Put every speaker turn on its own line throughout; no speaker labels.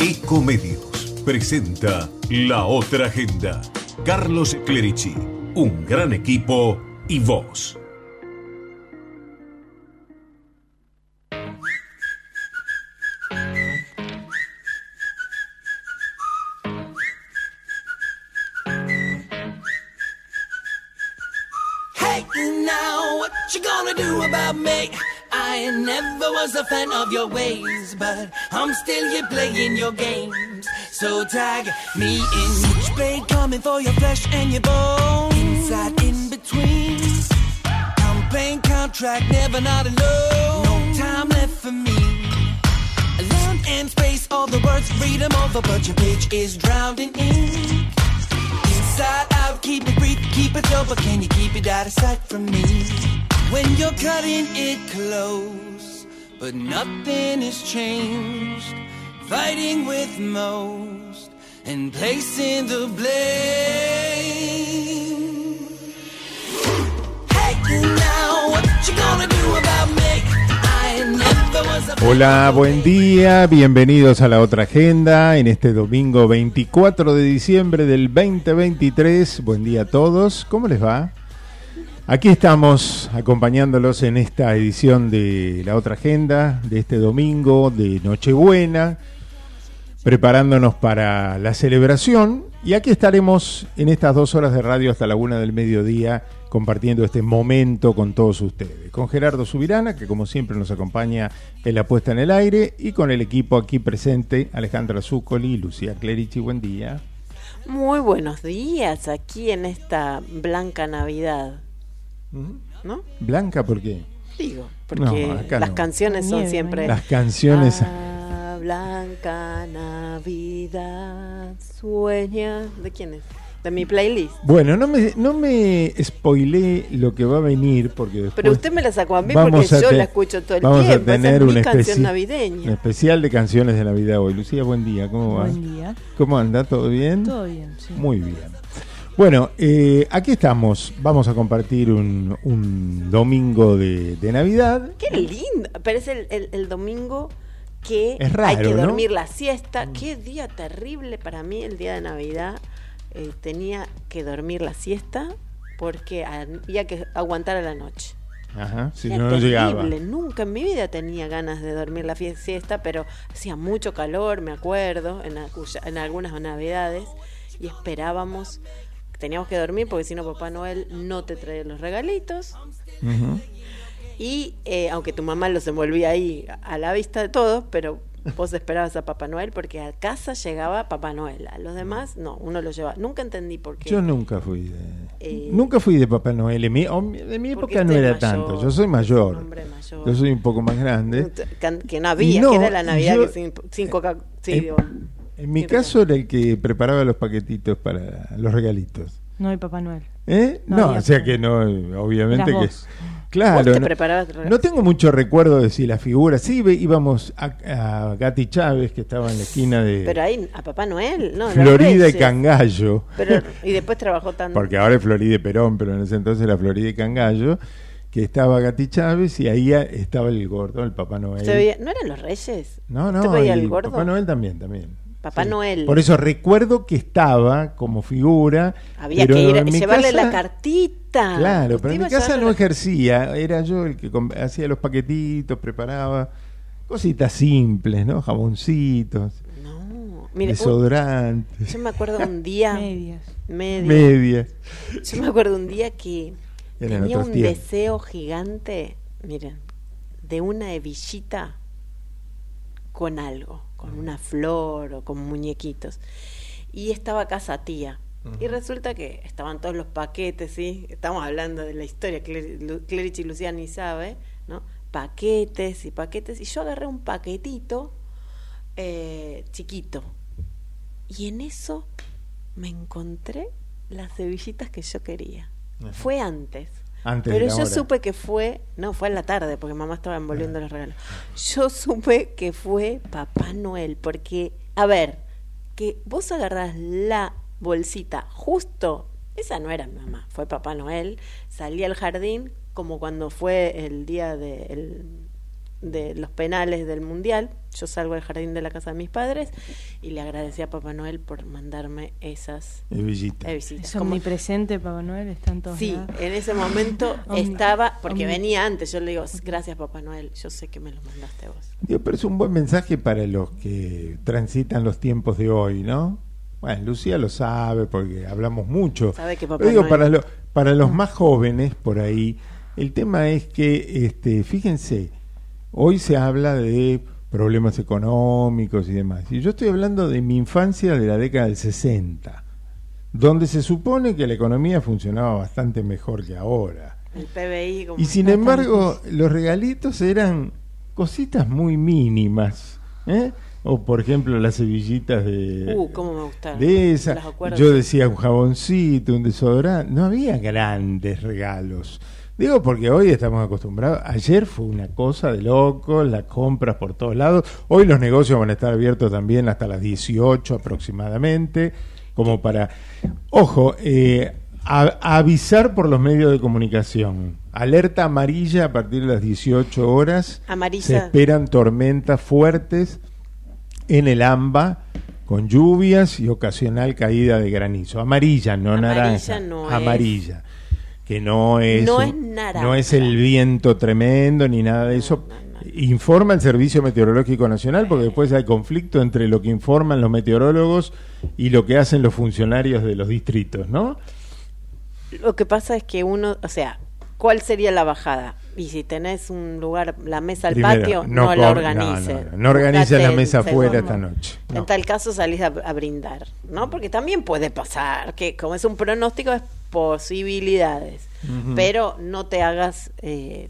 Ecomedios presenta La Otra Agenda. Carlos Clerici, un gran equipo y vos.
Was a fan of your ways, but I'm still here playing your games. So tag me in. Switchblade coming for your flesh and your bones. Inside, in between. I'm playing contract, never not alone. No time left for me. Land and space, all the words, them over, but your page is drowned in ink. Inside out, keep it brief, keep it but can you keep it out of sight from me? When you're cutting it close, but nothing has changed. Fighting with most and placing the blame. Hey, now what you gonna do about me?
Hola, buen día, bienvenidos a la otra agenda en este domingo 24 de diciembre del 2023. Buen día a todos, ¿cómo les va? Aquí estamos acompañándolos en esta edición de la otra agenda de este domingo de Nochebuena, preparándonos para la celebración y aquí estaremos en estas dos horas de radio hasta la una del mediodía compartiendo este momento con todos ustedes. Con Gerardo Subirana, que como siempre nos acompaña en la puesta en el aire, y con el equipo aquí presente, Alejandra Zuccoli Lucía Clerici. Buen día.
Muy buenos días aquí en esta blanca Navidad, ¿no?
Blanca, ¿por qué?
Digo, porque
No,
las
no.
canciones son
Nieve,
siempre
Las canciones...
Ah, blanca Navidad sueña. ¿De quién es? De mi playlist.
Bueno, no me, no me spoilé lo que va a venir porque después...
Pero usted me la sacó a mí
vamos
porque
a
yo la escucho todo el
vamos
tiempo.
a
Esa
tener
es mi
un,
canción
especi- un
navideña.
especial de canciones de Navidad hoy. Lucía, buen día, ¿cómo va?
Buen día.
¿Cómo anda? ¿Todo bien?
Todo bien, sí.
Muy bien. Bueno, eh, aquí estamos. Vamos a compartir un, un domingo de, de Navidad.
Qué lindo. Pero es el, el- el domingo que
raro,
hay que
¿no?
dormir la siesta. Qué día terrible para mí el día de Navidad. Eh, tenía que dormir la siesta porque había que aguantar a la noche.
Ajá, si
Era
no, no llegaba.
terrible. Nunca en mi vida tenía ganas de dormir la siesta, pero hacía mucho calor, me acuerdo, en, en algunas navidades, y esperábamos, teníamos que dormir porque si no Papá Noel no te traía los regalitos. Y eh, aunque tu mamá los envolvía ahí a la vista de todos, pero vos esperabas a Papá Noel porque a casa llegaba Papá Noel. A los demás, no, uno lo llevaba. Nunca entendí por qué.
Yo nunca fui de.
Eh,
nunca fui de Papá Noel. En mi, o mi- de mi época no
usted
era
mayor,
tanto. Yo soy mayor. Yo soy un poco más grande.
Que- no había,
No,
que era la Navidad
yo-
que sin, sin coca. Sí,
en-
digo,
En mi caso era el que preparaba los paquetitos para los regalitos.
No hay Papá Noel.
¿Eh?
No
o sea
Papá
que no, obviamente
Eras
que.
vos.
Claro.
vos te
no- tengo mucho recuerdo de si la figura. Sí, ve- íbamos a, a Gati Chávez, que estaba en la esquina de
Pero ahí, a Papá Noel, no.
Florida y. Cangallo.
Pero, y después trabajó tanto.
Porque ahora es Florida y Perón, pero en ese entonces era Florida y Cangallo, que estaba Gati Chávez y ahí estaba el gordo, el Papá Noel.
Veía- ¿No eran los Reyes?
No,
¿Usted
no,
veía el gordo?
Papá Noel también, también.
Papá Noel.
Por eso recuerdo que estaba como figura.
Había
pero
que ir a llevarle
casa-
la cartita.
Claro, pero en mi casa no
la-
ejercía, era yo el que hacía los paquetitos, preparaba cositas simples, ¿no? Jaboncitos,
No, mire, un-
desodorantes,
yo me acuerdo un día.
Medias.
medias.
Yo me acuerdo un día que
Eran
tenía un
tiempos.
deseo gigante, miren, de una hebillita con algo, con una flor o con muñequitos. Y estaba casa tía. Y resulta que estaban todos los paquetes, ¿sí? Estamos hablando de la historia, Cler- Clerici y Luciana ni sabe, ¿no? Paquetes y paquetes. Y yo agarré un paquetito eh, chiquito. Y en eso me encontré las cebillitas que yo quería. Fue antes.
Antes de
Pero
la
yo
hora.
supe que fue, no, fue en la tarde, porque mamá estaba envolviendo los regalos. Yo supe que fue Papá Noel, porque, a ver, que vos agarrás la bolsita justo, esa no era mi mamá, fue Papá Noel, salí al jardín como cuando fue el día de el, de los penales del mundial. Yo salgo del jardín de la casa de mis padres y le agradecí a Papá Noel por mandarme esas
Hebillita.
hebillicitas.
Es
Como-
omnipresente, Papá Noel, está en todos
Sí,
lados.
en ese momento estaba, porque venía antes, yo le digo, gracias Papá Noel, yo sé que me lo mandaste vos.
Digo, pero es un buen mensaje para los que transitan los tiempos de hoy, ¿no? Bueno, Lucía lo sabe porque hablamos mucho.
Sabe que Papá
Pero digo,
Noel-
para, lo- para los más jóvenes por ahí, el tema es que, este, fíjense, hoy se habla de problemas económicos y demás. Y yo estoy hablando de mi infancia de la década del 60, donde se supone que la economía funcionaba bastante mejor que ahora.
El PBI como
Y sin embargo, los regalitos eran cositas muy mínimas. ¿eh? O por ejemplo, las cebillitas de.
Uh, cómo me gustaron.
de esa. Yo decía un jaboncito, un desodorante. No había grandes regalos. Digo porque hoy estamos acostumbrados. Ayer fue una cosa de loco, las compras por todos lados. Hoy los negocios van a estar abiertos también hasta las 18 aproximadamente. Como para. Ojo, eh, a- avisar por los medios de comunicación. Alerta amarilla a partir de las 18 horas.
Amarilla.
Se esperan tormentas fuertes en el AMBA con lluvias y ocasional caída de granizo. Amarilla, no
Amarilla
naranja.
no
amarilla. Que no es,
No es naranja.
no es el viento tremendo ni nada de eso.
no, no.
Informa el Servicio Meteorológico Nacional porque después hay conflicto entre lo que informan los meteorólogos y lo que hacen los funcionarios de los distritos, ¿no?
Lo que pasa es que uno, o sea, ¿cuál sería la bajada? Y si tenés un lugar, la mesa al
Primero,
patio,
no
no, la organice.
no, no, no organice la mesa afuera esta noche. No.
En tal caso salís a, a brindar, ¿no? Porque también puede pasar, que como es un pronóstico es posibilidades, pero no te hagas eh,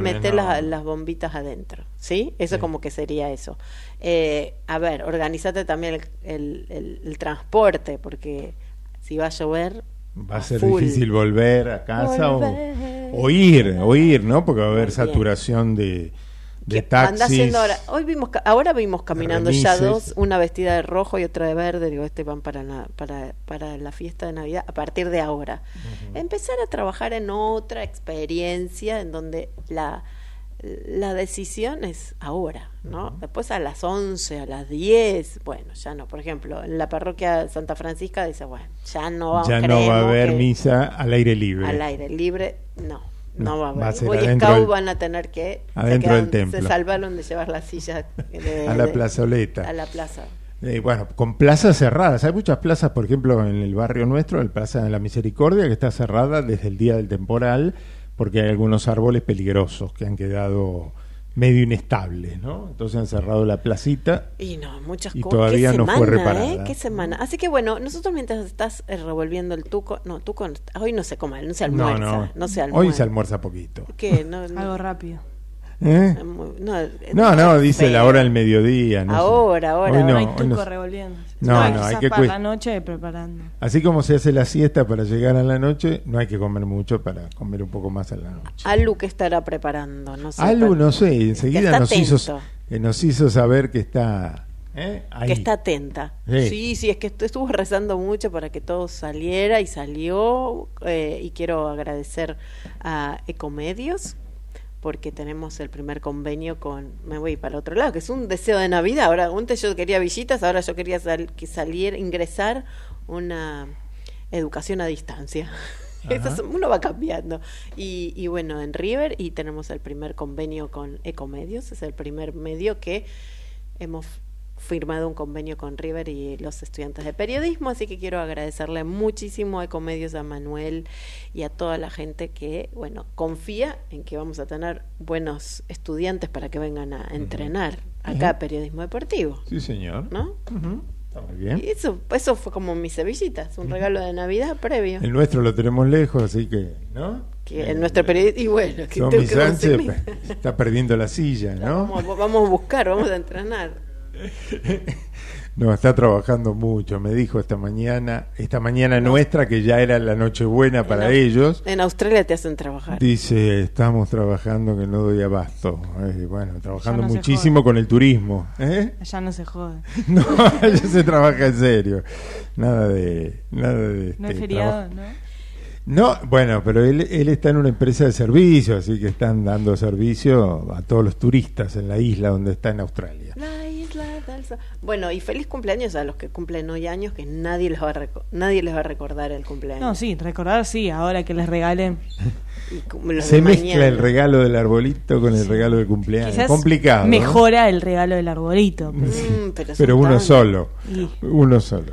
meter, las, las bombitas adentro, ¿sí? Eso
Sí.
como que sería eso. Eh, a ver, organizate también el, el- el- el transporte, porque si va a llover...
Va a ser
full.
difícil volver a casa o,
Volver.
o ir, o ir, ¿no? Porque va a haber
Muy bien.
saturación de, de taxis.
ahora. Hoy vimos, ahora vimos caminando ya dos, una vestida de rojo y otra de verde. Digo, este van para la, para, para la fiesta de Navidad a partir de ahora. Empezar a trabajar en otra experiencia en donde la, la decisión es ahora, ¿no? Después a las 11, a las 10, bueno, ya no. Por ejemplo, en la parroquia Santa Francisca dice, bueno, ya no vamos
ya no va a haber misa al aire libre.
al aire libre, no. No, va a haber.
va a ser
Boy
adentro
Scout
del-
van a tener que se
adentro del
quedan-
templo.
Se salvaron de llevar la silla de-
A la plazoleta.
A la plaza.
Eh, bueno, con plazas cerradas. Hay muchas plazas, por ejemplo, en el barrio nuestro, el Plaza de la Misericordia, que está cerrada desde el día del temporal, porque hay algunos árboles peligrosos que han quedado medio inestables, ¿no? Entonces han cerrado la placita.
Y no, muchas
Y
cosas.
todavía
¿Qué
no fue
semana,
reparada.
¿eh? ¿Qué semana? Así que bueno, nosotros mientras estás eh, revolviendo el tuco, no, tuco, no- hoy no se come, no se almuerza,
no,
no, se almuerza.
Hoy se almuerza poquito.
¿Qué? No, no,
Algo rápido.
¿Eh?
muy- no, eh,
No, no, dice la hora del mediodía. no sé.
Ahora, ahora,
Hoy
ahora.
no,
hay tuco
no.
revolviendo.
No,
No,
hay que
para la noche preparando.
Así como se hace la siesta para llegar a la noche, no hay que comer mucho para comer un poco más a la noche.
Alu que estará preparando, no sé.
Alu, no sé, enseguida nos hizo, eh, nos hizo saber que está ¿eh? ahí.
que está atenta.
Sí.
Sí. sí, es que estu- estuvo rezando mucho para que todo saliera y salió. eh, y quiero agradecer a Ecomedios porque tenemos el primer convenio con me voy para otro lado que es un deseo de navidad. Ahora antes yo quería visitas ahora yo quería sal- que salir ingresar una educación a distancia. Eso es- uno va cambiando. Y, y bueno en River y tenemos el primer convenio con Ecomedios es el primer medio que hemos firmado un convenio con River y los estudiantes de periodismo, así que quiero agradecerle muchísimo a Ecomedios, a Manuel y a toda la gente que, bueno, confía en que vamos a tener buenos estudiantes para que vengan a entrenar acá periodismo deportivo,
Sí, señor.
¿no?
Está muy bien.
Y eso, eso fue como mis cebillitas, un regalo de Navidad previo.
El nuestro lo tenemos lejos, así que, ¿no?
Que en nuestro periodista, y bueno, que que
está perdiendo la silla, ¿no?
Vamos, vamos a buscar, vamos a entrenar.
No, está trabajando mucho. Me dijo esta mañana, esta mañana nuestra, que ya era la Nochebuena para
En
ellos.
En Australia te hacen trabajar.
Dice, estamos trabajando que no doy abasto. Eh, bueno, trabajando
no
muchísimo con el turismo. ¿eh?
Allá no se jode.
No, ya se trabaja en serio. Nada de... Nada de
No es
este,
feriado,
trabajo.
¿no?
No, bueno, pero él, él está en una empresa de servicio, así que están dando servicio a todos los turistas en la isla donde está en Australia.
La. Bueno, y feliz cumpleaños a los que cumplen hoy años, que nadie les va a, reco- nadie les va a recordar el cumpleaños.
No, sí, recordar sí, ahora que les regalen.
Se
de
mezcla
mañana.
el regalo del arbolito con el regalo del cumpleaños.
Quizás
Complicado. ¿no?
mejora el regalo del arbolito. pero-
Mm, pero
uno
tantos,
solo.
Y
Uno solo.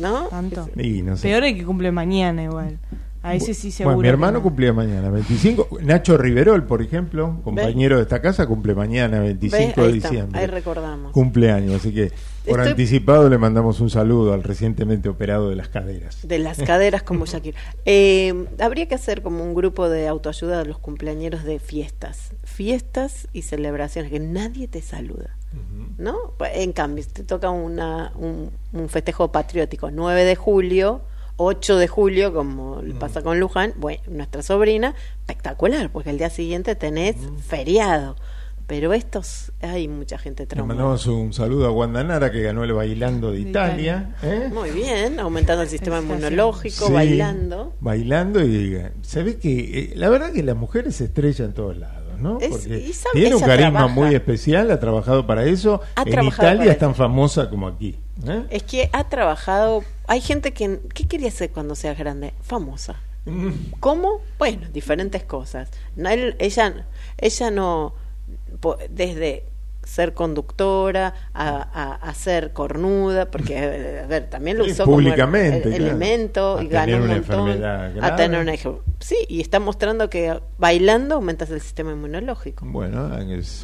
¿No?
tanto.
Y no sé.
Peor el que cumple mañana igual. A ese sí seguro.
Bueno, mi hermano
no.
cumplía mañana, 25. Nacho Riverol, por ejemplo, compañero de esta casa, cumple mañana, 25
¿Ves?
de diciembre.
ahí recordamos.
Cumpleaños, así que por
Estoy-
anticipado le mandamos un saludo al recientemente operado de las caderas.
De las caderas como Shakira. Eh, habría que hacer como un grupo de autoayuda de los cumpleañeros de fiestas. Fiestas y celebraciones, que nadie te saluda. ¿No? En cambio, te toca una, un, un festejo patriótico, 9 de julio, 8 de julio, como le pasa con Luján, bueno, nuestra sobrina, espectacular, porque el día siguiente tenés feriado. Pero estos, hay mucha gente
Le
traumada.
mandamos un saludo a Guandanara que ganó el Bailando de
De
Italia. ¿eh?
Muy bien, aumentando el sistema inmunológico,
Sí,
bailando.
Bailando y eh, se ve que eh, la verdad que la mujer se estrella en todos lados, ¿no?
Es-
tiene un carisma
trabaja.
muy especial, ha trabajado para eso.
Ha
en Italia es tan famosa como aquí. ¿Eh?
Es que ha trabajado. Hay gente que. ¿Qué quería ser cuando seas grande? Famosa.
Mm.
¿Cómo? Bueno, diferentes cosas. No, él- ella, ella no. Desde ser conductora a, a, a ser cornuda, porque, eh, a ver, también lo
Sí,
usó como el-
claro.
elemento
A
y ganó un montón.
enfermedad
A tener una. Sí, y está mostrando que bailando aumentas el sistema inmunológico.
Bueno,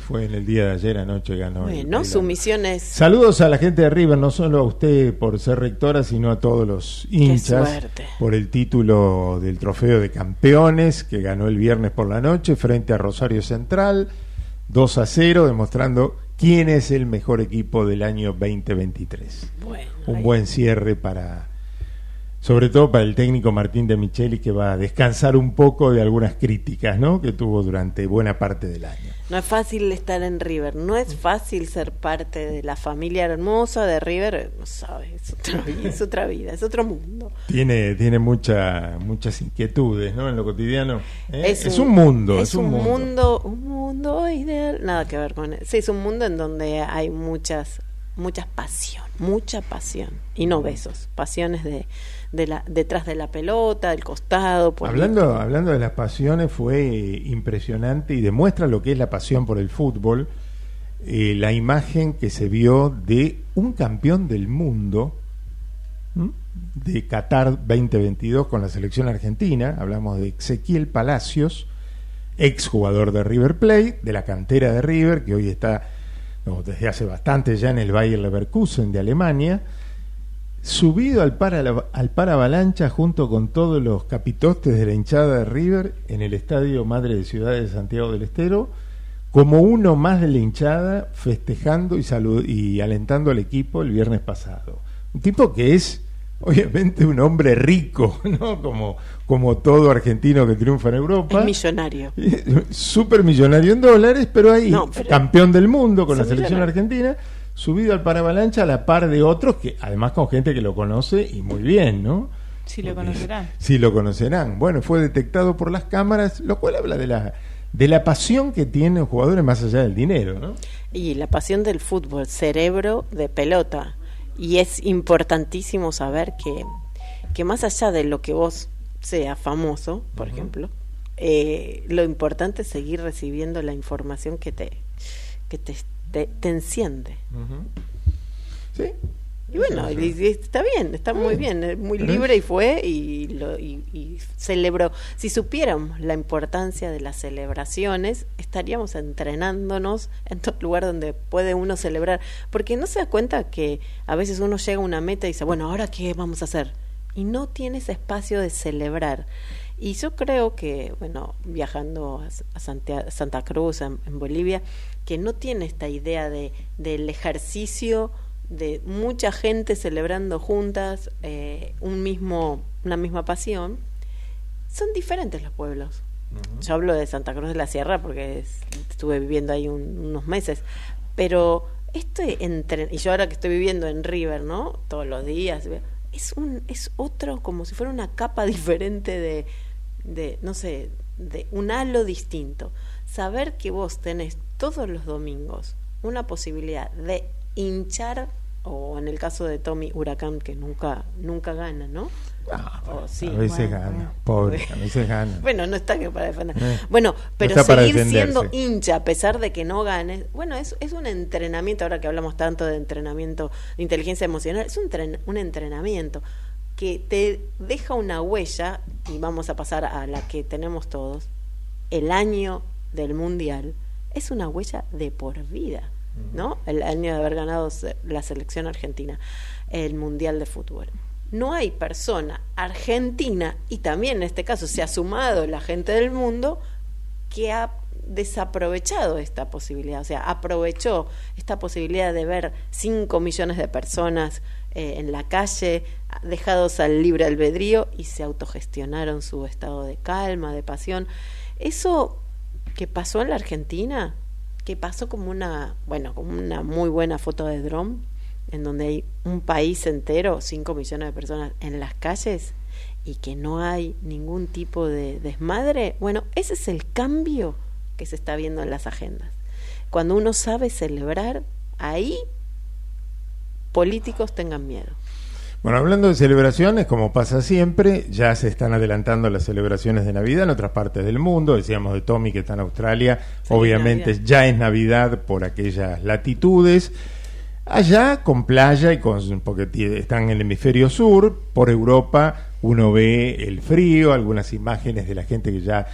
fue en el día de ayer anoche ganó. el
Bueno,
Bailando.
su misión es.
Saludos a la gente de River, no solo a usted por ser rectora, sino a todos los hinchas
suerte.
por el título del trofeo de campeones que ganó el viernes por la noche frente a Rosario Central, 2 a 0, demostrando quién es el mejor equipo del año 2023.
Bueno,
Un
ahí-
buen cierre para, sobre todo para el técnico Martín de Micheli, que va a descansar un poco de algunas críticas ¿no? que tuvo durante buena parte del año.
No es fácil estar en River, no es fácil ser parte de la familia hermosa de River, no sabes, es otra vida, es otra vida, es otro mundo.
Tiene, tiene mucha, muchas inquietudes, ¿no? En lo cotidiano. ¿eh?
Es
Es,
un-
un, mundo,
es,
es, un, mundo.
un mundo ideal, nada que ver con eso. Sí, es un mundo en donde hay muchas, muchas pasión, mucha pasión y no besos, pasiones de, detrás de la pelota, del costado. por-
Hablando, hablando de las pasiones, fue impresionante y demuestra lo que es la pasión por el fútbol. eh, la imagen que se vio de un campeón del mundo de Qatar 2022 con la selección argentina. Hablamos de Ezequiel Palacios, ex jugador de River Plate, de la cantera de River, que hoy está desde hace bastante ya en el Bayer Leverkusen de Alemania. Subido al para, al para avalancha junto con todos los capitostes de la hinchada de River en el Estadio Madre de Ciudad de Santiago del Estero, como uno más de la hinchada festejando y, salud y alentando al equipo el viernes pasado. Un tipo que es obviamente un hombre rico, ¿no? Como, como todo argentino que triunfa en Europa.
Es millonario.
Super millonario en dólares, pero ahí
No, pero-
campeón del mundo con la selección
millonario.
argentina, subido al paravalancha a la par de otros que además con gente que lo conoce y muy bien, ¿no?
Si lo conocerán.
Sí lo conocerán. Bueno, fue detectado por las cámaras, lo cual habla de la de la pasión que tienen los jugadores más allá del dinero, ¿no?
Y la pasión del fútbol, cerebro de pelota. Y es importantísimo saber que, que más allá de lo que vos seas famoso, por ejemplo, eh, lo importante es seguir recibiendo la información que te, que te, te, te enciende.
Sí.
Y bueno, y- y está bien, está muy bien, es muy libre y fue y, lo, y, y celebró. Si supiéramos la importancia de las celebraciones, estaríamos entrenándonos en todo lugar donde puede uno celebrar. Porque no se da cuenta que a veces uno llega a una meta y dice, bueno, ¿ahora qué vamos a hacer? Y no tiene ese espacio de celebrar. Y yo creo que, bueno, viajando a, a Santa Cruz, en, en Bolivia, que no tiene esta idea de, del ejercicio de mucha gente celebrando juntas eh, un mismo, una misma pasión, son diferentes los pueblos. Yo hablo de Santa Cruz de la Sierra porque es- estuve viviendo ahí un- unos meses, pero este entre y yo ahora que estoy viviendo en River, ¿no? Todos los días es un es otro como si fuera una capa diferente de, de no sé, de un halo distinto. Saber que vos tenés todos los domingos una posibilidad de hinchar o en el caso de Tommy Huracán que nunca nunca gana, ¿no?
Ah,
sí,
a veces
bueno,
gana, pobre, a veces gana.
Bueno, no está que para defender.
Eh,
Bueno, pero seguir siendo hincha a pesar de que no ganes, bueno, es, es un entrenamiento, ahora que hablamos tanto de entrenamiento de inteligencia emocional, es un, tren- un entrenamiento que te deja una huella, y vamos a pasar a la que tenemos todos, el año del Mundial, es una huella de por vida, ¿no? El año de haber ganado la selección argentina, el Mundial de Fútbol. No hay persona argentina, y también en este caso se ha sumado la gente del mundo, que ha desaprovechado esta posibilidad, o sea, aprovechó esta posibilidad de ver 5 millones de personas eh, en la calle, dejados al libre albedrío y se autogestionaron su estado de calma, de pasión. Eso que pasó en la Argentina, que pasó como una, bueno, como una muy buena foto de dron, en donde hay un país entero, 5 millones de personas en las calles y que no hay ningún tipo de desmadre, bueno, ese es el cambio que se está viendo en las agendas. Cuando uno sabe celebrar, ahí políticos tengan miedo.
Bueno, hablando de celebraciones, como pasa siempre, ya se están adelantando las celebraciones de Navidad en otras partes del mundo. Decíamos de Tommy que está en Australia, obviamente
Navidad.
ya es Navidad por aquellas latitudes. Allá con playa y con porque están en el hemisferio sur, por Europa uno ve el frío, algunas imágenes de la gente que ya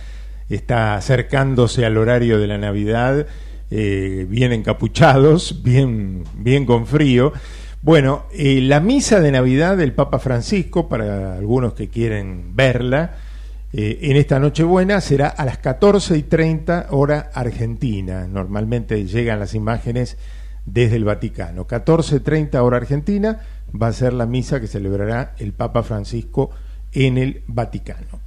está acercándose al horario de la Navidad, eh, bien encapuchados, bien, bien con frío. Bueno, eh, la misa de Navidad del Papa Francisco, para algunos que quieren verla, eh, en esta Nochebuena será a las 14 y 30 hora argentina. Normalmente llegan las imágenes desde el Vaticano. 14.30 hora argentina va a ser la misa que celebrará el Papa Francisco en el Vaticano.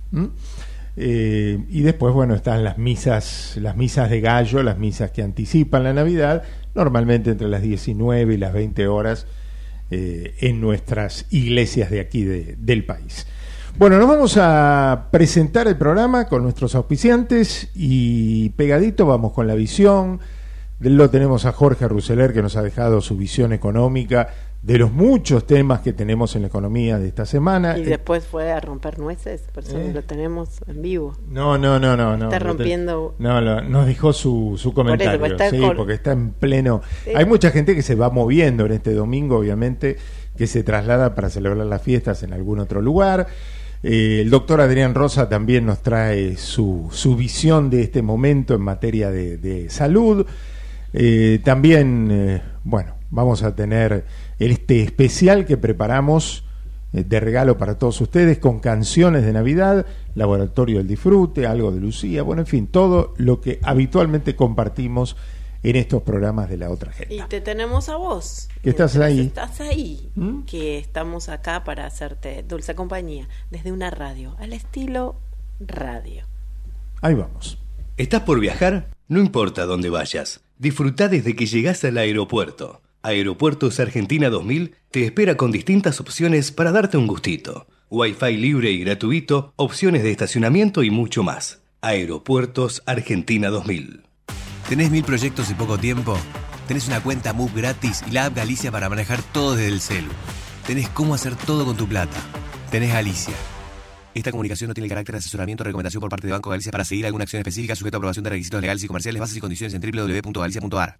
Eh, y después, bueno, están las misas, las misas de gallo, las misas que anticipan la Navidad, normalmente entre las 19 y las 20 horas eh, en nuestras iglesias de aquí de- del país. Bueno, nos vamos a presentar el programa con nuestros auspiciantes y pegadito vamos con la visión. Lo tenemos a Jorge Ruseler que nos ha dejado su visión económica de los muchos temas que tenemos en la economía de esta semana.
Y
Eh,
después fue a romper nueces, por eso
Eh.
lo tenemos en vivo.
No, no, no, no. no
Está
no
rompiendo-
No, lo- nos dejó su, su comentario.
porque está
sí, porque está en pleno.
Sí.
Hay mucha gente que se va moviendo en este domingo, obviamente, que se traslada para celebrar las fiestas en algún otro lugar. Eh, el doctor Adrián Rosa también nos trae su, su visión de este momento en materia de, de salud. Eh, también, bueno, vamos a tener este especial que preparamos eh, de regalo para todos ustedes con canciones de Navidad, Laboratorio del Disfrute, algo de Lucía, bueno, en fin, todo lo que habitualmente compartimos en estos programas de la otra
Y
gente.
te tenemos a vos.
Que estás ahí.
Estás ahí.
¿Mm?
Que estamos acá para hacerte dulce compañía desde una radio, al estilo radio.
Ahí vamos.
¿Estás por viajar? No importa dónde vayas. Disfruta desde que llegás al aeropuerto. Aeropuertos Argentina 2000 te espera con distintas opciones para darte un gustito. Wi-Fi libre y gratuito, opciones de estacionamiento y mucho más. Aeropuertos Argentina 2000.
¿Tenés mil proyectos y poco tiempo? Tenés una cuenta Move gratis y la app Galicia para manejar todo desde el celu. Tenés cómo hacer todo con tu plata. Tenés Galicia. Esta comunicación no tiene el carácter de asesoramiento o recomendación por parte de Banco Galicia para seguir alguna acción específica sujeta a aprobación de requisitos legales y comerciales, bases y condiciones en www.galicia.ar.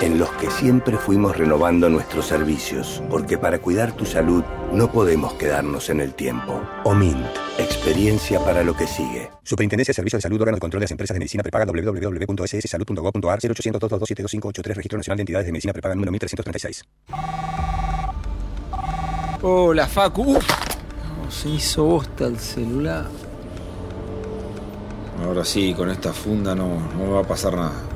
en los que siempre fuimos renovando nuestros servicios, porque para cuidar tu salud no podemos quedarnos en el tiempo. OMINT, experiencia para lo que sigue.
Superintendencia de Servicios de Salud, órgano de control de las empresas de medicina prepaga www.sssalud.gov.ar 0800-227-2583 Registro Nacional de Entidades de Medicina Prepaga número 1336.
Hola, Facu. Uf, no, se hizo bosta el celular.
Ahora sí, con esta funda no, no me va a pasar nada.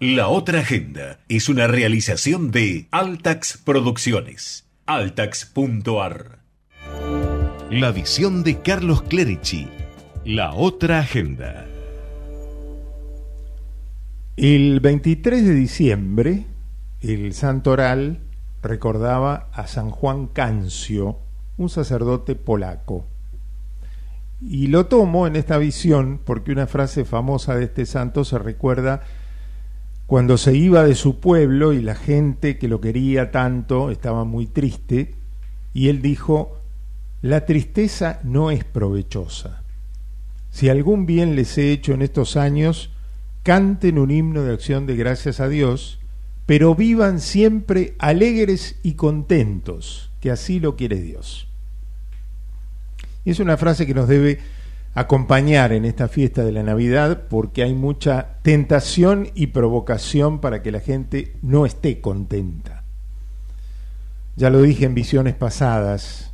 La otra agenda es una realización de Altax Producciones. Altax.ar. La visión de Carlos Clerici. La otra agenda.
El 23 de diciembre, el santoral recordaba a San Juan Cancio, un sacerdote polaco. Y lo tomo en esta visión porque una frase famosa de este santo se recuerda cuando se iba de su pueblo y la gente que lo quería tanto estaba muy triste, y él dijo, la tristeza no es provechosa. Si algún bien les he hecho en estos años, canten un himno de acción de gracias a Dios, pero vivan siempre alegres y contentos, que así lo quiere Dios. Y es una frase que nos debe acompañar en esta fiesta de la Navidad porque hay mucha tentación y provocación para que la gente no esté contenta. Ya lo dije en visiones pasadas,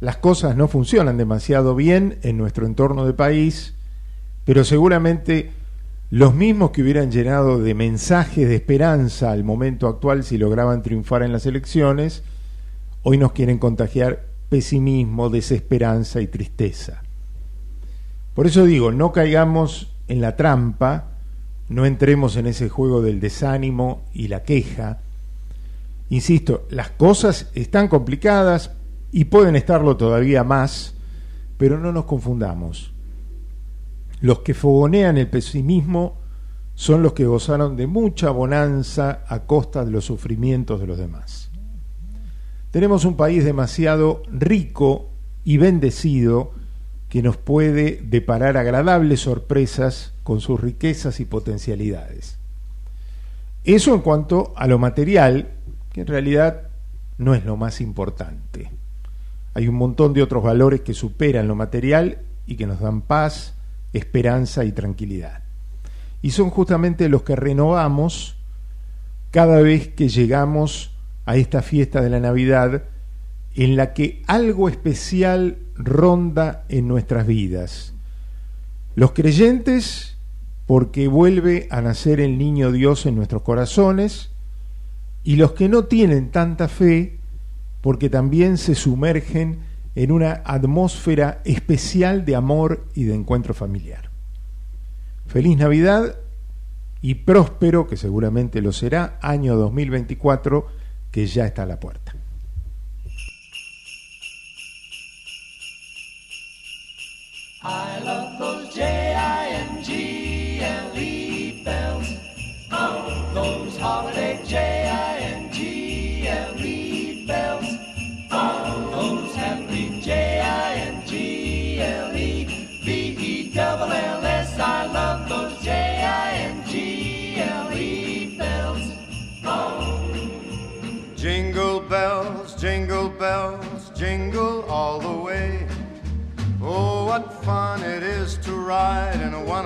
las cosas no funcionan demasiado bien en nuestro entorno de país, pero seguramente los mismos que hubieran llenado de mensajes de esperanza al momento actual si lograban triunfar en las elecciones, hoy nos quieren contagiar pesimismo, desesperanza y tristeza. Por eso digo, no caigamos en la trampa, no entremos en ese juego del desánimo y la queja. Insisto, las cosas están complicadas y pueden estarlo todavía más, pero no nos confundamos. Los que fogonean el pesimismo son los que gozaron de mucha bonanza a costa de los sufrimientos de los demás. Tenemos un país demasiado rico y bendecido que nos puede deparar agradables sorpresas con sus riquezas y potencialidades. Eso en cuanto a lo material, que en realidad no es lo más importante. Hay un montón de otros valores que superan lo material y que nos dan paz, esperanza y tranquilidad. Y son justamente los que renovamos cada vez que llegamos a esta fiesta de la Navidad en la que algo especial ronda en nuestras vidas. Los creyentes, porque vuelve a nacer el niño Dios en nuestros corazones, y los que no tienen tanta fe, porque también se sumergen en una atmósfera especial de amor y de encuentro familiar. Feliz Navidad y próspero, que seguramente lo será, año 2024 que ya está a la puerta.
I love those J-I-N-G-L-E bells. Oh, those holiday J-I-N-G-L-E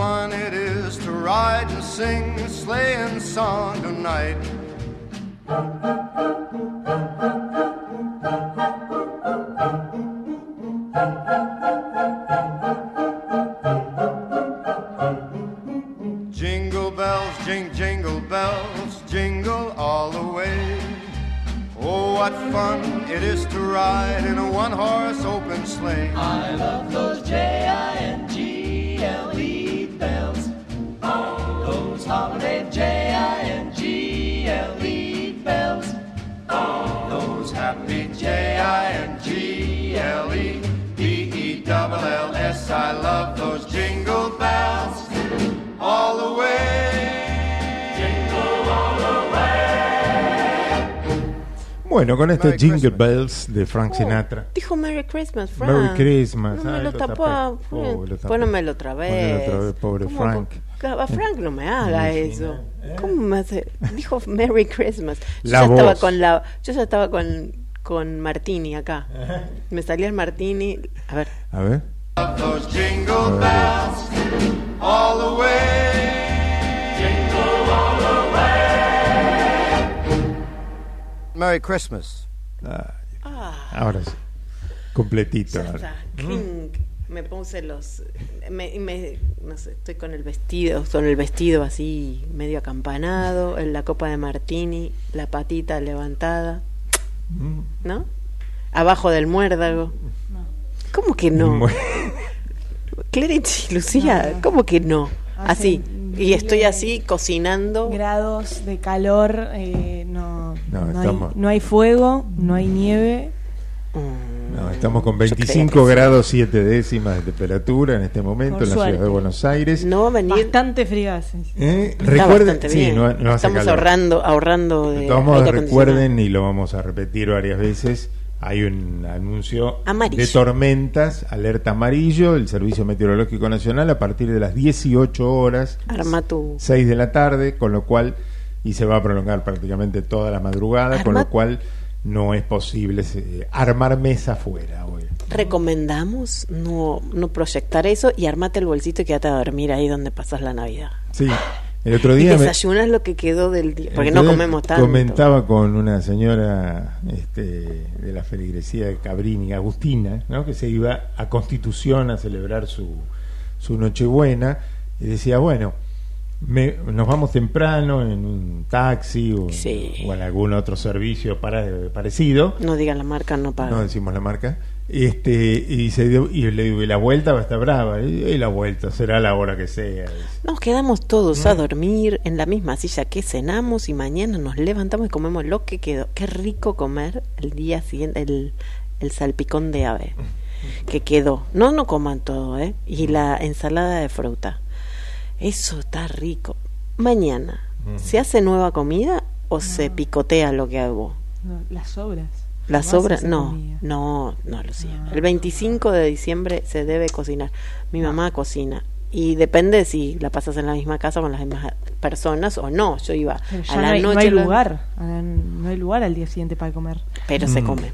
Fun it is to ride and sing a sleighing song tonight. Jingle bells, jing, jingle bells, jingle all the way. Oh, what fun it is to ride in a one horse open sleigh.
I love those J-I-N-G-L-E bells. Oh, holiday, J-I-N-G-L-E bells. Those happy J-I-N-G-L-E B-E-double-L-S. I love those jingle bells all the way. Jingle all the way.
Bueno, con este Jingle Bells de Frank Sinatra.
Dijo Merry Christmas, Frank.
Merry Christmas.
No me
Ay,
lo
lo
tapó.
tapé. Oh, lo tapé.
Pónemelo otra vez.
Ponelo otra vez, pobre
¿Cómo-
Frank.
A Frank no me haga eso.
¿eh?
¿Cómo me hace? Dijo Merry Christmas. Yo
La
ya estaba
voz.
con la, yo ya estaba con con Martini acá. Me salía el Martini. A ver.
A ver.
Merry Christmas.
Ahora sí. Completito.
Ya
ahora.
Clink. Me puse los. Me, me- no sé, estoy con el vestido, con el vestido así medio acampanado, en la copa de martini, la patita levantada,
Mm.
¿no? Abajo del muérdago. ¿Cómo que no? Clarity, Lucía, ¿cómo que no? Así. Y estoy así cocinando.
Grados de calor, eh, no,
No,
no, hay, no hay fuego, no hay nieve.
No, estamos con
creía
25
que sí.
grados 7 décimas de temperatura en este momento
Por
en la
suerte.
ciudad de Buenos Aires.
No va a venir.
Bastante frías.
¿Eh? Recuerden, sí, no, no hace
Estamos
calor.
ahorrando, ahorrando de
De todos recuerden, y lo vamos a repetir varias veces, hay un anuncio
Amarillo.
de tormentas, alerta amarillo, el Servicio Meteorológico Nacional a partir de las 18 horas,
Arma tu.
6 de la tarde, con lo cual, y se va a prolongar prácticamente toda la madrugada, con lo cual no es posible eh, armar mesa afuera hoy.
Recomendamos no, no proyectar eso y armate el bolsito y quédate a dormir ahí donde pasas la Navidad.
Sí, el otro
Y
día... me-
desayunas lo que quedó del día, porque no comemos tanto.
Comentaba con una señora este, de la feligresía de Cabrini, Agustina, ¿no? que se iba a Constitución a celebrar su, su Nochebuena, y decía, bueno, me- nos vamos temprano en un taxi o, o en algún otro servicio para- parecido.
No digan la marca, no pagan.
No decimos la marca. Este, y, se dio- y le digo, "Y la vuelta va a estar brava. Y, y la vuelta será la hora que sea.
Nos quedamos todos a dormir en la misma silla que cenamos y mañana nos levantamos y comemos lo que quedó. Qué rico comer el día siguiente el, el salpicón de ave que quedó. No, no coman todo, ¿eh? Y la ensalada de fruta. Eso está rico. Mañana, ¿se hace nueva comida o se picotea lo que hago?
No, las sobras.
¿Las
No
sobras?
haces
No,
comida.
no, no, Lucía. El 25 de diciembre se debe cocinar. Mi mamá cocina. Y depende si la pasas en la misma casa con las mismas personas o no. Yo iba
Pero ya
a
no
la
hay, no
noche.
hay
la-
lugar. No hay lugar al día siguiente para comer.
Pero se
Mm.
come.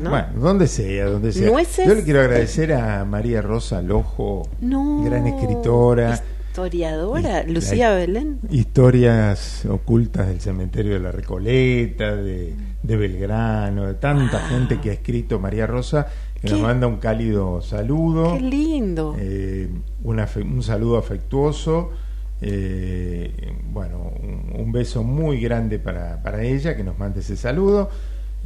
¿no?
Bueno, donde sea, donde sea.
Nueces.
Yo le quiero agradecer a María Rosa Lojo,
No.
gran escritora,
Historiadora, Lucía Belén.
historias ocultas del cementerio de la Recoleta, de, de Belgrano, de tanta gente que ha escrito María Rosa, que nos manda un cálido saludo.
Qué lindo.
Eh, un, saludo afectuoso. eh, bueno, un, un beso muy grande para, para ella, que nos mande ese saludo.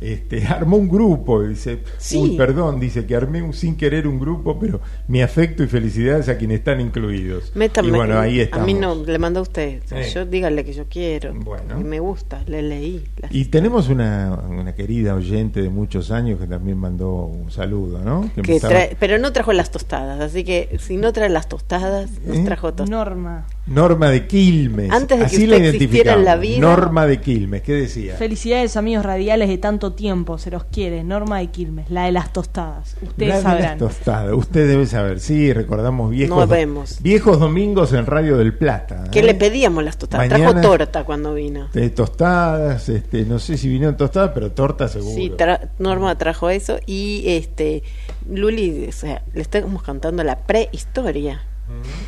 Este, armó un grupo, dice,
Sí.
uy, perdón, dice que armé un- sin querer un grupo, pero mi afecto y felicidades a quienes están incluidos.
Métame-
y bueno, ahí
a mí no, le mandó a usted.
Sí.
Yo dígale que yo quiero.
Bueno.
Me gusta, le leí.
Y tenemos una, una querida oyente de muchos años que también mandó un saludo, ¿no? Que
que
empezaba-
trae- pero no trajo las tostadas, así que si no trae las tostadas, nos
¿Eh?
trajo tostadas.
Norma.
Norma de Quilmes.
Antes de que usted
la
existiera en la vida.
Norma de Quilmes, ¿qué decía?
Felicidades amigos radiales de tanto tiempo, se los quiere. Norma de Quilmes, la de las tostadas. Ustedes
La de
sabrán.
las tostadas. Usted debe saber, sí, recordamos viejos,
No vemos.
viejos domingos en Radio del Plata.
Que
¿eh?
le pedíamos las tostadas.
Mañana-
Trajo torta cuando vino.
De tostadas, este, no sé si vinieron tostadas, pero torta seguro.
Sí, tra- Norma trajo eso y este Luli, o sea, le estamos cantando la prehistoria.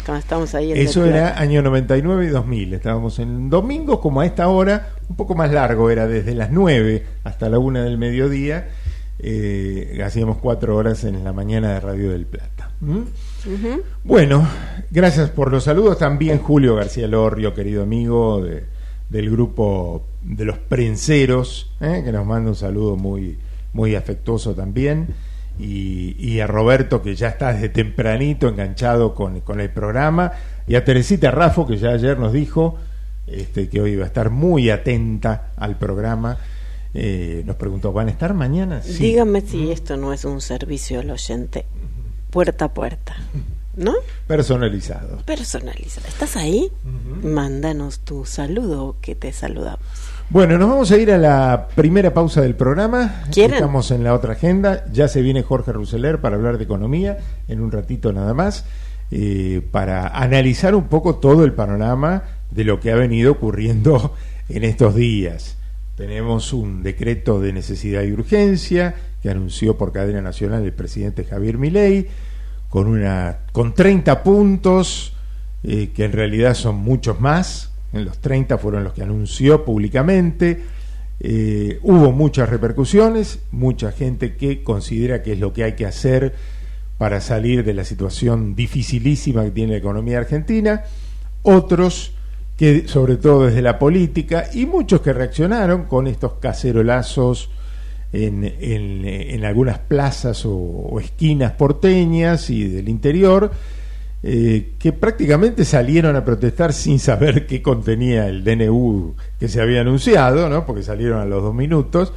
Cuando estábamos ahí en
Eso era año 99 y 2000. Estábamos en domingos como a esta hora, un poco más largo, era desde las 9 hasta la 1 del mediodía. Eh, hacíamos cuatro horas en la mañana de Radio del Plata. ¿Mm? Bueno, gracias por los saludos. También Julio García Lorrio, querido amigo de- del grupo de los prenseros, ¿eh? que nos manda un saludo muy, muy afectuoso también. Y, y a Roberto, que ya está desde tempranito enganchado con, con el programa. Y a Teresita Rafo, que ya ayer nos dijo este, que hoy va a estar muy atenta al programa. Eh, nos preguntó, ¿van a estar mañana? Sí.
Dígame si esto no es un servicio al oyente puerta a puerta, ¿no?
Personalizado.
Personalizado. ¿Estás ahí? Mándanos tu saludo que te saludamos.
Bueno, nos vamos a ir a la primera pausa del programa.
¿Quieren?
Estamos en la otra agenda. Ya se viene Jorge Ruseler para hablar de economía en un ratito nada más, eh, para analizar un poco todo el panorama de lo que ha venido ocurriendo en estos días. Tenemos un decreto de necesidad y urgencia que anunció por cadena nacional el presidente Javier Milei con una con 30 puntos eh, que en realidad son muchos más. En los 30 fueron los que anunció públicamente. Eh, hubo muchas repercusiones, mucha gente que considera que es lo que hay que hacer para salir de la situación dificilísima que tiene la economía argentina. Otros que, sobre todo desde la política, y muchos que reaccionaron con estos cacerolazos en, algunas plazas o esquinas porteñas y del interior, eh, que prácticamente salieron a protestar sin saber qué contenía el DNU que se había anunciado, ¿no? porque salieron a los dos minutos.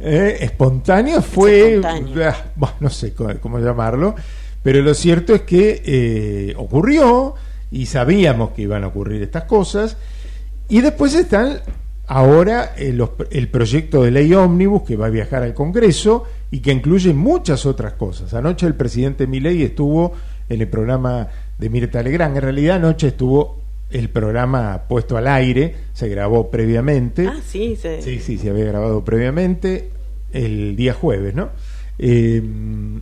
Eh, espontáneo fue,
espontáneo.
ah, bueno, no sé cómo, cómo llamarlo, pero lo cierto es que eh, ocurrió y sabíamos que iban a ocurrir estas cosas. Y después están ahora eh, los- el proyecto de ley ómnibus que va a viajar al Congreso y que incluye muchas otras cosas. Anoche el presidente Milei estuvo en el programa de Mirta Legrand. En realidad anoche estuvo el programa puesto al aire, se grabó previamente.
Ah, sí, se-
Sí, sí, se había grabado previamente el día jueves, ¿no? Eh,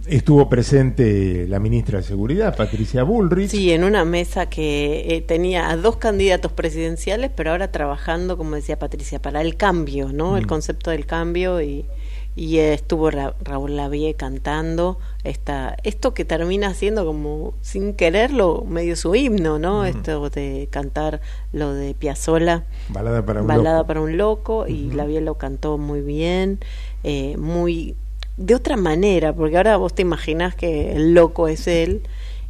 estuvo presente la ministra de Seguridad, Patricia Bullrich.
Sí, en una mesa que eh, tenía a dos candidatos presidenciales, pero ahora trabajando, como decía Patricia, para el cambio, ¿no? El
Mm.
concepto del cambio y, y estuvo Ra- Raúl Lavie cantando esta, esto que termina siendo como sin quererlo medio su himno, ¿no? Esto de cantar lo de Piazzolla,
Balada para un
Balada
loco.
para un loco y Lavie lo cantó muy bien, eh, muy de otra manera, porque ahora vos te imaginás que el loco es él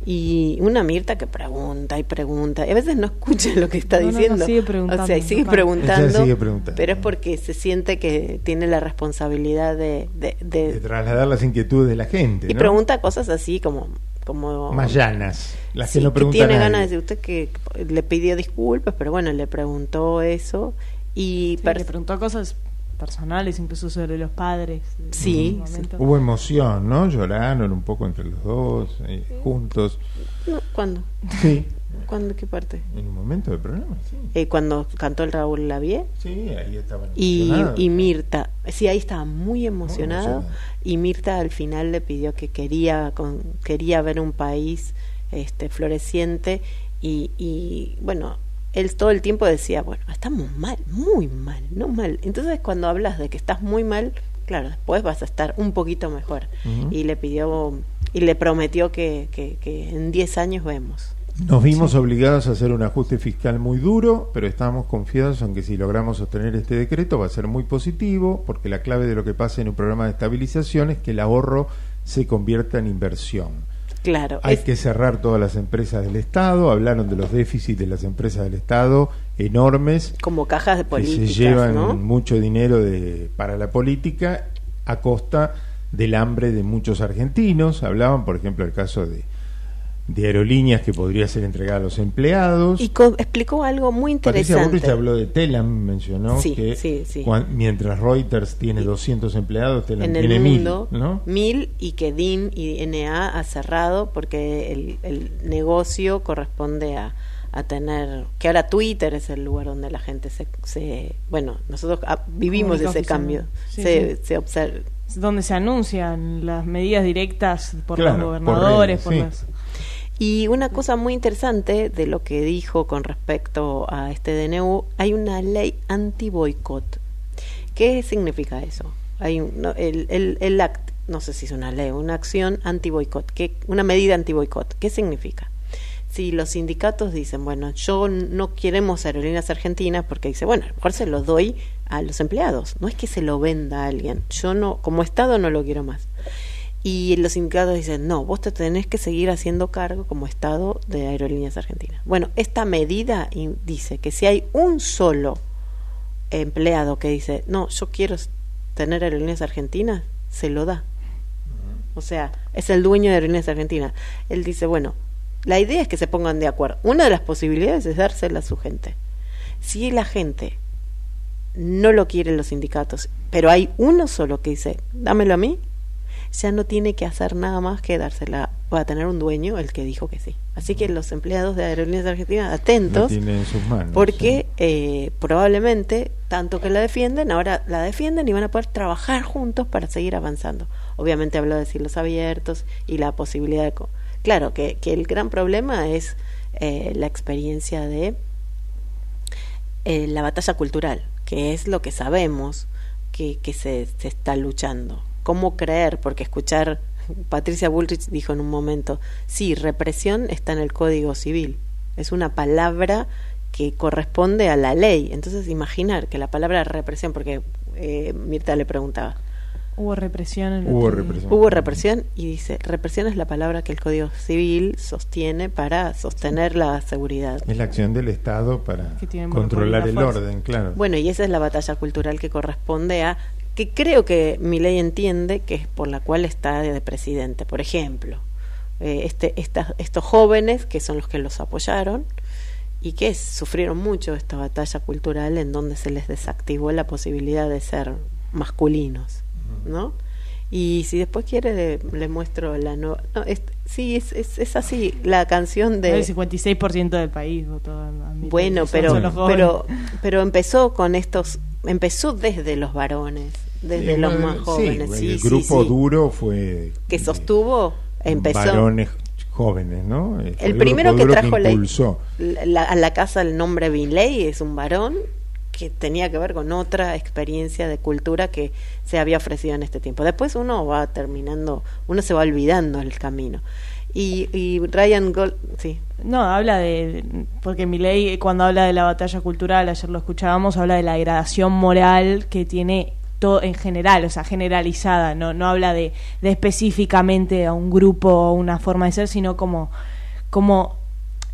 y una Mirta que pregunta y pregunta y a veces no escucha lo que está
No, no, no,
diciendo.
sigue preguntando,
o sea, y sigue preguntando,
sigue preguntando.
pero es porque se siente que tiene la responsabilidad de, de- de-
de trasladar las inquietudes de la gente.
y
¿no?
pregunta cosas así como como
Más llanas, las
Sí,
que no preguntan
tiene
a
ganas de decir usted que le pidió disculpas, pero bueno, le preguntó eso y
Sí, le preguntó cosas personales, incluso sobre los padres. de
Sí.
Hubo emoción, ¿no? Lloraron un poco entre los dos, eh, juntos.
No, ¿Cuándo?
Sí,
¿Cuándo? ¿Qué parte?
en un momento del programa, sí.
Eh, cuando cantó el Raúl Lavie
Sí, ahí estaban
y, y Mirta, sí, ahí estaba muy emocionado
emocionado.
y Mirta al final le pidió que quería con, quería ver un país este floreciente y, y bueno, él todo el tiempo decía, bueno, estamos mal, muy mal, no mal. Entonces cuando hablas de que estás muy mal, claro, después vas a estar un poquito mejor. Y le pidió y le prometió que, que, que en 10 años vemos.
Nos vimos obligados a hacer un ajuste fiscal muy duro, pero estamos confiados en que si logramos sostener este decreto va a ser muy positivo, porque la clave de lo que pasa en un programa de estabilización es que el ahorro se convierta en inversión.
Claro,
Hay
es-
que cerrar todas las empresas del Estado, hablaron de los déficits de las empresas del Estado enormes,
como cajas de
que
políticas,
se llevan
¿no?
mucho dinero de, para la política a costa del hambre de muchos argentinos. Hablaban, por ejemplo, el caso de, de aerolíneas que podría ser entregada a los empleados.
Y co- explicó algo muy
Patricia
interesante.
Bullrich habló de Telam, mencionó
Sí,
que
sí, sí.
cuan- mientras Reuters tiene 200 empleados, Telam
en el
tiene
mundo,
mil, ¿no?
mil y que DIN y NA ha cerrado porque el, el negocio corresponde a, a tener, que ahora Twitter es el lugar donde la gente se, se bueno, nosotros ah, vivimos ese cambio.
Sí,
se,
sí.
se observa.
donde se anuncian las medidas directas por
Claro,
los
por
gobernadores,
redes,
por,
sí.
las...
Y una cosa muy interesante de lo que dijo con respecto a este DNU, hay una ley anti-boicot. ¿Qué significa eso? Hay un- no, el, el, el act, no sé si es una ley, una acción anti-boicot, ¿qué- una medida anti-boicot. ¿Qué significa? Si los sindicatos dicen, bueno, yo no queremos aerolíneas argentinas porque dice, bueno, a lo mejor se lo doy a los empleados, no es que se lo venda a alguien, yo no, como Estado no lo quiero más. Y los sindicatos dicen, no, vos te tenés que seguir haciendo cargo como Estado de Aerolíneas Argentinas. Bueno, esta medida dice que si hay un solo empleado que dice, no, yo quiero tener Aerolíneas Argentinas, se lo da. O sea, es el dueño de Aerolíneas Argentinas. Él dice, bueno, la idea es que se pongan de acuerdo. Una de las posibilidades es dársela a su gente. Si la gente no lo quieren los sindicatos, pero hay uno solo que dice, dámelo a mí, ya no tiene que hacer nada más que dársela. Va a tener un dueño el que dijo que sí. Así que los empleados de Aerolíneas Argentinas, atentos,
sus manos.
porque eh, probablemente, tanto que la defienden, ahora la defienden y van a poder trabajar juntos para seguir avanzando. Obviamente habló de cielos abiertos y la posibilidad de... co- Claro, que, que el gran problema es eh, la experiencia de eh, la batalla cultural, que es lo que sabemos que, que se, se está luchando. ¿Cómo creer? Porque escuchar, Patricia Bullrich dijo en un momento, sí, represión está en el Código Civil, es una palabra que corresponde a la ley. Entonces, imaginar que la palabra represión, porque eh, Mirta le preguntaba,
Hubo represión. en el
Hubo represión.
Hubo represión y dice, represión es la palabra que el Código Civil sostiene para sostener la seguridad.
Es la acción del Estado para controlar el orden, claro.
Bueno, y esa es la batalla cultural que corresponde a, que creo que mi ley entiende que es por la cual está de presidente. Por ejemplo, eh, este, estas- estos jóvenes que son los que los apoyaron y que sufrieron mucho esta batalla cultural en donde se les desactivó la posibilidad de ser masculinos, ¿no? Y si después quiere le, le muestro la nueva... No, es- sí, es, es, es así, la canción de...
El 56% del país votó a mí.
Bueno, pero, pero, pero empezó con estos, empezó desde los varones, desde
Sí,
los más
sí,
jóvenes. Sí,
el
sí,
grupo
sí.
duro fue
que sostuvo, empezó.
varones jóvenes, ¿no? Eh, fue
El primero
grupo
que trajo la, la- a la casa el nombre Binley es un varón que tenía que ver con otra experiencia de cultura que se había ofrecido en este tiempo. Después uno va terminando, uno se va olvidando el camino. Y, y Ryan Gold, sí,
No, habla de. Porque mi ley, cuando habla de la batalla cultural, ayer lo escuchábamos, habla de la degradación moral que tiene todo en general, o sea, generalizada. No, no habla de, de específicamente a un grupo o una forma de ser, sino como, como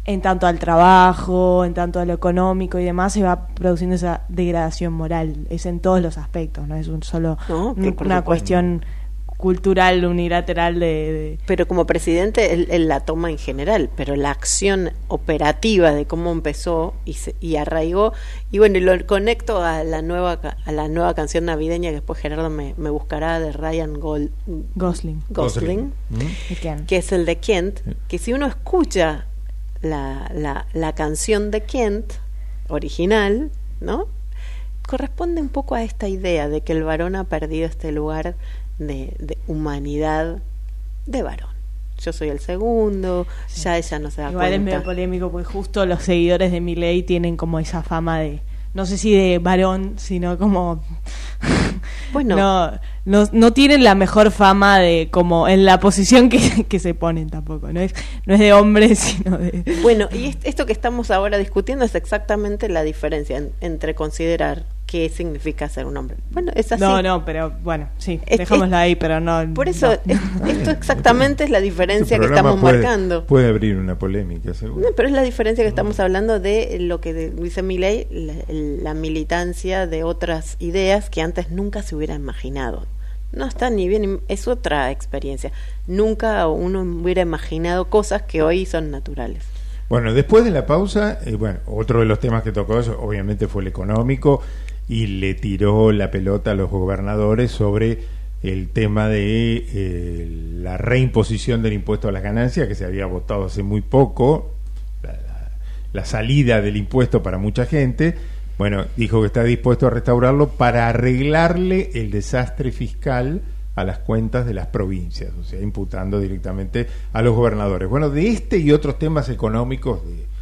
en tanto al trabajo, en tanto a lo económico y demás, se va produciendo esa degradación moral. Es en todos los aspectos, no es un solo
No,
una
supuesto.
cuestión cultural unilateral de- de
pero como presidente él, él la toma en general, pero la acción operativa de cómo empezó y, se, y arraigó, y bueno, y lo conecto a la nueva ca- a la nueva canción navideña que después Gerardo me, me buscará de Ryan Gol-
Gosling.
Gosling,
¿Mm?
Que es el de Kent, que si uno escucha la, la, la canción de Kent original, ¿no? corresponde un poco a esta idea de que el varón ha perdido este lugar de, de humanidad de varón. Yo soy el segundo, ya ella no se da
Igual es
cuenta.
medio polémico porque justo los seguidores de Milei tienen como esa fama de, no sé si de varón, sino como...
Bueno.
no, no, no tienen la mejor fama de como en la posición que, que se ponen tampoco. No es, no es de hombres, sino de...
Bueno, y est- esto que estamos ahora discutiendo es exactamente la diferencia en- entre considerar qué significa ser un hombre. Bueno, es así.
No, no, pero bueno, sí,
Es-
dejémosla ahí, pero no...
Por eso,
no.
es- esto exactamente es la diferencia
Este
que
programa
estamos
puede,
marcando.
Puede abrir una polémica, seguro.
No, pero es la diferencia que estamos hablando de lo que de- dice Milley, la, la militancia de otras ideas que antes nunca se hubiera imaginado. No está ni bien, es otra experiencia. Nunca uno hubiera imaginado cosas que hoy son naturales.
Bueno, después de la pausa, eh, bueno, otro de los temas que tocó eso, obviamente fue el económico y le tiró la pelota a los gobernadores sobre el tema de eh, la reimposición del impuesto a las ganancias que se había votado hace muy poco, la, salida del impuesto para mucha gente. Bueno, dijo que está dispuesto a restaurarlo para arreglarle el desastre fiscal a las cuentas de las provincias, o sea, imputando directamente a los gobernadores. Bueno, de este y otros temas económicos de-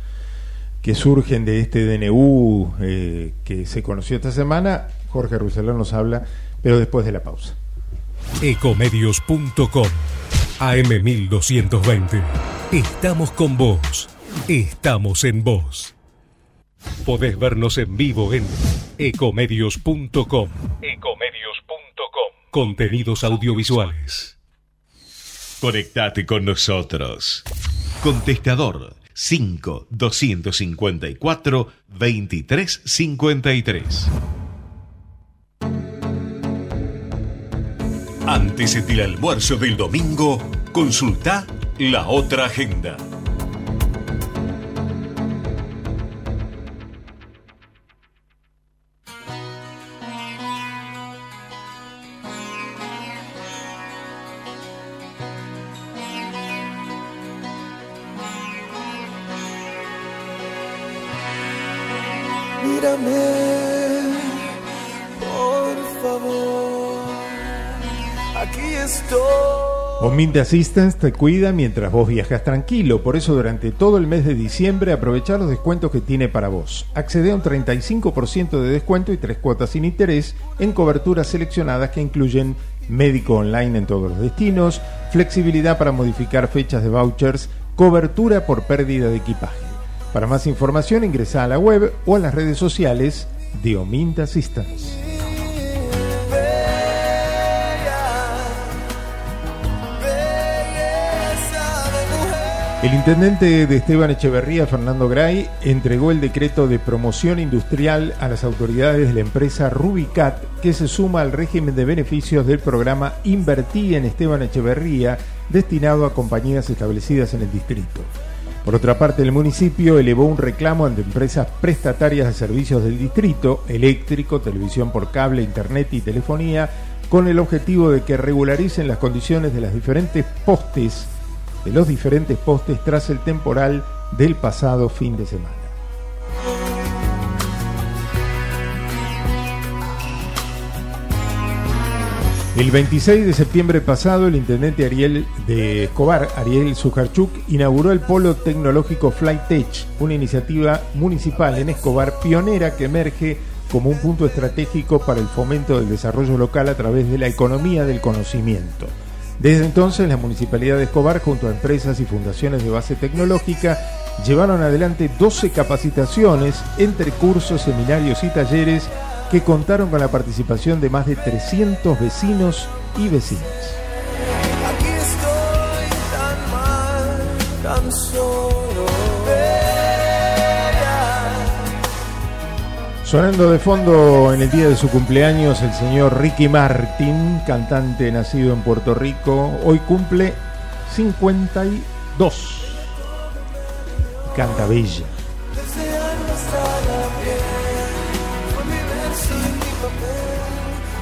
que surgen de este DNU eh, que se conoció esta semana, Jorge Rousselot nos habla, pero después de la pausa.
Ecomedios.com AM1220. Estamos con vos. Estamos en vos. Podés vernos en vivo en ecomedios.com. Ecomedios.com. Contenidos audiovisuales. Conectate con nosotros. Contestador 5 254 2353. Antes del almuerzo del domingo, consulta la otra agenda.
Omint Assistance te cuida mientras vos viajas tranquilo, por eso durante todo el mes de diciembre aprovecha los descuentos que tiene para vos. Accede a un 35% de descuento y tres cuotas sin interés en coberturas seleccionadas que incluyen médico online en todos los destinos, flexibilidad para modificar fechas de vouchers, cobertura por pérdida de equipaje. Para más información ingresa a la web o a las redes sociales de Omint Assistance. El intendente de Esteban Echeverría, Fernando Gray, entregó el decreto de promoción industrial a las autoridades de la empresa Rubicat, que se suma al régimen de beneficios del programa Invertí en Esteban Echeverría, destinado a compañías establecidas en el distrito. Por otra parte, el municipio elevó un reclamo ante empresas prestatarias de servicios del distrito, eléctrico, televisión por cable, internet y telefonía, con el objetivo de que regularicen las condiciones de las diferentes postes de los diferentes postes tras el temporal del pasado fin de semana. El 26 de septiembre pasado, el intendente Ariel de Escobar, Ariel Sujarchuk, inauguró el Polo Tecnológico FlyTech, una iniciativa municipal en Escobar pionera que emerge como un punto estratégico para el fomento del desarrollo local a través de la economía del conocimiento. Desde entonces, la Municipalidad de Escobar, junto a empresas y fundaciones de base tecnológica, llevaron adelante 12 capacitaciones entre cursos, seminarios y talleres que contaron con la participación de más de 300 vecinos y vecinas. Sonando de fondo en el día de su cumpleaños el señor Ricky Martin, cantante nacido en Puerto Rico, hoy cumple 52. Canta bella.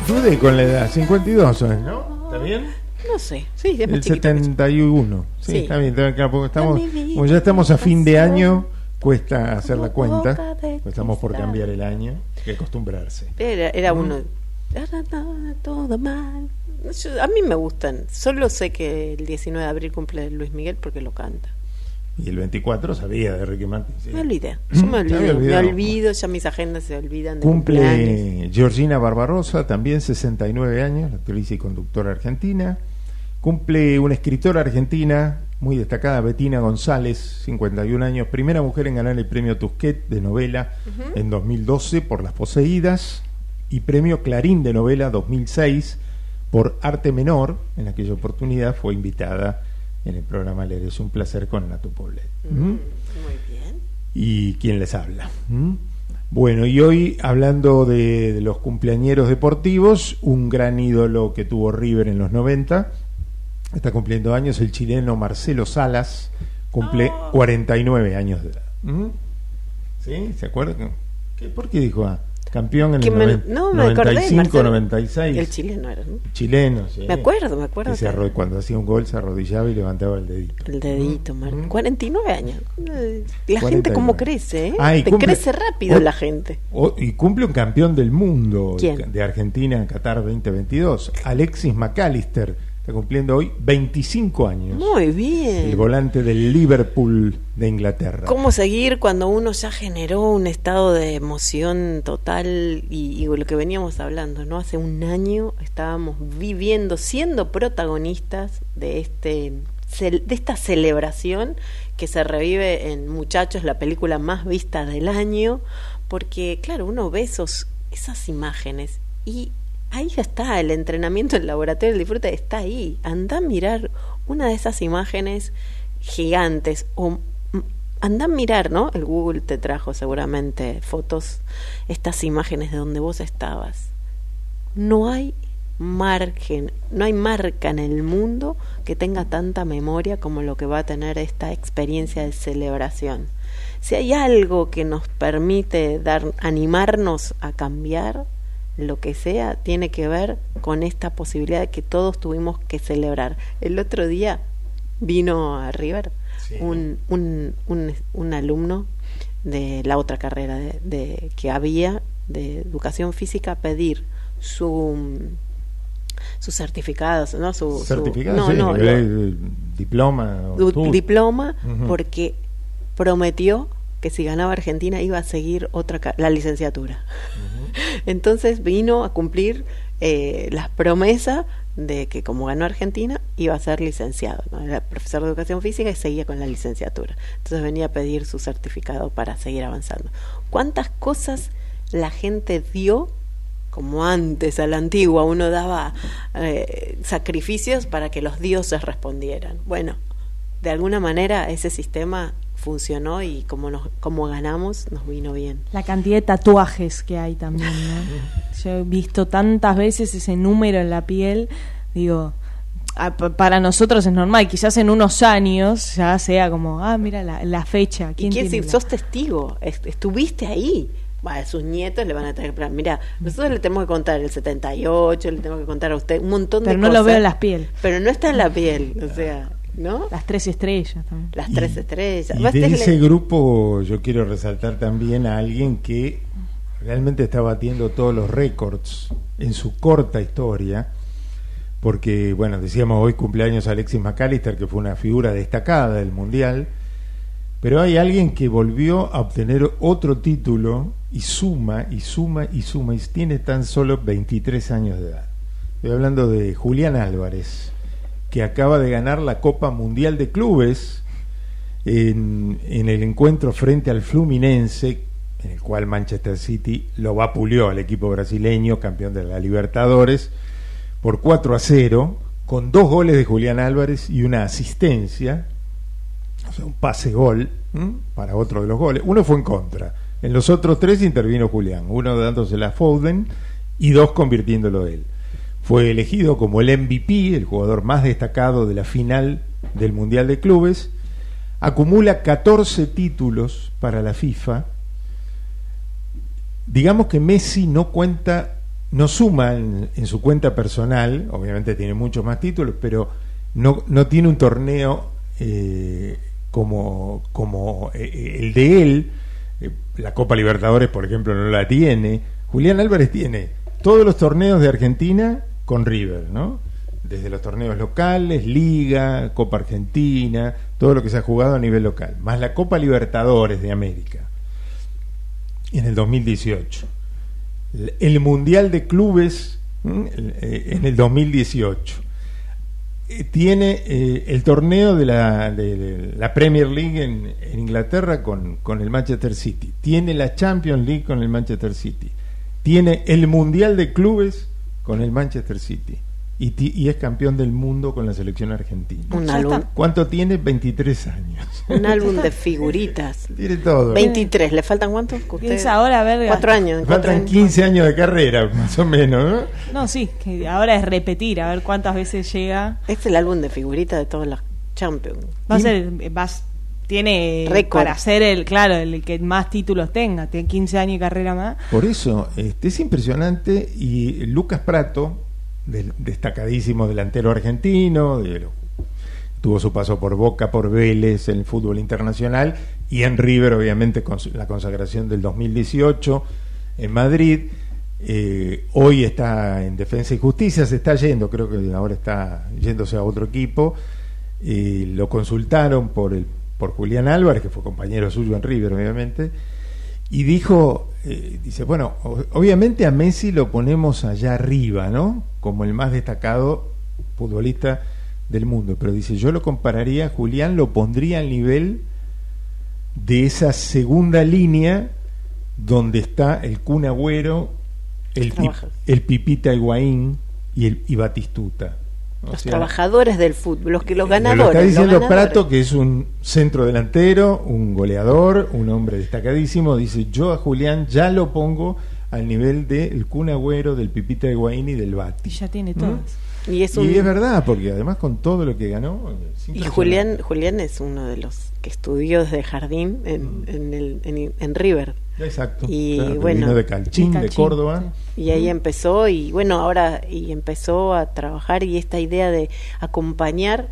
Dudé con la edad, 52 años, ¿no? ¿Está bien?
No sé, sí, es más
El
chiquito.
71. Sí,
Sí.
está bien. estamos, como ya estamos a fin de año, cuesta hacer la cuenta. pues estamos por cambiar el año, hay que acostumbrarse.
Era, era uno. "Ahora nada, todo mal. Yo- a mí me gustan. Solo sé que el 19 de abril cumple Luis Miguel porque lo canta.
Y el 24 sabía de Ricky Martin. sí.
Me olvidé. Yo me
Mm, había
olvido. Me olvido, ya mis agendas se olvidan de.
Cumple Georgina Barbarosa, también 69 años, la actriz y conductora argentina. Cumple una escritora argentina muy destacada, Betina González, 51 años, primera mujer en ganar el premio Tusquet de novela
Ujú.
en 2012 por Las Poseídas y premio Clarín de novela 2006 por Arte Menor. En aquella oportunidad fue invitada en el programa Leer es un placer con Nato Poblet.
Mm,
¿Mm?
Muy bien.
y quién les habla. ¿Mm? Bueno, y hoy hablando de, de los cumpleañeros deportivos, un gran ídolo que tuvo River en los 90, está cumpliendo años el chileno Marcelo Salas, cumple 49 años de edad. ¿Mm? ¿Sí? ¿Se acuerdan? ¿Qué- ¿Por qué dijo ah, campeón en el
me- no, me acordé,
95,
Marcelo.
96?
El chileno era, ¿no?
Chileno, sí.
Me acuerdo, me acuerdo
se arro- cuando hacía un gol se arrodillaba y levantaba el dedito.
El dedito,
Mm.
49 años. La
49.
gente cómo crece, ¿eh?
Ah, cumple-
crece rápido
o-
la gente.
o- y cumple un campeón del mundo
¿Quién?
de Argentina en Qatar 2022, Alexis McAllister. Está cumpliendo hoy 25 años.
Muy
El
bien.
volante del Liverpool de Inglaterra.
¿Cómo seguir cuando uno ya generó un estado de emoción total y, y lo que veníamos hablando, ¿no? Hace un año estábamos viviendo, siendo protagonistas de este de esta celebración que se revive en Muchachos, la película más vista del año, porque claro, uno ve esos, esas imágenes y ahí ya está, el entrenamiento, el laboratorio, el disfrute está ahí. Anda a mirar una de esas imágenes gigantes o anda a mirar, ¿no? El Google te trajo seguramente fotos, estas imágenes de donde vos estabas. No hay margen, no hay marca en el mundo que tenga tanta memoria como lo que va a tener esta experiencia de celebración. Si hay algo que nos permite dar animarnos a cambiar, lo que sea, tiene que ver con esta posibilidad de que todos tuvimos que celebrar. El otro día vino a River un, un, un, alumno de la otra carrera de, que había de educación física a pedir su sus certificados, ¿no? Su,
no, no, diploma.
diploma, porque prometió que si ganaba Argentina iba a seguir otra la licenciatura. Entonces vino a cumplir eh, las promesas de que como ganó Argentina iba a ser licenciado. Era profesor de educación física y seguía con la licenciatura. Entonces venía a pedir su certificado para seguir avanzando. ¿Cuántas cosas la gente dio? Como antes, a la antigua, uno daba eh, sacrificios para que los dioses respondieran. Bueno, de alguna manera ese sistema funcionó y como nos como ganamos nos vino bien.
La cantidad de tatuajes que hay también, ¿no? Yo he visto tantas veces ese número en la piel, digo, para nosotros es normal, quizás en unos años ya sea como, ah, mira la, fecha.
¿Quién ¿Y quién sos testigo? Estuviste ahí. a sus nietos le van a tener que mira, nosotros le tenemos que contar el 78, le tenemos que contar a usted un montón
de
cosas.
Pero no lo veo en las piel.
Pero no está en la piel, o sea, ¿no?
Las tres estrellas también.
Las tres estrellas.
Y de ese grupo yo quiero resaltar también a alguien que realmente está batiendo todos los récords en su corta historia, porque, bueno, decíamos hoy cumpleaños Alexis McAllister, que fue una figura destacada del Mundial, pero hay alguien que volvió a obtener otro título y suma, y suma, y suma, y tiene tan solo 23 años de edad. Estoy hablando de Julián Álvarez que acaba de ganar la Copa Mundial de Clubes en, el encuentro frente al Fluminense, en el cual Manchester City lo vapuleó al equipo brasileño, campeón de la Libertadores, por 4 a 0, con dos goles de Julián Álvarez y una asistencia, o sea, un pase gol para otro de los goles. Uno fue en contra. En los otros tres intervino Julián, uno dándose la Foden y dos convirtiéndolo él. Fue elegido como el MVP, el jugador más destacado de la final del Mundial de Clubes. Acumula 14 títulos para la FIFA. Digamos que Messi no cuenta, no suma en, su cuenta personal, obviamente tiene muchos más títulos, pero no, no tiene un torneo eh, como, como eh, el de él. Eh, la Copa Libertadores, por ejemplo, no la tiene. Julián Álvarez tiene todos los torneos de Argentina con River, ¿no? Desde los torneos locales, Liga, Copa Argentina, todo lo que se ha jugado a nivel local, más la Copa Libertadores de América en el 2018, el Mundial de Clubes eh, en el 2018 eh, tiene eh, el torneo de la, de, la Premier League en, en Inglaterra con, con, el Manchester City, tiene la Champions League con el Manchester City, tiene el Mundial de Clubes con el Manchester City. Y, y, es campeón del mundo con la selección argentina.
Un álbum.
¿Cuánto tiene? 23 años.
Un álbum de figuritas.
Tiene todo.
23. ¿Le faltan cuántos?
Piensa ahora, a ver.
Cuatro años.
Faltan 15 años de carrera, más o menos, ¿no?
No, sí. Que ahora es repetir, a ver cuántas veces llega.
Este es el álbum de figuritas de todos los Champions.
Va a ser. Vas, tiene para ser el claro el que más títulos tenga tiene 15 años de carrera más.
Por eso este es impresionante y Lucas Prato del destacadísimo delantero argentino tuvo su paso por Boca por Vélez en el fútbol internacional y en River obviamente con la consagración del 2018 en Madrid. Eh, hoy está en Defensa y Justicia se está yendo creo que ahora está yéndose a otro equipo. Y lo consultaron por el por Julián Álvarez, que fue compañero suyo en River, obviamente, y dijo, eh, dice, bueno, obviamente a Messi lo ponemos allá arriba, ¿no? Como el más destacado futbolista del mundo, pero dice, yo lo compararía, Julián lo pondría al nivel de esa segunda línea donde está el Kun Agüero el, pi-
Trabaja.
el Pipita Higuaín y el y Batistuta. O
Los
sea,
trabajadores del fútbol, los que los
Lo
ganadores.
está
los
diciendo
ganadores.
Prato, que es un centro delantero, un goleador, un hombre destacadísimo. Dice, yo a Julián ya lo pongo al nivel del Kun Agüero, del Pipita de Guaín y del Bati.
Y ya tiene
¿Mm?
todas.
Y es un-
Y es verdad, porque además con todo lo que ganó...
Y. Julián, Julián es uno de los que estudió desde jardín en, en, el, en, en River.
Exacto.
Y
Claro,
bueno,
vino de Calchín, de Córdoba.
Y ahí empezó y bueno, ahora y empezó a trabajar y esta idea de acompañar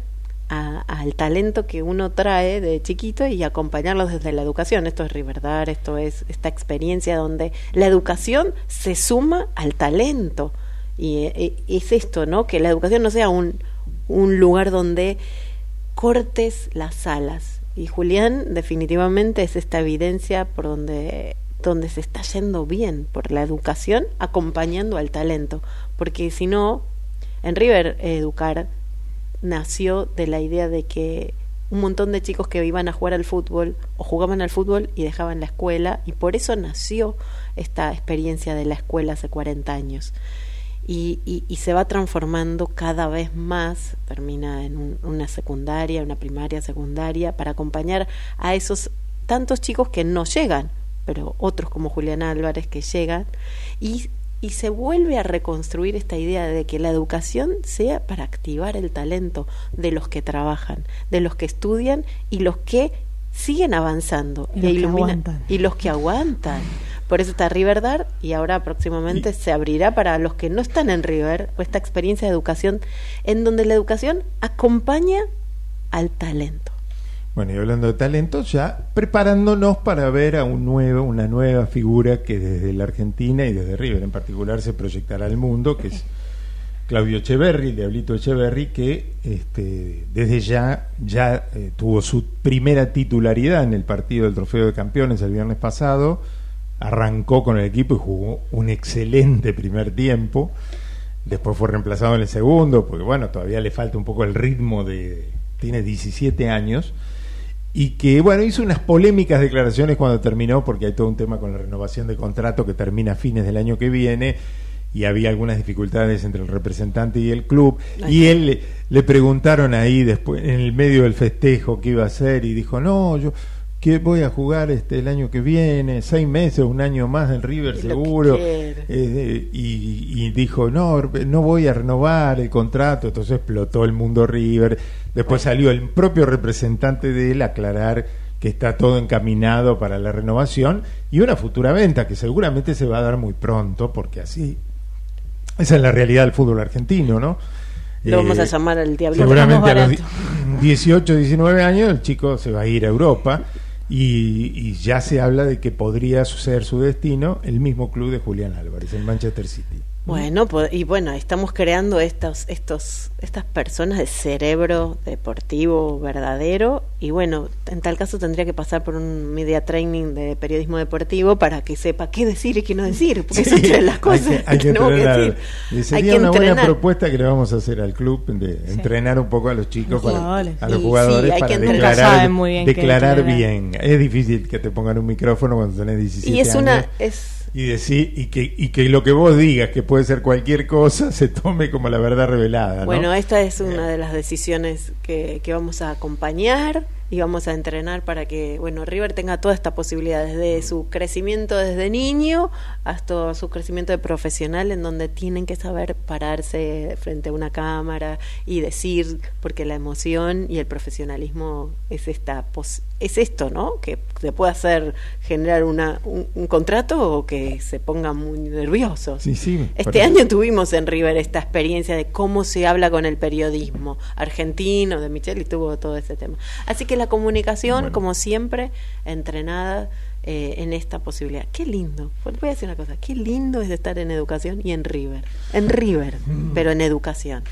al talento que uno trae de chiquito y acompañarlos desde la educación. Esto es Riverdar, esto es esta experiencia donde la educación se suma al talento. Y eh, es esto, ¿no? Que la educación no sea un, un lugar donde cortes las alas. Y Julián definitivamente es esta evidencia por donde, donde se está yendo bien, por la educación acompañando al talento. Porque si no, en River Educar nació de la idea de que un montón de chicos que iban a jugar al fútbol o jugaban al fútbol y dejaban la escuela y por eso nació esta experiencia de la escuela hace 40 años y, y- y se va transformando cada vez más, termina en un- una secundaria, una primaria, secundaria, para acompañar a esos tantos chicos que no llegan, pero otros como Julián Álvarez que llegan, y, y se vuelve a reconstruir esta idea de que la educación sea para activar el talento de los que trabajan, de los que estudian y los que siguen avanzando
Y los que
iluminan-
aguantan.
y los que aguantan. Por eso está Riverdar y ahora próximamente se abrirá para los que no están en River esta experiencia de educación en donde la educación acompaña al talento.
Bueno, y hablando de talentos, ya preparándonos para ver a un nuevo, una nueva figura que desde la Argentina y desde River en particular se proyectará al mundo, que es Claudio Echeverri, el Diablito Echeverri, que este, desde ya, ya eh, tuvo su primera titularidad en el partido del Trofeo de Campeones el viernes pasado, arrancó con el equipo y jugó un excelente primer tiempo, después fue reemplazado en el segundo, porque bueno, todavía le falta un poco el ritmo de... tiene 17 años, y que bueno hizo unas polémicas declaraciones cuando terminó porque hay todo un tema con la renovación de contrato que termina a fines del año que viene y había algunas dificultades entre el representante y el club y él le, le preguntaron ahí después en el medio del festejo qué iba a hacer y dijo no yo que voy a jugar este el año que viene seis meses un año más en River seguro eh, y, y dijo no no voy a renovar el contrato entonces explotó el mundo River. Después salió el propio representante de él a aclarar que está todo encaminado para la renovación y una futura venta que seguramente se va a dar muy pronto porque así esa es la realidad del fútbol argentino no
Lo vamos
Eh,
a llamar al diablito.
seguramente a los
Más
di- 18 19 años el chico se va a ir a Europa y, y ya se habla de que podría suceder su destino el mismo club de Julián Álvarez, el Manchester City.
Bueno, y bueno, estamos creando estos, estos, estas personas de cerebro deportivo verdadero y bueno, en tal caso tendría que pasar por un media training de periodismo deportivo para que sepa qué decir y qué no decir, porque
Sí,
es otra de las
hay
cosas
que- hay que
tenemos que decir.
Y
Hay
sería
que
una buena propuesta que le vamos a hacer al club de entrenar un poco a los chicos,
Los
para- a los jugadores
sí, hay
para declarar,
saben muy bien
declarar bien. Es difícil que te pongan un micrófono cuando tenés 17
Y es una,
años.
es,
y decir y que y que lo que vos digas que puede ser cualquier cosa se tome como la verdad revelada ¿no?
Bueno, esta es una de las decisiones que, que vamos a acompañar y vamos a entrenar para que, bueno, River tenga toda esta posibilidad, desde su crecimiento desde niño hasta su crecimiento de profesional, en donde tienen que saber pararse frente a una cámara y decir, porque la emoción y el profesionalismo es esta pos- es esto, ¿no? Que se puede hacer generar una, un, un contrato o que se pongan muy nerviosos.
Sí, sí,
Este
parece-
año tuvimos en River esta experiencia de cómo se habla con el periodismo argentino, de Michelle y tuvo todo ese tema. Así que la comunicación, como siempre, entrenada eh, en esta posibilidad. Qué lindo. Voy a decir una cosa, qué lindo es estar en educación y en River. En River,
Mm.
pero en educación.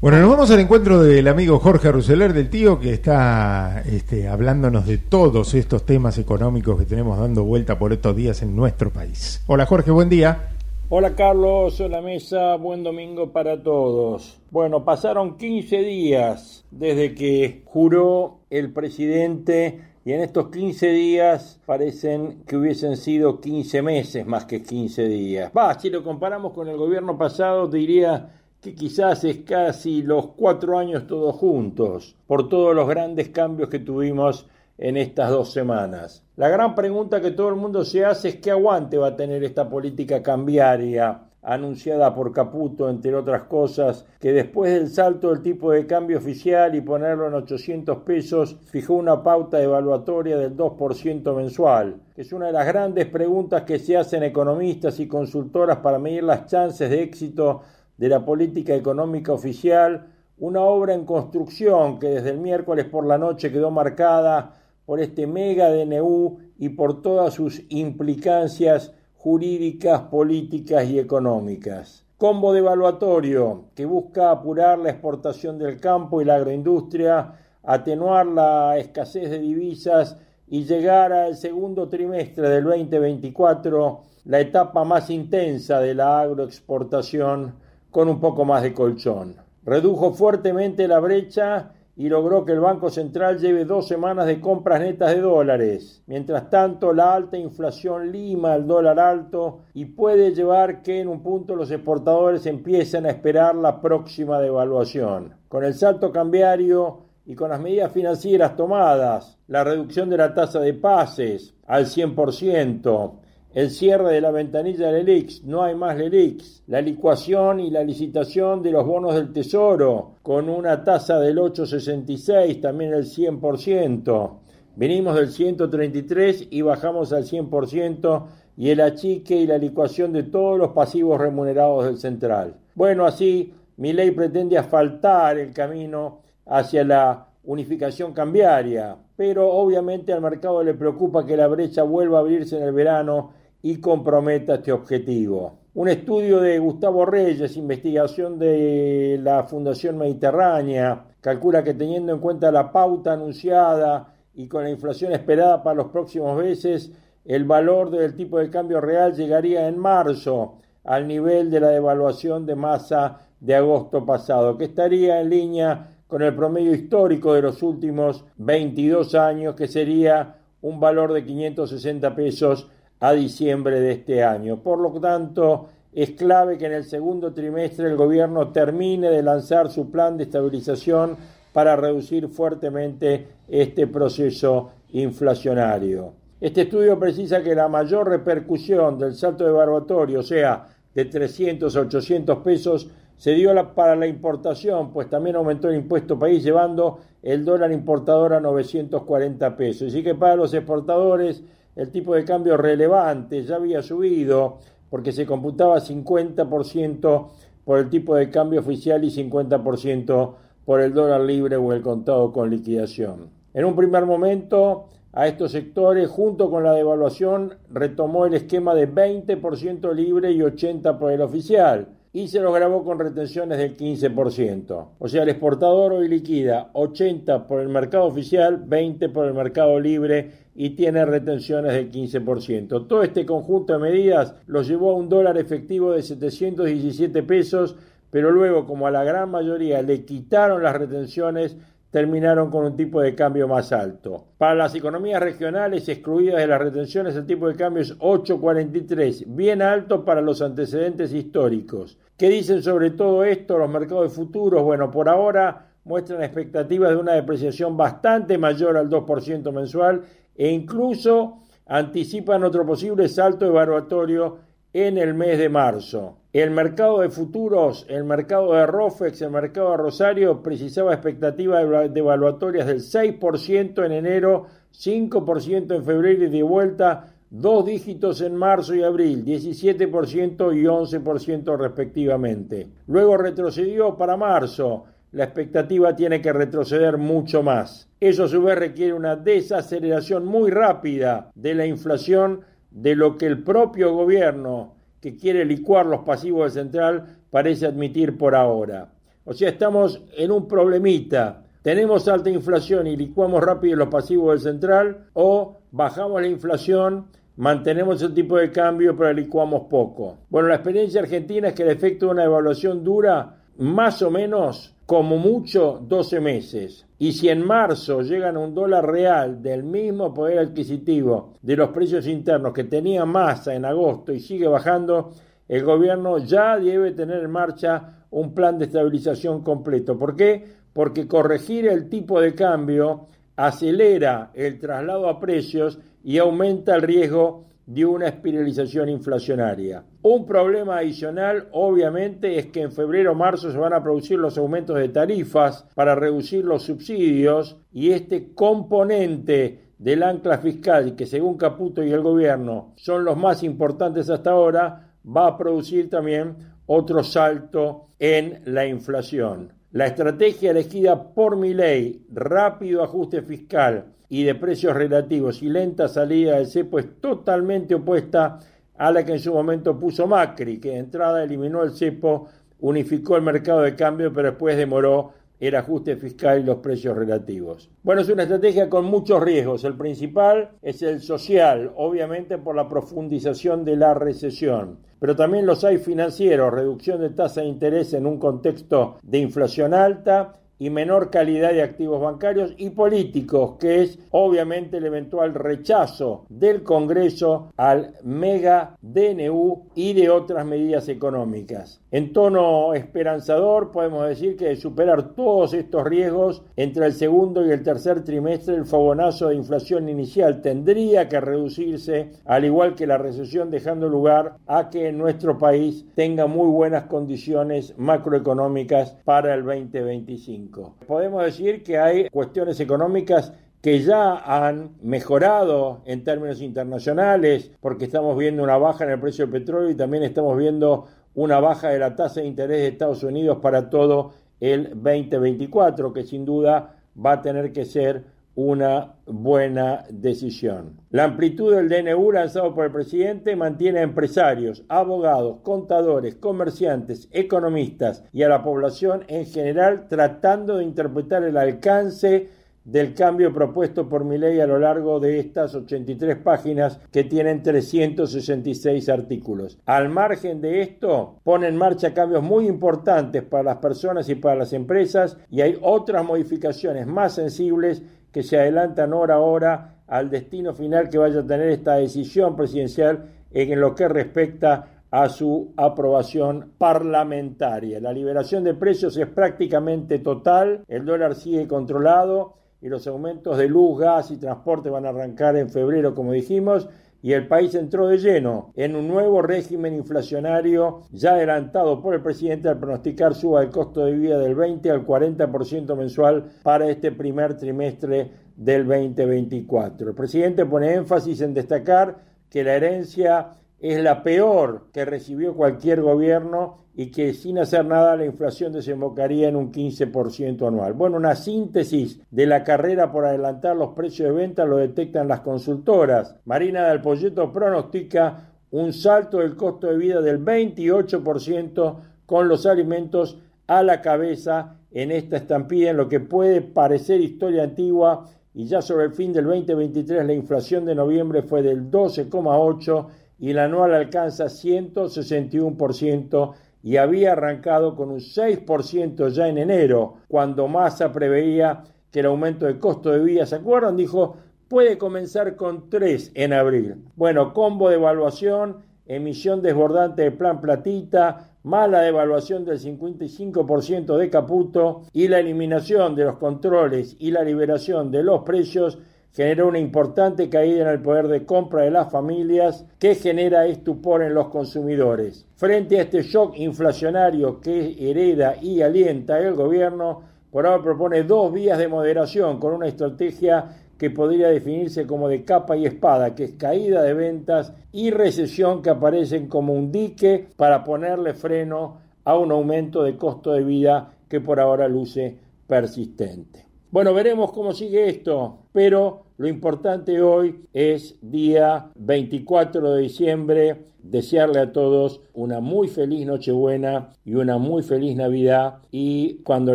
Bueno, nos vamos al encuentro del amigo Jorge Ruseler del tío que está este, hablándonos de todos estos temas económicos que tenemos dando vuelta por estos días en nuestro país. Hola Jorge, buen día.
Hola Carlos, hola mesa, buen domingo para todos. Bueno, pasaron 15 días desde que juró el presidente y en estos 15 días parecen que hubiesen sido 15 meses más que 15 días. Va, si lo comparamos con el gobierno pasado, diría que quizás es casi los cuatro años todos juntos, por todos los grandes cambios que tuvimos en estas dos semanas. La gran pregunta que todo el mundo se hace es qué aguante va a tener esta política cambiaria anunciada por Caputo, entre otras cosas, que después del salto del tipo de cambio oficial y ponerlo en 800 pesos, fijó una pauta evaluatoria del 2% mensual, es una de las grandes preguntas que se hacen economistas y consultoras para medir las chances de éxito de la política económica oficial, una obra en construcción que desde el miércoles por la noche quedó marcada por este mega DNU y por todas sus implicancias jurídicas, políticas y económicas. Combo devaluatorio que busca apurar la exportación del campo y la agroindustria, atenuar la escasez de divisas y llegar al segundo trimestre del 2024, la etapa más intensa de la agroexportación, con un poco más de colchón. Redujo fuertemente la brecha y logró que el Banco Central lleve dos semanas de compras netas de dólares. Mientras tanto, la alta inflación lima el dólar alto y puede llevar que en un punto los exportadores empiecen a esperar la próxima devaluación. Con el salto cambiario y con las medidas financieras tomadas, la reducción de la tasa de pases al 100%, el cierre de la ventanilla del ELIX, no hay más LELIX, la licuación y la licitación de los bonos del Tesoro con una tasa del 8,66, también el 100%. Venimos del 133 y bajamos al 100% y el achique y la licuación de todos los pasivos remunerados del central. Bueno, así mi ley pretende asfaltar el camino hacia la unificación cambiaria, pero obviamente al mercado le preocupa que la brecha vuelva a abrirse en el verano y comprometa este objetivo. Un estudio de Gustavo Reyes, investigación de la Fundación Mediterránea, calcula que teniendo en cuenta la pauta anunciada y con la inflación esperada para los próximos meses, el valor del tipo de cambio real llegaría en marzo al nivel de la devaluación de masa de agosto pasado, que estaría en línea con el promedio histórico de los últimos 22 años, que sería un valor de 560 pesos a diciembre de este año. Por lo tanto, es clave que en el segundo trimestre el gobierno termine de lanzar su plan de estabilización para reducir fuertemente este proceso inflacionario. Este estudio precisa que la mayor repercusión del salto de barbatorio, o sea, de 300 a 800 pesos, se dio para la importación, pues también aumentó el impuesto país, llevando el dólar importador a 940 pesos. Así que para los exportadores el tipo de cambio relevante ya había subido porque se computaba 50% por el tipo de cambio oficial y 50% por el dólar libre o el contado con liquidación. En un primer momento, a estos sectores, junto con la devaluación, retomó el esquema de 20% libre y 80% por el oficial, y se lo grabó con retenciones del 15%. O sea, el exportador hoy liquida 80 por el mercado oficial, 20 por el mercado libre y tiene retenciones del 15%. Todo este conjunto de medidas lo llevó a un dólar efectivo de 717 pesos, pero luego, como a la gran mayoría le quitaron las retenciones, terminaron con un tipo de cambio más alto. Para las economías regionales excluidas de las retenciones, el tipo de cambio es 8,43, bien alto para los antecedentes históricos. ¿Qué dicen sobre todo esto los mercados de futuros? Bueno, por ahora muestran expectativas de una depreciación bastante mayor al 2% mensual e incluso anticipan otro posible salto evaluatorio en el mes de marzo. El mercado de futuros, el mercado de ROFEX, el mercado de Rosario precisaba expectativas de evaluatorias del 6% en enero, 5% en febrero y de vuelta dos dígitos en marzo y abril, 17% y 11% respectivamente. Luego retrocedió para marzo, la expectativa tiene que retroceder mucho más. Eso a su vez requiere una desaceleración muy rápida de la inflación de lo que el propio gobierno que quiere licuar los pasivos del central parece admitir por ahora. O sea, estamos en un problemita. Tenemos alta inflación y licuamos rápido los pasivos del central o bajamos la inflación mantenemos el tipo de cambio pero licuamos poco. Bueno, la experiencia argentina es que el efecto de una evaluación dura más o menos como mucho 12 meses. Y si en marzo llegan a un dólar real del mismo poder adquisitivo de los precios internos que tenía masa en agosto y sigue bajando, el gobierno ya debe tener en marcha un plan de estabilización completo. ¿Por qué? Porque corregir el tipo de cambio acelera el traslado a precios y aumenta el riesgo de una espiralización inflacionaria. Un problema adicional, obviamente, es que en febrero o marzo se van a producir los aumentos de tarifas para reducir los subsidios y este componente del ancla fiscal, que según Caputo y el gobierno son los más importantes hasta ahora, va a producir también otro salto en la inflación. La estrategia elegida por mi ley, rápido ajuste fiscal y de precios relativos y lenta salida del cepo es totalmente opuesta a la que en su momento puso Macri, que de entrada eliminó el cepo, unificó el mercado de cambio, pero después demoró el ajuste fiscal y los precios relativos. Bueno, es una estrategia con muchos riesgos. El principal es el social, obviamente por la profundización de la recesión. Pero también los hay financieros, reducción de tasa de interés en un contexto de inflación alta y menor calidad de activos bancarios y políticos, que es obviamente el eventual rechazo del Congreso al mega DNU y de otras medidas económicas. En tono esperanzador podemos decir que de superar todos estos riesgos entre el segundo y el tercer trimestre el fogonazo de inflación inicial tendría que reducirse al igual que la recesión dejando lugar a que nuestro país tenga muy buenas condiciones macroeconómicas para el 2025. Podemos decir que hay cuestiones económicas que ya han mejorado en términos internacionales, porque estamos viendo una baja en el precio del petróleo y también estamos viendo una baja de la tasa de interés de Estados Unidos para todo el 2024, que sin duda va a tener que ser una buena decisión. La amplitud del DNU lanzado por el presidente mantiene a empresarios, abogados, contadores, comerciantes, economistas y a la población en general tratando de interpretar el alcance del cambio propuesto por mi ley a lo largo de estas 83 páginas que tienen 366 artículos. Al margen de esto, pone en marcha cambios muy importantes para las personas y para las empresas y hay otras modificaciones más sensibles que se adelantan hora a al destino final que vaya a tener esta decisión presidencial en lo que respecta a su aprobación parlamentaria. La liberación de precios es prácticamente total, el dólar sigue controlado y los aumentos de luz, gas y transporte van a arrancar en febrero, como dijimos, y el país entró de lleno en un nuevo régimen inflacionario ya adelantado por el presidente al pronosticar suba el costo de vida del 20 al 40% mensual para este primer trimestre del 2024. El presidente pone énfasis en destacar que la herencia es la peor que recibió cualquier gobierno y que sin hacer nada la inflación desembocaría en un 15% anual. Bueno, una síntesis de la carrera por adelantar los precios de venta lo detectan las consultoras. Marina del Polleto pronostica un salto del costo de vida del 28% con los alimentos a la cabeza en esta estampida, en lo que puede parecer historia antigua y ya sobre el fin del 2023 la inflación de noviembre fue del 12,8 y la anual alcanza 161% y había arrancado con un 6% ya en enero, cuando Massa preveía que el aumento de costo de vida, ¿se acuerdan? Dijo, puede comenzar con 3 en abril. Bueno, combo de evaluación, emisión desbordante de plan platita, mala devaluación del 55% de Caputo y la eliminación de los controles y la liberación de los precios generó una importante caída en el poder de compra de las familias que genera estupor en los consumidores. Frente a este shock inflacionario que hereda y alienta el gobierno, por ahora propone dos vías de moderación con una estrategia que podría definirse como de capa y espada, que es caída de ventas y recesión que aparecen como un dique para ponerle freno a un aumento de costo de vida que por ahora luce persistente. Bueno, veremos cómo sigue esto, pero lo importante hoy es día 24 de diciembre, desearle a todos una muy feliz Nochebuena y una muy feliz Navidad y cuando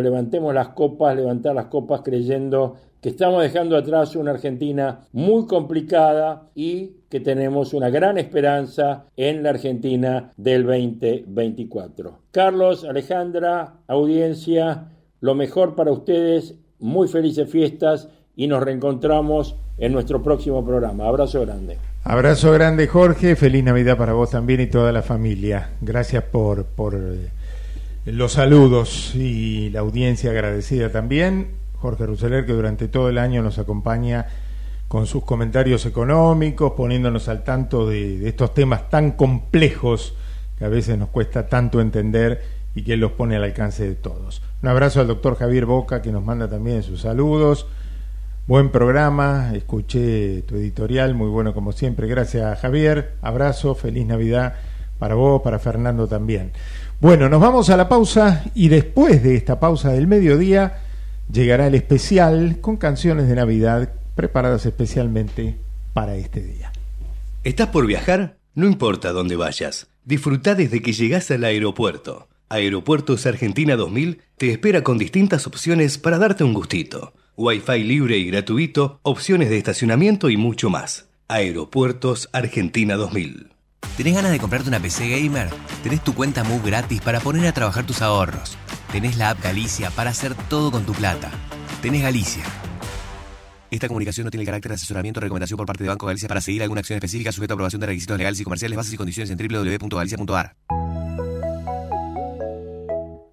levantemos las copas, levantar las copas creyendo que estamos dejando atrás una Argentina muy complicada y que tenemos una gran esperanza en la Argentina del 2024. Carlos, Alejandra, audiencia, lo mejor para ustedes, muy felices fiestas y nos reencontramos en nuestro próximo programa. Abrazo grande.
Abrazo grande Jorge, feliz Navidad para vos también y toda la familia. Gracias por, por eh, los saludos y la audiencia agradecida también. Jorge Ruseler que durante todo el año nos acompaña con sus comentarios económicos, poniéndonos al tanto de, de estos temas tan complejos que a veces nos cuesta tanto entender y que él los pone al alcance de todos. Un abrazo al doctor Javier Boca que nos manda también sus saludos. Buen programa, escuché tu editorial, muy bueno como siempre. Gracias Javier, abrazo, feliz Navidad para vos, para Fernando también. Bueno, nos vamos a la pausa y después de esta pausa del mediodía llegará el especial con canciones de Navidad preparadas especialmente para este día.
¿Estás por viajar? No importa dónde vayas, disfruta desde que llegas al aeropuerto. Aeropuertos Argentina 2000 te espera con distintas opciones para darte un gustito. Wi-Fi libre y gratuito, opciones de estacionamiento y mucho más. Aeropuertos Argentina 2000.
¿Tenés ganas de comprarte una PC gamer? Tenés tu cuenta Move gratis para poner a trabajar tus ahorros. Tenés la app Galicia para hacer todo con tu plata. Tenés Galicia. Esta comunicación no tiene carácter de asesoramiento o recomendación por parte de Banco Galicia para seguir alguna acción específica sujeta a aprobación de requisitos legales y comerciales, bases y condiciones en www.galicia.ar.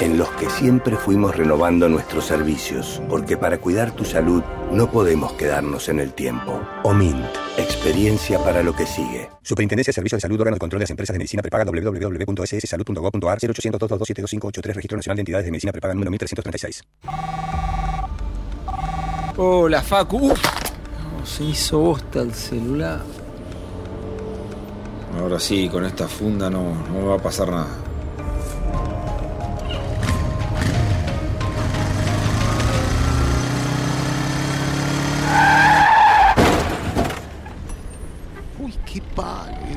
en los que siempre fuimos renovando nuestros servicios, porque para cuidar tu salud no podemos quedarnos en el tiempo. OMINT, experiencia para lo que sigue.
Superintendencia de Servicios de Salud, órgano de control de las empresas de medicina prepaga www.sssalud.gov.ar 0800 227 Registro Nacional de Entidades de Medicina Prepaga número 1336.
Hola, Facu. Uf, no, se hizo bosta el celular.
Ahora sí, con esta funda no, no me va a pasar nada.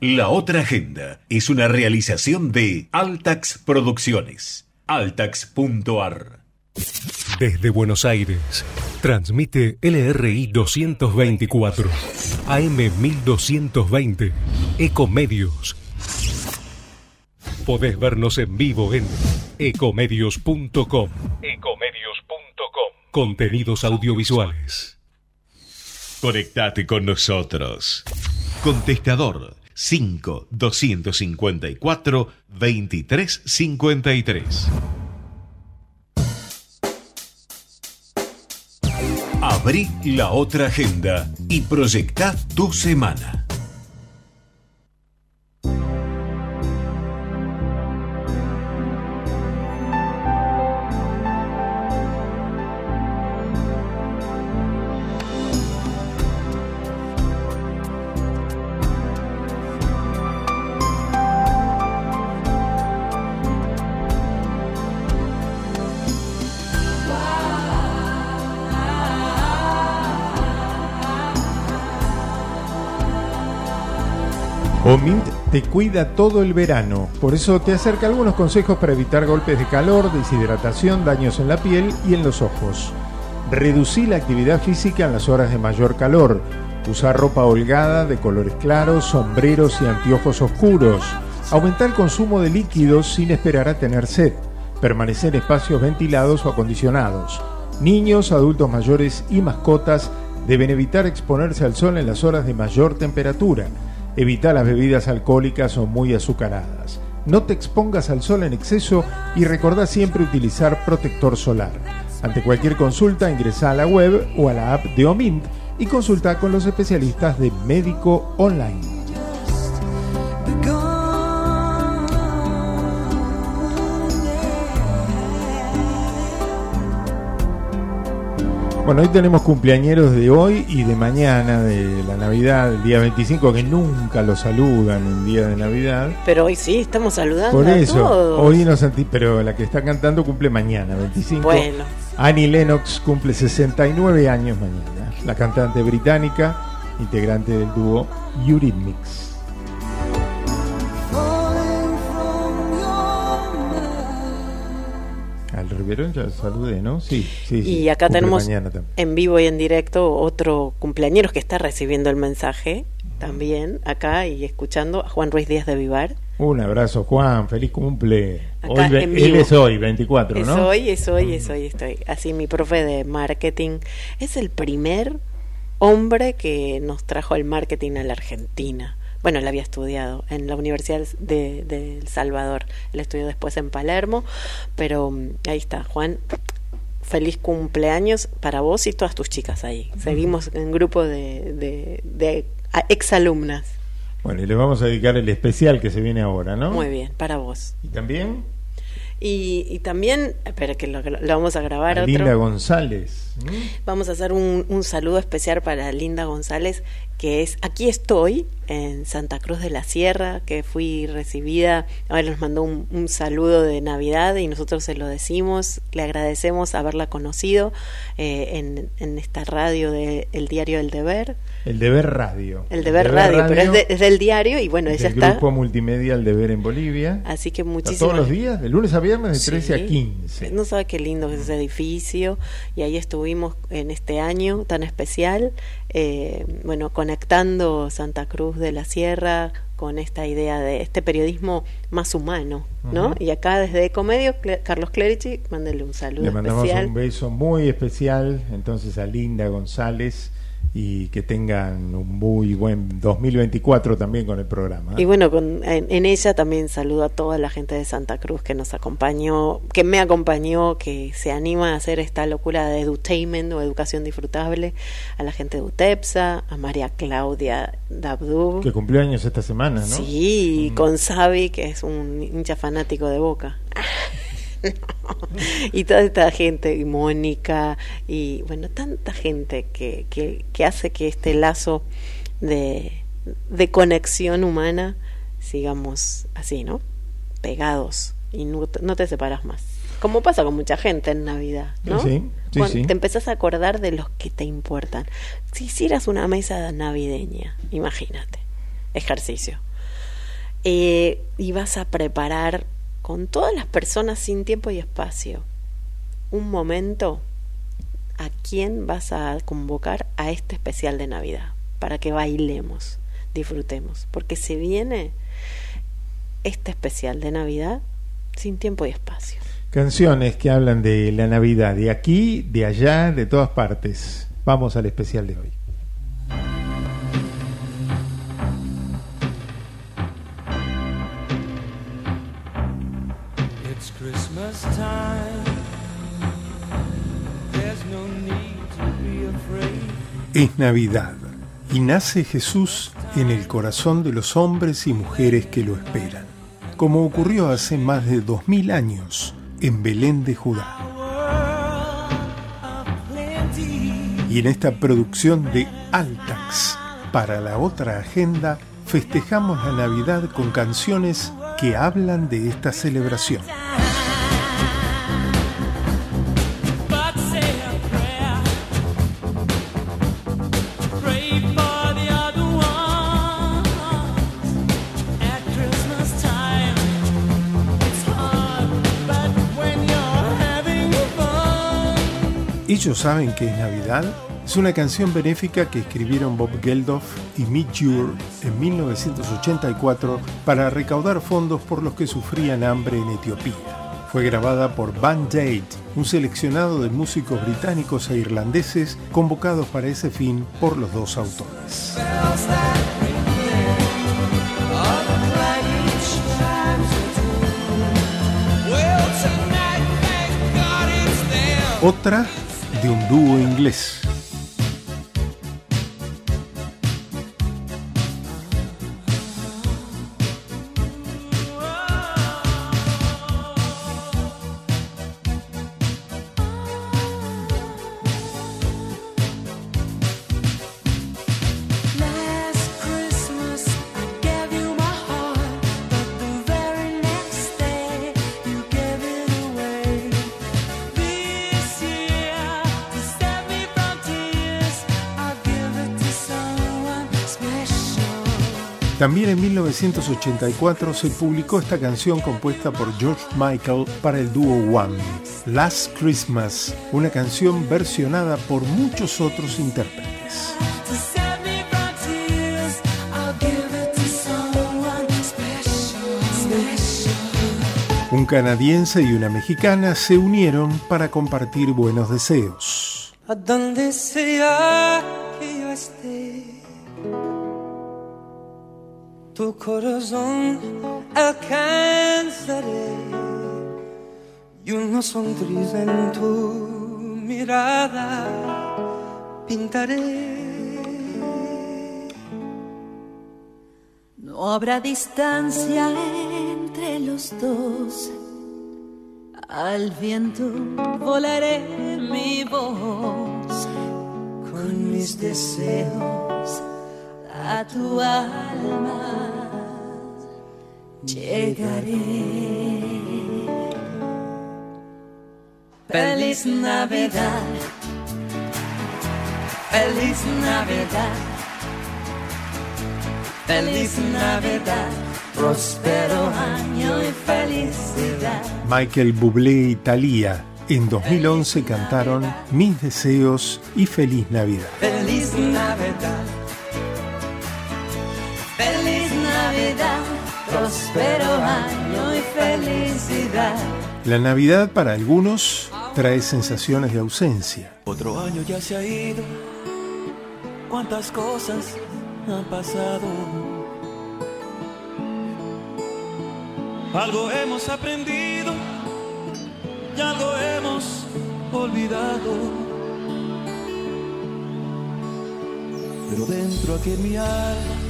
La otra agenda es una realización de Altax Producciones. Altax.ar
Desde Buenos Aires, transmite LRI 224, AM 1220, Ecomedios. Podés vernos en vivo en ecomedios.com. Ecomedios.com. Contenidos audiovisuales.
Conectate con nosotros. Contestador 5 254 2353. Abrí la otra agenda y proyecta tu semana.
Te cuida todo el verano, por eso te acerca algunos consejos para evitar golpes de calor, deshidratación, daños en la piel y en los ojos. Reducí la actividad física en las horas de mayor calor. Usar ropa holgada de colores claros, sombreros y anteojos oscuros. Aumentar el consumo de líquidos sin esperar a tener sed. Permanecer en espacios ventilados o acondicionados. Niños, adultos mayores y mascotas deben evitar exponerse al sol en las horas de mayor temperatura. Evita las bebidas alcohólicas o muy azucaradas. No te expongas al sol en exceso y recordá siempre utilizar protector solar. Ante cualquier consulta ingresa a la web o a la app de Omint y consulta con los especialistas de Médico Online. Bueno, hoy tenemos cumpleañeros de hoy y de mañana, de la Navidad, el día 25, que nunca lo saludan el día de Navidad.
Pero hoy sí, estamos saludando
Por
a
eso,
todos.
hoy nos anti- pero la que está cantando cumple mañana, 25.
Bueno.
Annie Lennox cumple 69 años mañana. La cantante británica, integrante del dúo Eurythmics. Riverón ya saludé, ¿no? Sí, sí. sí.
Y acá tenemos en vivo y en directo otro cumpleañero que está recibiendo el mensaje también acá y escuchando a Juan Ruiz Díaz de Vivar.
Un abrazo, Juan. Feliz cumple.
Acá
Hoy, él es hoy, 24,
Es
¿no?
hoy, es hoy, es hoy, estoy. Así mi profe de marketing es el primer hombre que nos trajo el marketing a la Argentina. Bueno, él había estudiado en la Universidad de, de El Salvador. Él estudió después en Palermo, pero mm, ahí está, Juan. Feliz cumpleaños para vos y todas tus chicas ahí. Seguimos en grupo de, de, de exalumnas.
Bueno, y le vamos a dedicar el especial que se viene ahora, ¿no?
Muy bien, para vos.
Y también
Y, y también, espera que lo, lo vamos a grabar
a
otro.
Linda González.
Vamos a hacer un, un saludo especial para Linda González, que es Aquí estoy, en Santa Cruz de la Sierra, que fui recibida. Ahora nos mandó un, un saludo de Navidad y nosotros se lo decimos. Le agradecemos haberla conocido eh, en, en esta radio de El Diario El Deber.
El Deber Radio.
El Deber Radio, pero es, de- es del diario y bueno, ella
del
está.
grupo multimedia El Deber en Bolivia.
Así que muchísimas
todos los días, de lunes a viernes, de 13
Sí.
a 15.
No sabe qué lindo es ese edificio y ahí estuvimos en este año tan especial, eh, bueno, conectando Santa Cruz de la Sierra con esta idea de este periodismo más humano, ¿no? Y acá desde Ecomedio, Cle- Carlos Clerici, mándele un saludo
Le mandamos
especial.
un beso muy especial entonces a Linda González y que tengan un muy buen 2024 también con el programa.
Y bueno, con- en, en ella también saludo a toda la gente de Santa Cruz que nos acompañó, que me acompañó, que se anima a hacer esta locura de edutainment o educación disfrutable, a la gente de UTEPSA, a María Claudia Dabdub.
Que cumplió años esta semana, ¿no?
Sí, con Xavi, que es un hincha fanático de Boca. y toda esta gente, y Mónica, y bueno, tanta gente que, que, que hace que este lazo de, de conexión humana sigamos así, ¿no? Pegados y no, te- no te separas más. Como pasa con mucha gente en Navidad, ¿no?
Sí, sí,
Cuando
sí.
Te empezás a acordar de los que te importan. Si hicieras una mesa navideña, imagínate, ejercicio, eh, y vas a preparar con todas las personas sin tiempo y espacio un momento a quién vas a convocar a este especial de Navidad para que bailemos, disfrutemos, porque se viene este especial de Navidad sin tiempo y espacio.
Canciones que hablan de la Navidad, de aquí, de allá, de todas partes. Vamos al especial de hoy.
Es Navidad y nace Jesús en el corazón de los hombres y mujeres que lo esperan, como ocurrió hace más de dos mil años en Belén de Judá. Y en esta producción de Altax, para la otra agenda, festejamos la Navidad con canciones que hablan de esta celebración. ellos saben que es Navidad es una canción benéfica que escribieron Bob Geldof y Mitch Jure en 1984 para recaudar fondos por los que sufrían hambre en Etiopía. Fue grabada por Van Aid, un seleccionado de músicos británicos e irlandeses convocados para ese fin por los dos autores.
Otra de un dúo inglés. También en 1984 se publicó esta canción compuesta por George Michael para el dúo One, Last Christmas, una canción versionada por muchos otros intérpretes. Un canadiense y una mexicana se unieron para compartir buenos deseos.
Tu corazón alcanzaré y una sonrisa en tu mirada pintaré.
No habrá distancia entre los dos. Al viento volaré mi voz con mis deseos a tu alma. Llegaré. Feliz Navidad. Feliz Navidad. Feliz Navidad. Próspero año y felicidad.
Michael Bublé y Thalía en 2011 cantaron Mis deseos y Feliz Navidad.
Feliz Navidad.
Navidad. Próspero año y felicidad.
La Navidad para algunos trae sensaciones de ausencia.
Otro año ya se ha ido. Cuántas cosas han pasado. Algo hemos aprendido y algo hemos olvidado. Pero dentro aquí en mi alma,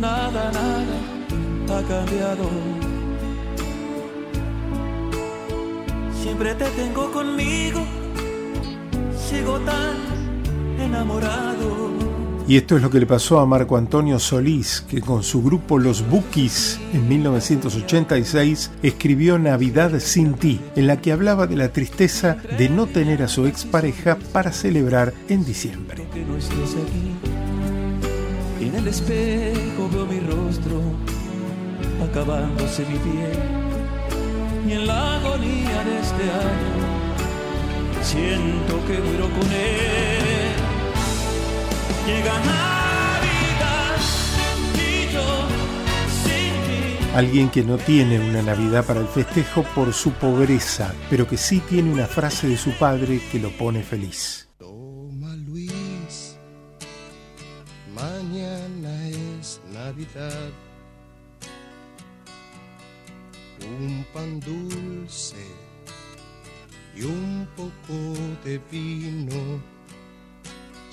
nada, nada ha cambiado. Siempre te tengo conmigo, sigo tan enamorado.
Y esto es lo que le pasó a Marco Antonio Solís, que con su grupo Los Bookies en 1986 escribió Navidad sin ti, en la que hablaba de la tristeza de no tener a su expareja para celebrar en diciembre.
que no estés aquí. En el espejo veo mi rostro, acabándose mi piel. Y en la agonía de este año, siento que muero con él. Llega Navidad y yo.
Alguien que no tiene una Navidad para el festejo por su pobreza, pero que sí tiene una frase de su padre que lo pone feliz.
Mañana es Navidad. Un pan dulce y un poco de vino,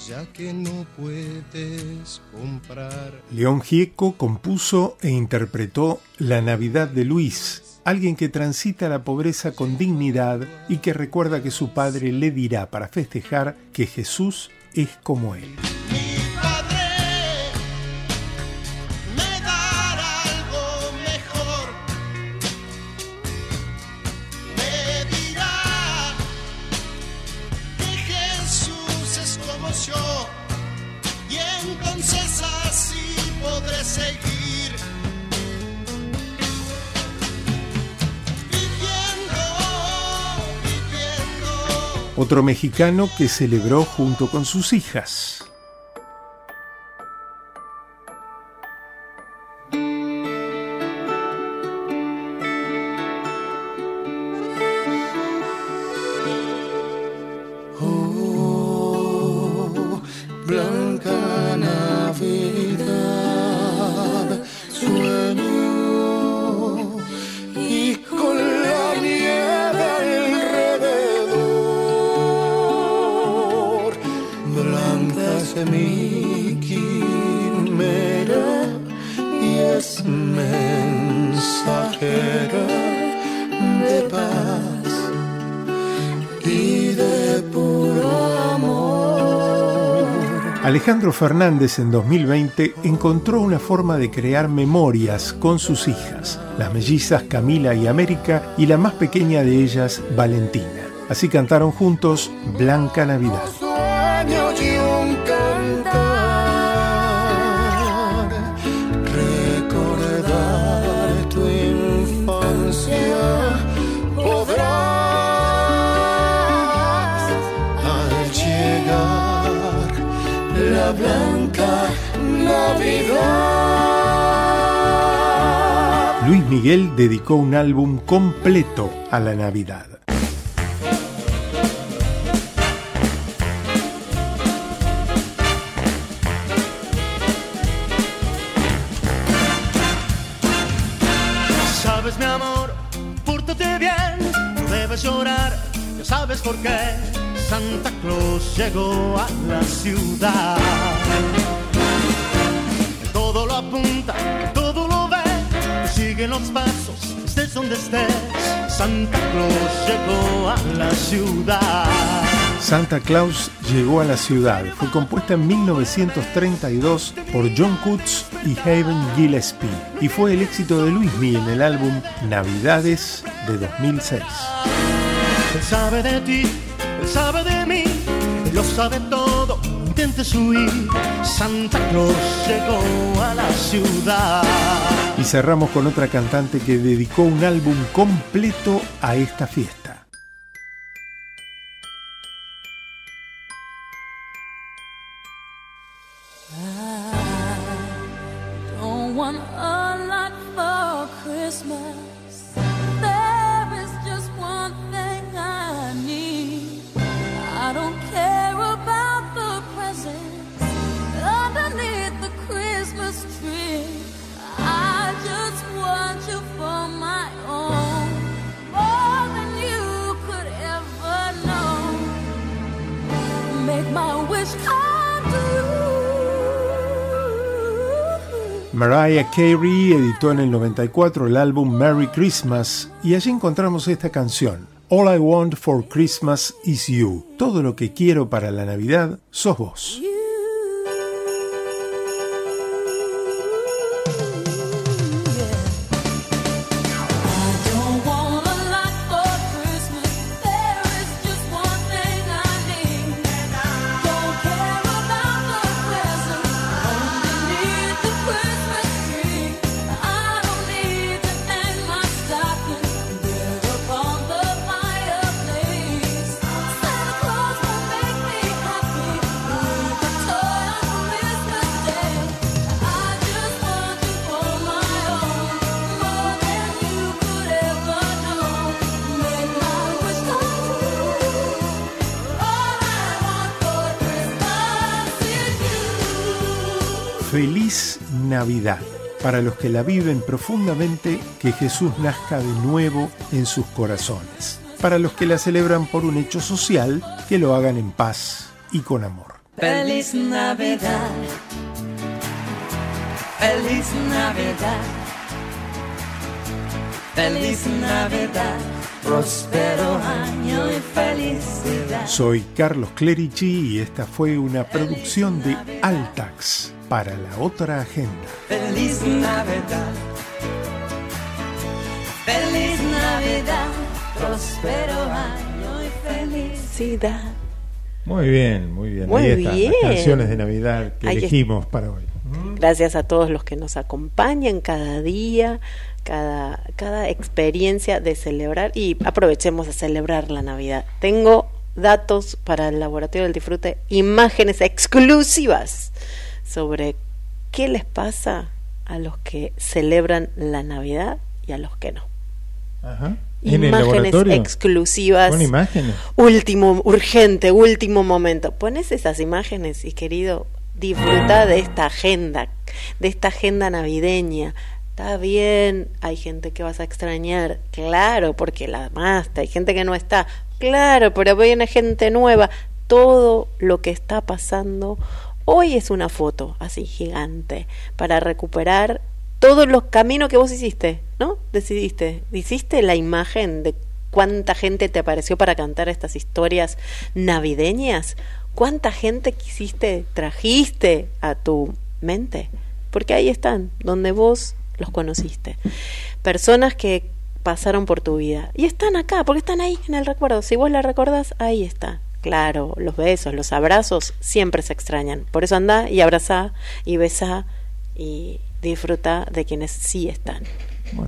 ya que no puedes comprar.
León Gieco compuso e interpretó La Navidad de Luis, alguien que transita la pobreza con dignidad y que recuerda que su padre le dirá para festejar que Jesús es como él.
Entonces así podré seguir viviendo, viviendo.
Otro mexicano que celebró junto con sus hijas. Alejandro Fernández en 2020 encontró una forma de crear memorias con sus hijas, las mellizas Camila y América y la más pequeña de ellas, Valentina. Así cantaron juntos Blanca Navidad.
Navidad.
Luis Miguel dedicó un álbum completo a la Navidad.
Sabes mi amor, pórtate bien, no debes llorar, ya sabes por qué. Santa Claus llegó a la ciudad. Santa Claus llegó a la ciudad.
Santa Claus llegó a la ciudad. Fue compuesta en 1932 por John Coots y Haven Gillespie y fue el éxito de Luismi en el álbum Navidades de 2006.
Él sabe de ti, él sabe de mí, él lo sabe todo,
Y cerramos con otra cantante que dedicó un álbum completo a esta fiesta. Mariah Carey editó en el 94 el álbum Merry Christmas y allí encontramos esta canción. All I want for Christmas is you. Todo lo que quiero para la Navidad sos vos. Para los que la viven profundamente, que Jesús nazca de nuevo en sus corazones. Para los que la celebran por un hecho social, que lo hagan en paz y con amor.
Feliz Navidad. Feliz Navidad. Feliz Navidad. Próspero año y felicidad.
Soy Carlos Clerici y esta fue una producción de Altax para la otra agenda.
Feliz Navidad. Feliz Navidad. Próspero año y felicidad.
Muy bien, muy bien.
Muy
Ahí están
bien.
las canciones de Navidad que
Ahí
elegimos para hoy.
Gracias a todos los que nos acompañan cada día, cada, cada experiencia de celebrar y aprovechemos de celebrar la Navidad. Tengo datos para el Laboratorio del Disfrute, imágenes exclusivas sobre qué les pasa a los que celebran la Navidad y a los que no.
Ajá. ¿En el
Imágenes exclusivas.
Con imágenes.
Último, urgente, último momento. Pones esas imágenes y querido, disfruta de esta agenda, de esta agenda navideña. Está bien, hay gente que vas a extrañar, claro, porque la amaste, hay gente que no está, claro, pero viene gente nueva. Todo lo que está pasando hoy es una foto así gigante para recuperar todos los caminos que vos hiciste, ¿no? Decidiste, hiciste la imagen de cuánta gente te apareció para cantar estas historias navideñas? ¿Cuánta gente quisiste, trajiste a tu mente? Porque ahí están, donde vos los conociste. Personas que pasaron por tu vida. Y están acá, porque están ahí en el recuerdo. Si vos la recordás, ahí está. Claro, los besos, los abrazos siempre se extrañan. Por eso anda y abraza y besa y disfruta de quienes sí están.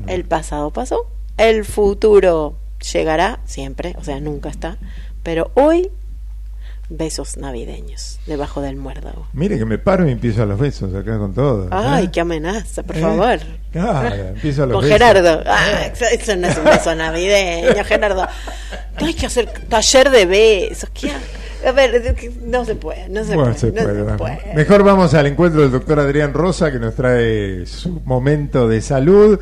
El pasado pasó, el futuro llegará siempre, o sea, nunca está. Pero hoy, besos navideños debajo del muérdago.
Mire que me paro y empiezo a los besos acá con todo.
Ay,
¿eh?
qué amenaza, por
Eh,
favor.
Claro, empiezo a los
Con
besos.
Gerardo. Ah, eso, no es un beso navideño, Gerardo. No hay que hacer taller de besos. ¿Qué A ver, no se puede, no se
Bueno,
puede.
se
no
puede,
se
vamos.
puede.
Mejor vamos al encuentro del doctor Adrián Rosa que nos trae su momento de salud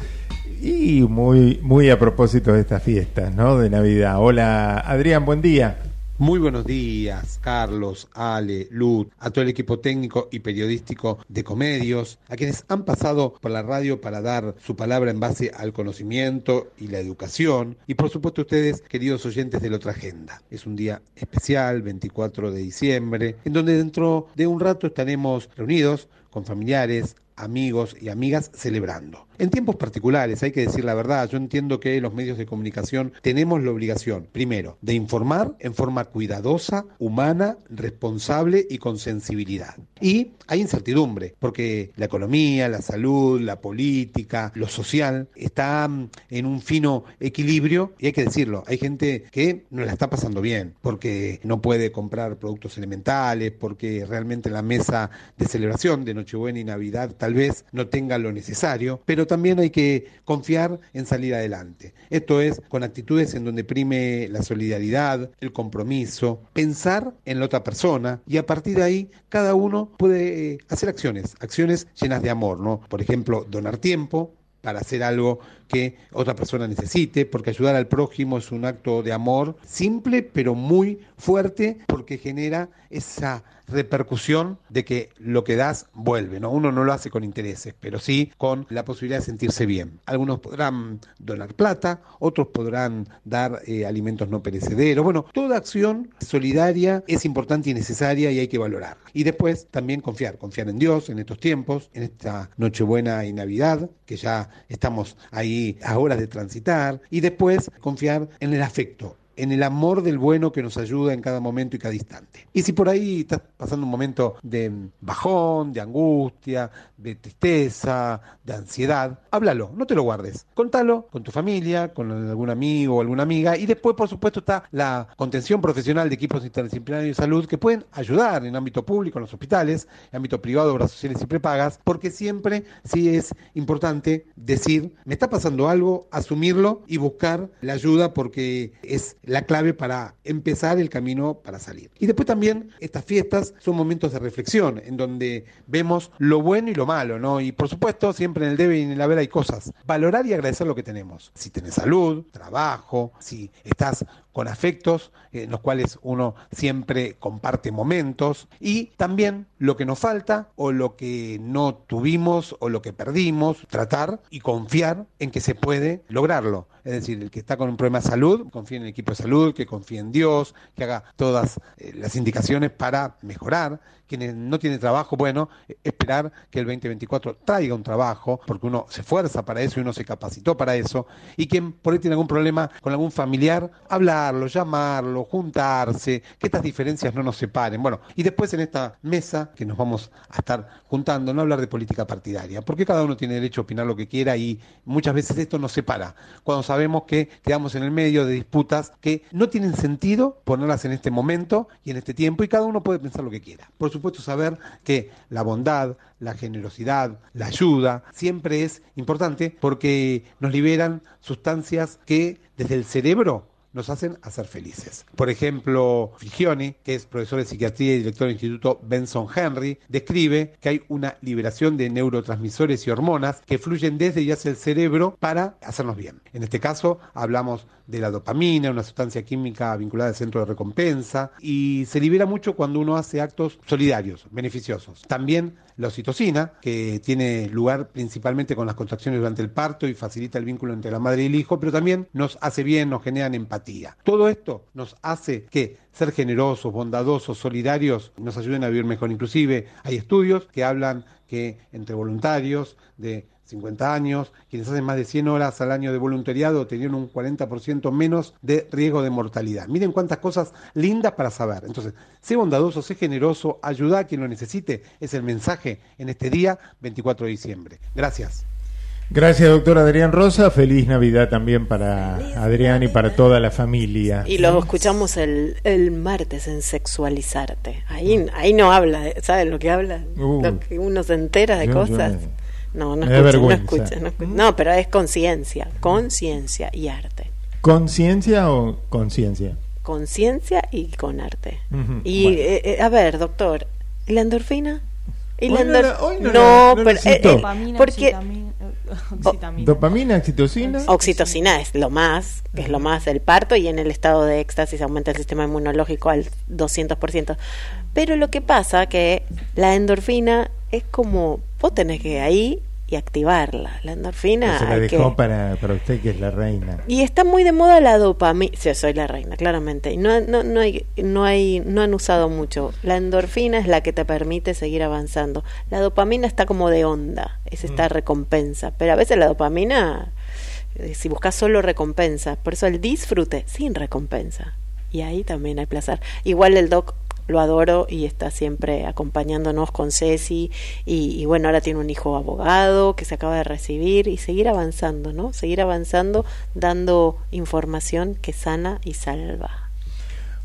y muy, muy a propósito de estas fiestas, ¿no? De Navidad. Hola Adrián, buen día.
Muy buenos días, Carlos, Ale, Luz, a todo el equipo técnico y periodístico de Comedios, a quienes han pasado por la radio para dar su palabra en base al conocimiento y la educación, y por supuesto ustedes, queridos oyentes de la otra agenda. Es un día especial, 24 de diciembre, en donde dentro de un rato estaremos reunidos con familiares, amigos y amigas celebrando. En tiempos particulares, hay que decir la verdad, yo entiendo que los medios de comunicación tenemos la obligación, primero, de informar en forma cuidadosa, humana, responsable y con sensibilidad. Y hay incertidumbre, porque la economía, la salud, la política, lo social, está mm, en un fino equilibrio y hay que decirlo, hay gente que no la está pasando bien, porque no puede comprar productos elementales, porque realmente la mesa de celebración de Nochebuena y Navidad tal vez no tenga lo necesario, pero también hay que confiar en salir adelante. Esto es con actitudes en donde prime la solidaridad, el compromiso, pensar en la otra persona y a partir de ahí cada uno puede eh, hacer acciones, acciones llenas de amor, ¿no? Por ejemplo, donar tiempo, para hacer algo que otra persona necesite, porque ayudar al prójimo es un acto de amor simple pero muy fuerte porque genera esa repercusión de que lo que das vuelve, ¿no? Uno no lo hace con intereses, pero sí con la posibilidad de sentirse bien. Algunos podrán donar plata, otros podrán dar eh, alimentos no perecederos. Bueno, toda acción solidaria es importante y necesaria y hay que valorar. Y después también confiar, confiar en Dios en estos tiempos, en esta Nochebuena y Navidad, que ya estamos ahí a horas de transitar, y después confiar en el afecto, en el amor del bueno que nos ayuda en cada momento y cada instante. Y si por ahí estás pasando un momento de bajón, de angustia, de tristeza, de ansiedad, háblalo, no te lo guardes. Contalo con tu familia, con algún amigo o alguna amiga. Y después, por supuesto, está la contención profesional de equipos interdisciplinarios de salud que pueden ayudar en ámbito público, en los hospitales, en ámbito privado, obras sociales y prepagas, porque siempre sí es importante decir, me está pasando algo, asumirlo y buscar la ayuda porque es la clave para empezar el camino para salir. Y después también estas fiestas son momentos de reflexión en donde vemos lo bueno y lo malo, ¿no? Y por supuesto, siempre en el debe y en el haber hay cosas. Valorar y agradecer lo que tenemos. Si tenés salud, trabajo, si estás con afectos en los cuales uno siempre comparte momentos y también lo que nos falta o lo que no tuvimos o lo que perdimos, tratar y confiar en que se puede lograrlo. Es decir, el que está con un problema de salud, confíe en el equipo de salud, que confíe en Dios, que haga todas eh, las indicaciones para mejorar. Quienes no tienen trabajo, bueno, esperar que el 2024 traiga un trabajo, porque uno se esfuerza para eso y uno se capacitó para eso. Y quien por ahí tiene algún problema con algún familiar, hablarlo, llamarlo, juntarse, que estas diferencias no nos separen. Bueno, y después en esta mesa que nos vamos a estar juntando, no hablar de política partidaria, porque cada uno tiene derecho a opinar lo que quiera y muchas veces esto nos separa. Cuando sabemos que quedamos en el medio de disputas que no tienen sentido ponerlas en este momento y en este tiempo y cada uno puede pensar lo que quiera. Supuesto saber que la bondad, la generosidad, la ayuda siempre es importante porque nos liberan sustancias que desde el cerebro nos hacen a ser felices. Por ejemplo, Figioni, que es profesor de psiquiatría y director del Instituto Benson Henry, describe que hay una liberación de neurotransmisores y hormonas que fluyen desde y hacia el cerebro para hacernos bien. En este caso, hablamos de la dopamina, una sustancia química vinculada al centro de recompensa, y se libera mucho cuando uno hace actos solidarios, beneficiosos. También la oxitocina, que tiene lugar principalmente con las contracciones durante el parto y facilita el vínculo entre la madre y el hijo, pero también nos hace bien, nos generan empatía. Todo esto nos hace que ser generosos, bondadosos, solidarios, nos ayuden a vivir mejor. Inclusive hay estudios que hablan que entre voluntarios de 50 años, quienes hacen más de 100 horas al año de voluntariado tenían un 40% menos de riesgo de mortalidad. Miren cuántas cosas lindas para saber. Entonces, sé bondadoso, sé generoso, ayuda a quien lo necesite. Es el mensaje en este día 24 de diciembre. Gracias.
Gracias, doctor Adrián Rosa. Feliz Navidad también para Adrián y para toda la familia.
Y lo escuchamos el, el martes en Sexualizarte. Ahí, ahí no habla, ¿sabes lo que habla?
Uh.
lo que uno se entera de
Yo-
cosas.
yo-
no, no escucha, no escucha, no escucha. No, pero es conciencia, conciencia y arte.
¿Conciencia o conciencia?
Conciencia y con arte. Y,
bueno.
eh, eh, a ver, doctor, ¿y la endorfina? ¿Y la
Hoy la- hoy no
no,
la- no la
pero, eh, eh,
Dopamina,
porque
oxitamina, oxitamina.
¿Dopamina, oxitocina?
Oxitocina es lo más, es lo más del parto y en el estado de éxtasis aumenta el sistema inmunológico al 200%. Pero lo que pasa que la endorfina es como vos tenés que ir ahí y activarla. La endorfina
se la dejó
que-
para, para usted que es la reina.
y está muy de moda la dopamina. Sí, soy la reina, claramente. Y no, no, no, hay, no, hay, no han usado mucho. La endorfina es la que te permite seguir avanzando. La dopamina está como de onda, es esta recompensa. Pero a veces la dopamina, eh, si buscas solo recompensa, por eso el disfrute sin recompensa. Y ahí también hay placer. Igual el doc lo adoro y está siempre acompañándonos con Ceci y, y bueno, ahora tiene un hijo abogado que se acaba de recibir y seguir avanzando, ¿no? Seguir avanzando dando información que sana y salva.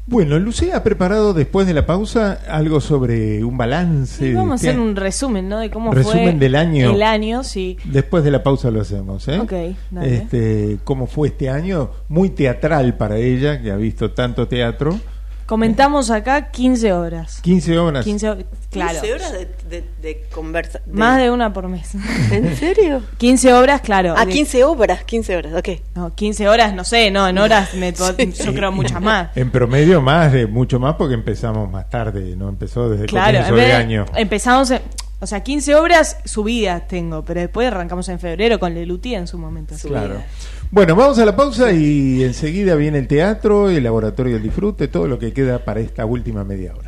Bueno, Lucía ha preparado después de la pausa algo sobre un balance.
Vamos a hacer un resumen, ¿no? De cómo
Resumen
fue
del año.
el año, sí.
Después de la pausa lo hacemos, ¿eh?
Ok, dale.
Este, ¿Cómo fue este año? Muy teatral para ella, que ha visto tanto teatro.
Comentamos acá 15 horas.
15 horas.
15 ho- claro.
15 horas de, de, de conversa. de-
Más de una por mes.
¿En serio?
15 horas, claro.
Ah,
De-
15 obras, 15 horas, ok.
No, 15 horas, no sé, no, en horas me, yo creo muchas más.
En promedio más, de mucho más, porque empezamos más tarde, no empezó desde el
Claro,
comienzo
en vez
de
de-
año.
empezamos, en- o sea, 15 obras subidas tengo, pero después arrancamos en febrero con Leluti en su momento.
Claro. Bueno, vamos a la pausa y enseguida viene el teatro, el laboratorio del disfrute, todo lo que queda para esta última media hora.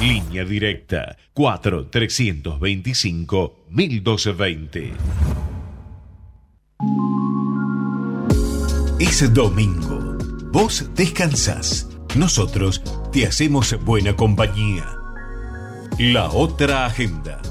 Línea directa 4 325 1220. Es domingo. Vos descansás. Nosotros te hacemos buena compañía. La otra agenda.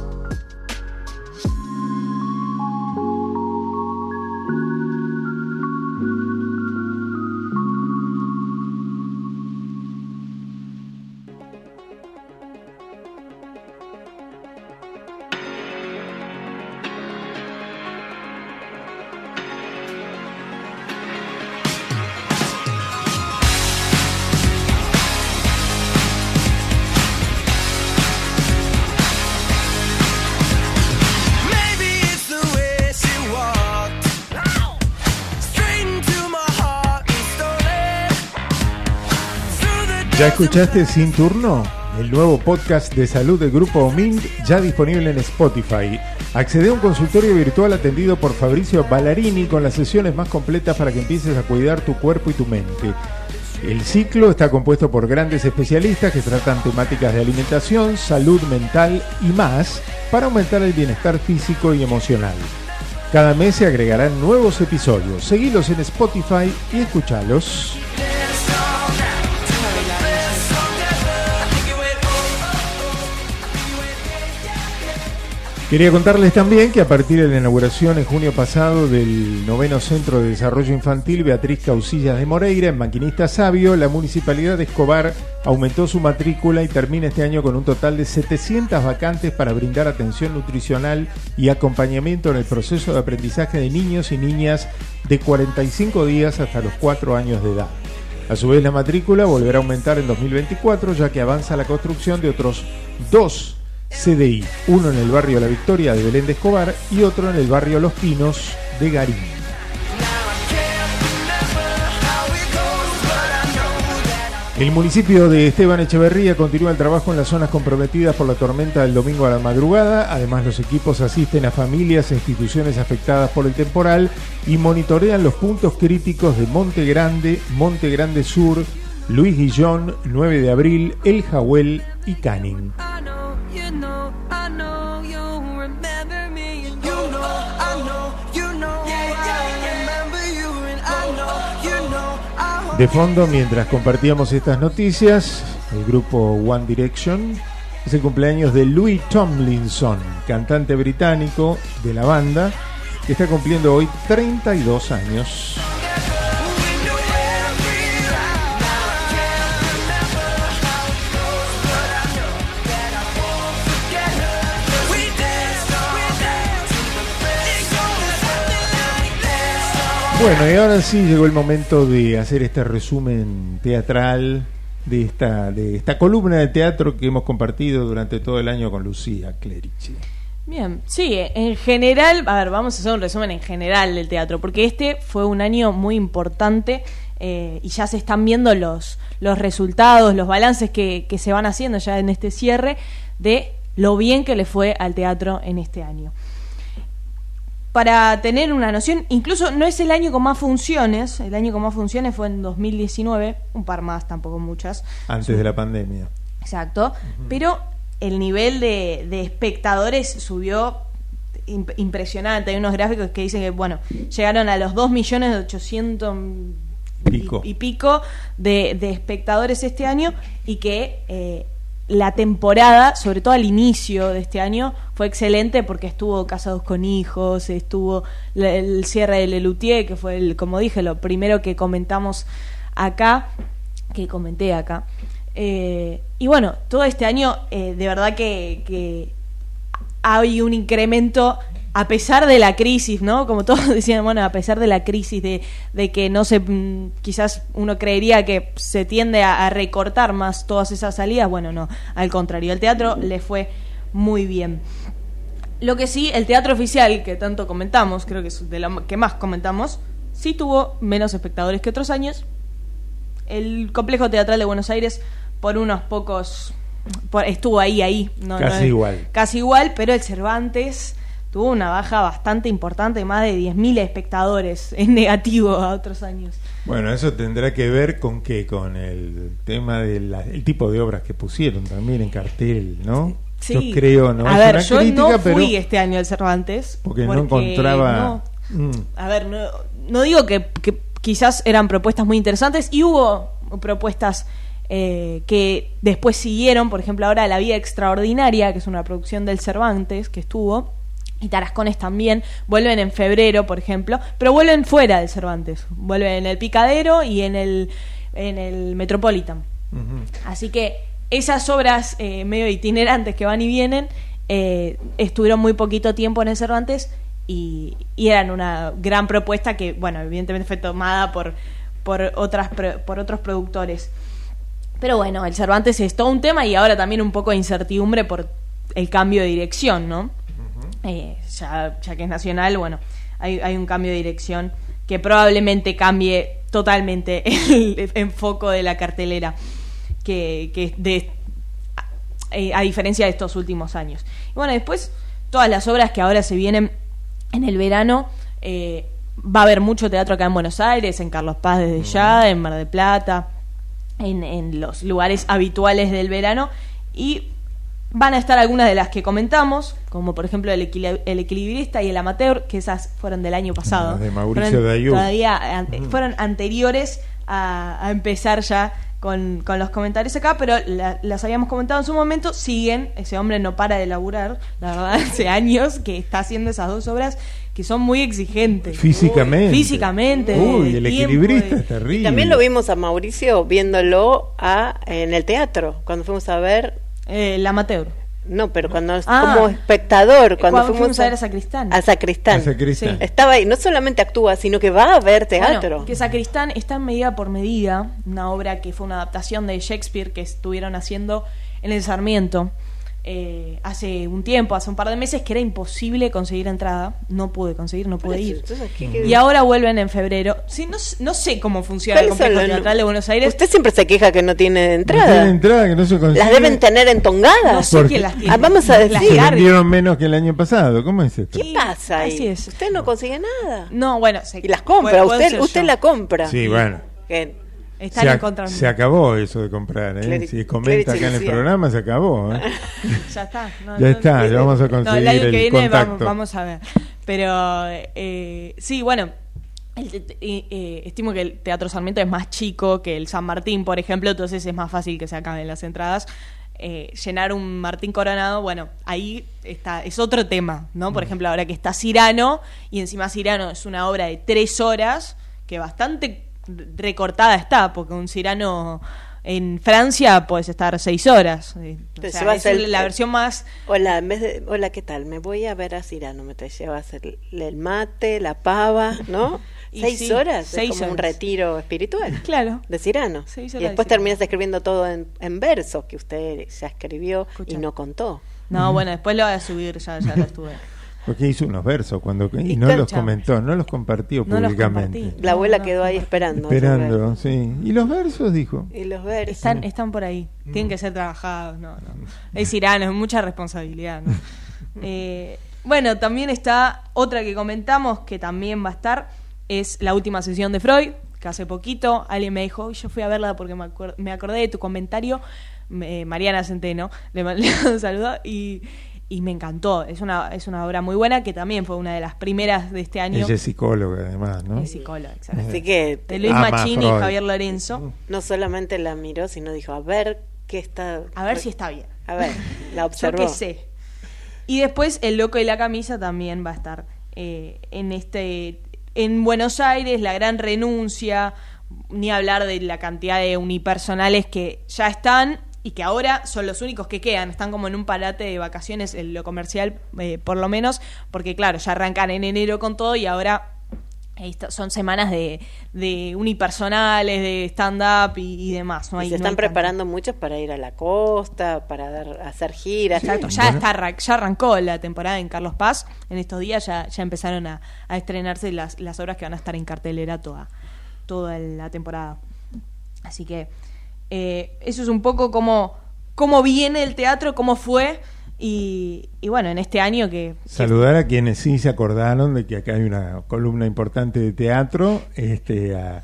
¿Ya escuchaste Sin Turno? El nuevo podcast de salud del grupo OMIND, ya disponible en Spotify. Accede a un consultorio virtual atendido por Fabricio Ballarini con las sesiones más completas para que empieces a cuidar tu cuerpo y tu mente. El ciclo está compuesto por grandes especialistas que tratan temáticas de alimentación, salud mental y más para aumentar el bienestar físico y emocional. Cada mes se agregarán nuevos episodios. Seguilos en Spotify y escuchalos. Quería contarles también que a partir de la inauguración en junio pasado del noveno Centro de Desarrollo Infantil Beatriz Causillas de Moreira, en Maquinista Sabio, la Municipalidad de Escobar aumentó su matrícula y termina este año con un total de 700 vacantes para brindar atención nutricional y acompañamiento en el proceso de aprendizaje de niños y niñas de 45 días hasta los 4 años de edad. A su vez, la matrícula volverá a aumentar en 2024, ya que avanza la construcción de otros dos CDI, uno en el barrio La Victoria de Belén de Escobar y otro en el barrio Los Pinos de Garín. El municipio de Esteban Echeverría continúa el trabajo en las zonas comprometidas por la tormenta del domingo a la madrugada. Además, los equipos asisten a familias e instituciones afectadas por el temporal y monitorean los puntos críticos de Monte Grande, Monte Grande Sur, Luis Guillón, 9 de abril, El Jahuel y Canning. De fondo, mientras compartíamos estas noticias, el grupo One Direction es el cumpleaños de Louis Tomlinson, cantante británico de la banda, que está cumpliendo hoy 32 años. Bueno, y ahora sí llegó el momento de hacer este resumen teatral de esta, de esta columna de teatro que hemos compartido durante todo el año con Lucía Clerici.
Bien, sí, en general, a ver, vamos a hacer un resumen en general del teatro, porque este fue un año muy importante eh, y ya se están viendo los, los resultados, los balances que, que se van haciendo ya en este cierre de lo bien que le fue al teatro en este año. Para tener una noción, incluso no es el año con más funciones, el año con más funciones fue en 2019, un par más, tampoco muchas.
Antes de la pandemia.
Exacto. Pero el nivel de, de espectadores subió imp- impresionante. Hay unos gráficos que dicen que, bueno, llegaron a los 2 millones de 800
Pico.
y pico de, de espectadores este año y que eh, la temporada, sobre todo al inicio de este año, fue excelente porque estuvo Casados con Hijos, estuvo el cierre de Lelutier, que fue, el, como dije, lo primero que comentamos acá, que comenté acá. Eh, y bueno, todo este año, eh, de verdad que, que hay un incremento a pesar de la crisis, ¿no? Como todos decían, bueno, a pesar de la crisis, de, de que no se, mm, quizás uno creería que se tiende a, a recortar más todas esas salidas, bueno, no, al contrario, el teatro le fue muy bien. Lo que sí, el teatro oficial, que tanto comentamos, creo que es de lo que más comentamos, sí tuvo menos espectadores que otros años. El complejo teatral de Buenos Aires, por unos pocos, por- estuvo ahí, ahí. No,
Casi
no-
igual.
Casi igual, pero el Cervantes tuvo una baja bastante importante, más de 10.000 espectadores, en negativo a otros años.
Bueno, eso tendrá que ver con que con el tema del tipo de obras que pusieron también en cartel, ¿no?
Sí.
Yo creo, no
A
es
ver, yo
crítica,
no fui este año al Cervantes.
porque no encontraba
no-
Mm.
a ver, no, no digo que, que quizás eran propuestas muy interesantes y hubo propuestas eh, que después siguieron, por ejemplo, ahora La Vida Extraordinaria, que es una producción del Cervantes que estuvo, y Tarascones también, vuelven en febrero, por ejemplo, pero vuelven fuera del Cervantes, vuelven en el Picadero y en el, en el Metropolitan. Así que esas obras eh, medio itinerantes que van y vienen eh, estuvieron muy poquito tiempo en el Cervantes y, y eran una gran propuesta que, bueno, evidentemente fue tomada por, por, otras, por otros productores. Pero bueno, el Cervantes es todo un tema y ahora también un poco de incertidumbre por el cambio de dirección, ¿no? Eh, ya, ya que es nacional, bueno, hay, hay un cambio de dirección que probablemente cambie totalmente el enfoque de la cartelera que, que de, a, eh, a diferencia de estos últimos años. Y bueno, después todas las obras que ahora se vienen en el verano. eh, va a haber mucho teatro acá en Buenos Aires, en Carlos Paz desde ya, en Mar del Plata, en, en los lugares habituales del verano. Y van a estar algunas de las que comentamos, como por ejemplo el, Equili- el equilibrista y el amateur, que esas fueron del año pasado.
Las de Mauricio
Fueron
Dayú.
Todavía ante- fueron anteriores a, a empezar ya con, con los comentarios acá, pero la- las habíamos comentado en su momento, siguen, ese hombre no para de laburar, la verdad, hace años que está haciendo esas dos obras que son muy exigentes.
Físicamente.
Físicamente.
Uy, el
tiempo,
equilibrista
de-
es terrible.
También lo vimos a Mauricio viéndolo a, en el teatro, cuando fuimos a ver...
el amateur.
No, pero cuando
Ah.
como espectador, cuando,
Cuando fuimos a ver a Sacristán.
A Sacristán.
A Sacristán.
Sí.
Estaba ahí, no solamente actúa, sino que va a ver teatro.
Bueno, que Sacristán está en medida por medida, una obra que fue una adaptación de Shakespeare que estuvieron haciendo en el Sarmiento eh, hace un tiempo, hace un par de meses, que era imposible conseguir entrada. No pude conseguir, no pude ir.
entonces, ¿qué- qué-
Y ahora vuelven en febrero. Sí, no, no sé cómo funciona el
¿Cuáles son
complejo teatral de Buenos Aires.
Usted siempre se queja que no tiene
No
entrada.
tiene entrada que no se consigue.
Las deben tener entongadas.
No sé
Porque-
quién las tiene.
Ah, vamos a
Las
decir.
Se
largas.
vendieron menos que el año pasado. ¿Cómo es esto?
¿Qué pasa ahí?
Así es.
Usted no consigue nada.
No, bueno, se-
Y las compra, usted, usted la compra.
Sí, bueno.
Que-
Están
Se,
en contra
se acabó eso de comprar, ¿eh? Si comenta acá en el programa, se acabó, ¿eh?
Ya está. no,
Ya
no-
está, ya vamos a
No,
conseguir
el año
el
que viene
contacto.
vamos, vamos a ver. Pero eh, sí, bueno, el te- te- eh, eh, estimo que el Teatro Sarmiento es más chico que el San Martín, por ejemplo, entonces es más fácil que se acaben las entradas. Eh, llenar un Martín Coronado, bueno, ahí está, es otro tema, ¿no?
Mm.
Por ejemplo, ahora que está Cirano, y encima Cirano es una obra de tres horas, que bastante recortada está, porque un Cirano en Francia puedes estar seis horas. eh, o sea, es
el-
la versión más
Hola, de, hola, ¿qué tal? Me voy a ver a Cirano, me te llevas el, el mate, la pava, ¿no?
Y
seis
sí,
horas,
seis
es como un retiro espiritual.
Claro.
De Cirano.
Seis
y
horas de
después
Cirano.
terminas escribiendo todo en, en versos que usted ya escribió y no contó.
No, bueno, después lo voy a subir, ya, ya lo estuve.
Porque hizo unos versos cuando y,
Y
no los comentó, no los compartió
No los
públicamente.
La abuela quedó ahí esperando.
Esperando, sí. ¿Y los versos, dijo?
Y los versos.
Están, están por ahí, tienen que ser trabajados, no, no. Es Irano, es mucha responsabilidad, ¿no? Eh, bueno, también está otra que comentamos que también va a estar, es la última sesión de Freud, que hace poquito alguien me dijo, yo fui a verla porque me, acuer- me acordé de tu comentario, eh, Mariana Centeno, le mandé un saludo y, y me encantó, es una, es una obra muy buena que también fue una de las primeras de este año.
Ella es psicóloga, además, ¿no?
Es psicóloga, exacto.
Así que
De Luis
Ama
Machini y. Javier Lorenzo.
no solamente la miró, sino dijo, a ver qué está...
A ver si está bien.
A ver, la
Yo
observó.
qué sé. Y después El Loco y la Camisa también va a estar eh, en este en Buenos Aires, La Gran Renuncia, ni hablar de la cantidad de unipersonales que ya están y que ahora son los únicos que quedan, están como en un parate de vacaciones en lo comercial eh, por lo menos, porque claro, ya arrancan en enero con todo y ahora son semanas de, de unipersonales, de stand-up y, y demás. No
Y se
no
están
tanto.
preparando muchos para ir a la costa, para dar, hacer giras.
Exacto, ya, está, arran- ya arrancó la temporada en Carlos Paz. En estos días ya, ya empezaron a, a estrenarse las, las obras que van a estar en cartelera toda, toda la temporada. Así que eh, eso es un poco como cómo viene el teatro, cómo fue. Y, y bueno, en este año que...
Saludar a quienes sí se acordaron de que acá hay una columna importante de teatro, este, a,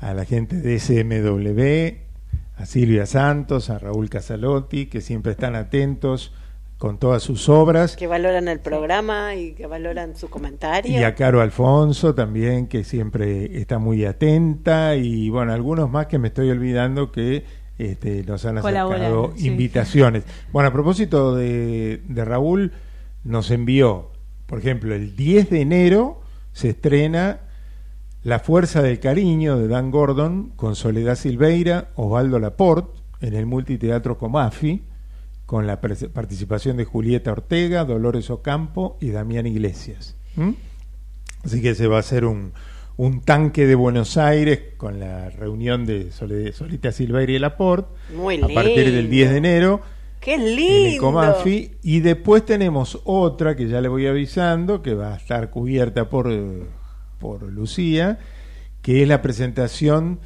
a la gente de SMW, a Silvia Santos, a Raúl Casalotti, que siempre están atentos con todas sus obras,
Que valoran el programa y que valoran su comentario.
y a Caro Alfonso también, que siempre está muy atenta, y bueno, algunos más que me estoy olvidando que este, nos han acercado
sí.
invitaciones. Bueno, a propósito de, de Raúl, nos envió, por ejemplo, el 10 de enero se estrena La Fuerza del Cariño de Dan Gordon con Soledad Silveira, Osvaldo Laporte en el Multiteatro Comafi, con la participación de Julieta Ortega, Dolores Ocampo y Damián Iglesias. ¿Mm? Así que se va a hacer un, un tanque de Buenos Aires con la reunión de Solita Silveira y Laporte
Muy
a partir del
lindo.
10 de enero
¡Qué
en el
lindo!
Comafi y después tenemos otra que ya le voy avisando que va a estar cubierta por, por Lucía que es la presentación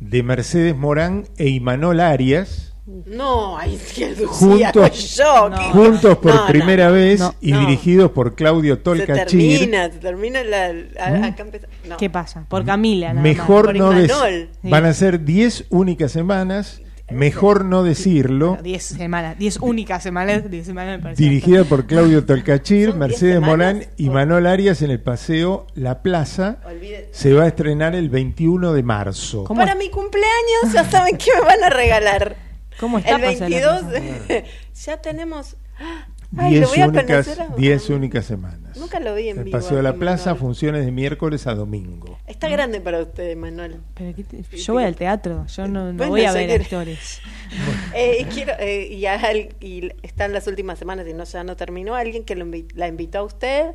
de Mercedes Morán e Imanol Arias
No, ay, qué Lucía,
juntos,
yo. qué-
juntos por
No, no,
primera vez
no,
y
no.
dirigidos por Claudio
Se
Tolcachir.
termina, se termina la. a- acá empieza- no.
¿Qué pasa? Por Camila, nada.
Mejor no
Imanol.
Van a ser 10 únicas semanas. Mejor no decirlo.
10 semanas, 10 únicas semanas, 10 semanas me parece.
Dirigida por Claudio Tolcachir, Mercedes
10
Morán y Manuel Arias en el paseo La Plaza.
Olvide-
Se va a estrenar el 21 de marzo.
Para mi cumpleaños ya saben qué me van a regalar.
¿Cómo está
El
Paseo de la
22 ya tenemos. Ay, lo
10
voy a
únicas,
conocer a-
10 únicas semanas.
Nunca lo vi en
El
vivo.
paseo de la
a
Plaza,
Manuel.
funciones de miércoles a domingo.
Está grande para usted, Manuel.
Pero qué te- yo voy al teatro, yo no, no
Bueno,
voy a ver actores.
Eh, y quiero, eh, y, al- y están las últimas semanas y no ya no terminó. Alguien que lo invi- la invitó a usted,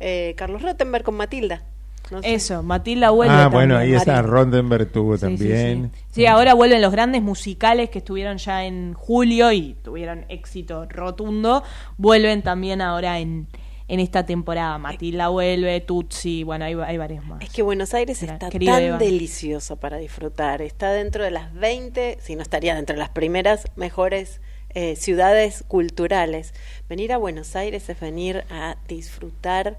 eh, Carlos Rottenberg con Matilda. No sé.
Eso, Matilda vuelve.
ah, bueno,
también.
ahí está. Rondenberg tuvo
Sí, sí,
también.
Sí, ahora vuelven los grandes musicales que estuvieron ya en julio y tuvieron éxito rotundo. Vuelven también ahora en, en esta temporada. Matilda vuelve, Tutsi, bueno, hay, hay varios más.
Es que Buenos Aires
Era-
está tan
Eva.
delicioso para disfrutar. Está dentro de las 20, si no estaría dentro de las primeras mejores eh, ciudades culturales. Venir a Buenos Aires es venir a disfrutar,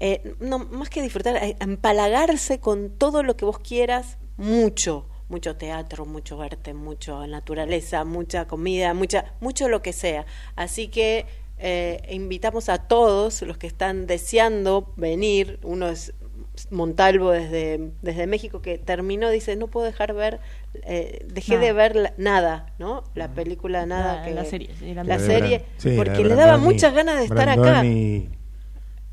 eh, no más que disfrutar, a empalagarse con todo lo que vos quieras, mucho. Mucho teatro, mucho arte, mucho naturaleza, mucha comida, mucha, mucho lo que sea. Así que eh, invitamos a todos los que están deseando venir. Uno es Montalvo desde, desde México que terminó, dice, no puedo dejar ver, eh, dejé
Nada.
de ver la- nada, ¿no? La película Nada.
La-
que,
la serie, sí, la
serie, porque le daba
Brandoni-
muchas ganas de estar acá.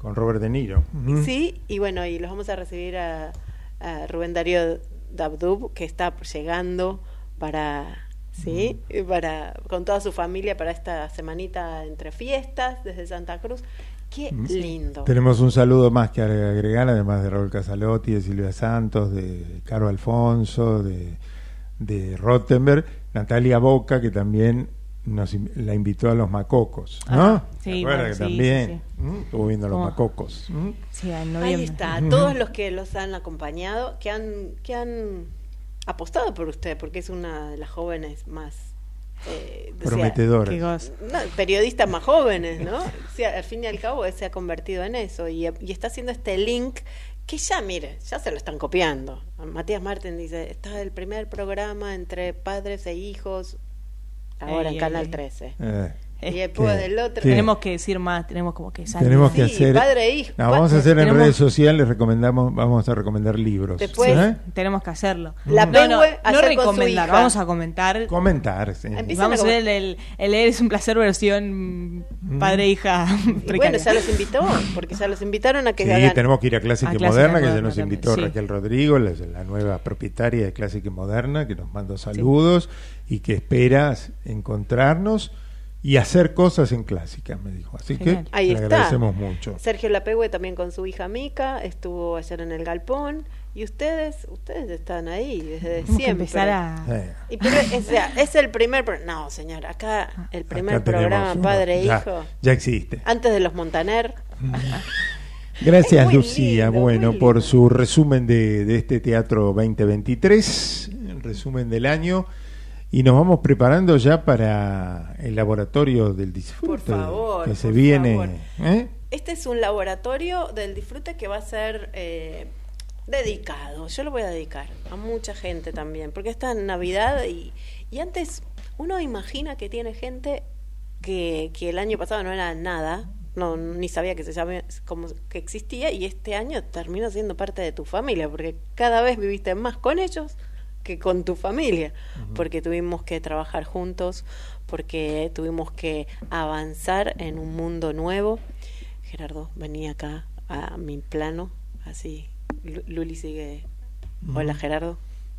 Con Robert De Niro.
Sí, y bueno, y los vamos a recibir a, a Rubén Darío Dabdub, que está llegando para, sí, para con toda su familia para esta semanita entre fiestas desde Santa Cruz. Qué lindo.
Tenemos un saludo más que agregar, además de Raúl Casalotti, de Silvia Santos, de Caro Alfonso, de, de Rottenberg, Natalia Boca, que también nos la invitó a los macocos, ¿no?
Ah, sí,
¿Te acuerdas
bueno,
que
sí,
también
sí,
¿Mm? estuvo viendo los
¿Cómo?
macocos. ¿Mm?
Sí,
Ahí está, todos los que los han acompañado, que han, que han apostado por usted, porque es una de las jóvenes más eh, o sea, no, periodistas más jóvenes, ¿no? O sea, al fin y al cabo se ha convertido en eso y, y está haciendo este link que ya, mire, ya se lo están copiando. Matías Martín dice, está el primer programa entre padres e hijos, ahora
Ey,
en Canal
ey.
13.
Eh,
Y después
¿Qué?
del otro...
¿Qué?
Tenemos que decir más, tenemos como que salir.
Tenemos que
Sí,
hacer.
padre e hijo.
No, vamos a hacer en
Tenemos-
redes sociales, recomendamos, vamos a recomendar libros.
Después-
¿eh?
Tenemos que hacerlo.
La
no, no, recomendar,
hija.
vamos a comentar.
Comentar, sí.
Vamos a ver el, el, el Leer es un placer versión padre-hija
Y bueno,
precaria.
ya los invitó, porque ya los invitaron a que
Sí,
hagan...
tenemos que ir a Clásica y Moderna, que ya nos invitó
sí.
Raquel Rodrigo, la, la nueva propietaria de Clásica y Moderna, que nos mandó saludos y que esperas encontrarnos y hacer cosas en Clásica, me dijo. Así
Genial.
que
Ahí
le
está.
agradecemos mucho.
Sergio Lapehue también con su hija Mica, estuvo ayer en el Galpón. Y ustedes, ustedes están ahí desde siempre.
empezar a...
Eh,
Y pero, o sea, es el primer... pro- No, señor, acá el primer
acá
programa
uno.
Padre e
Ya-
Hijo,
Ya existe.
antes de los Montaner.
Gracias,
Es muy
Lucía.
lindo,
bueno,
muy
por
lindo.
su resumen de, de este teatro 2023, el resumen del año. Y nos vamos preparando ya para el laboratorio del disfrute
Por favor,
que se viene. ¿eh?
Este es un laboratorio del disfrute que va a ser eh, dedicado. Yo lo voy a dedicar a mucha gente también, porque está en Navidad y, y antes uno imagina que tiene gente que, que el año pasado no era nada, no ni sabía que se llame como que existía y este año terminó siendo parte de tu familia, porque cada vez viviste más con ellos que con tu familia, porque tuvimos que trabajar juntos, porque tuvimos que avanzar en un mundo nuevo. Gerardo, vení acá a mi plano, así. Lu- Luli sigue. Hola Gerardo,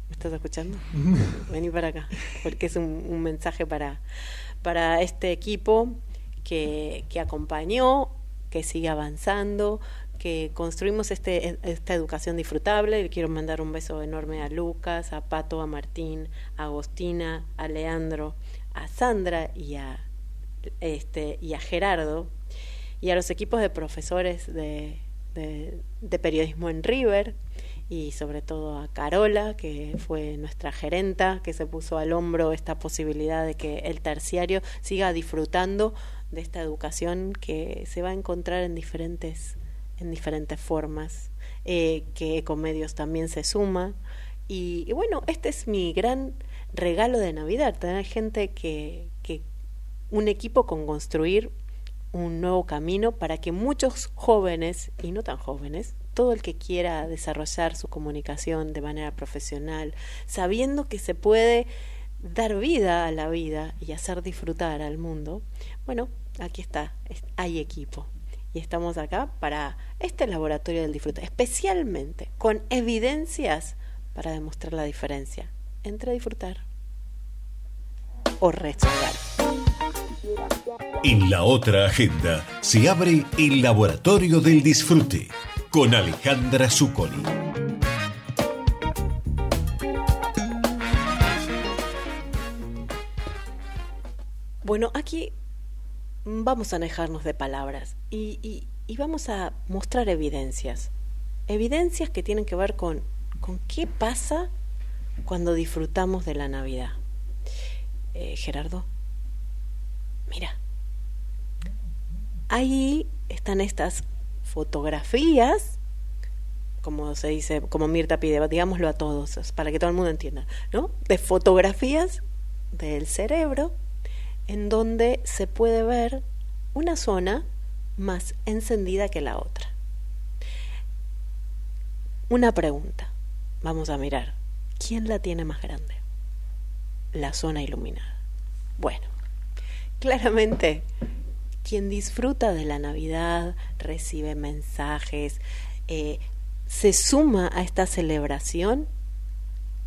¿me estás escuchando? Vení para acá, porque es un, un mensaje para, para este equipo que, que acompañó, que sigue avanzando, que construimos este, esta educación disfrutable. Le quiero mandar un beso enorme a Lucas, a Pato, a Martín, a Agostina, a Leandro, a Sandra y a, este, y a Gerardo y a los equipos de profesores de, de, de periodismo en River y sobre todo a Carola, que fue nuestra gerenta, que se puso al hombro esta posibilidad de que el terciario siga disfrutando de esta educación que se va a encontrar en diferentes, en diferentes formas, eh, que Ecomedios también se suma. Y, y bueno, este es mi gran regalo de Navidad, tener gente que, que un equipo con construir un nuevo camino para que muchos jóvenes y no tan jóvenes, todo el que quiera desarrollar su comunicación de manera profesional, sabiendo que se puede dar vida a la vida y hacer disfrutar al mundo, bueno, aquí está, es- hay equipo. Y estamos acá para este laboratorio del disfrute, especialmente con evidencias para demostrar la diferencia entre disfrutar o resolver.
En la otra agenda se abre el Laboratorio del Disfrute con Alejandra Zuccoli.
Bueno, aquí vamos a alejarnos de palabras y, y- vamos a mostrar evidencias. Evidencias que tienen que ver con, con qué pasa cuando disfrutamos de la Navidad. Eh, Gerardo, mira, ahí están estas fotografías, como se dice, como Mirta pide, digámoslo a todos, para que todo el mundo entienda, ¿no? De fotografías del cerebro en donde se puede ver una zona más encendida que la otra. Una pregunta, vamos a mirar, ¿quién la tiene más grande? La zona iluminada. Bueno, claramente quien disfruta de la Navidad, recibe mensajes, eh, se suma a esta celebración,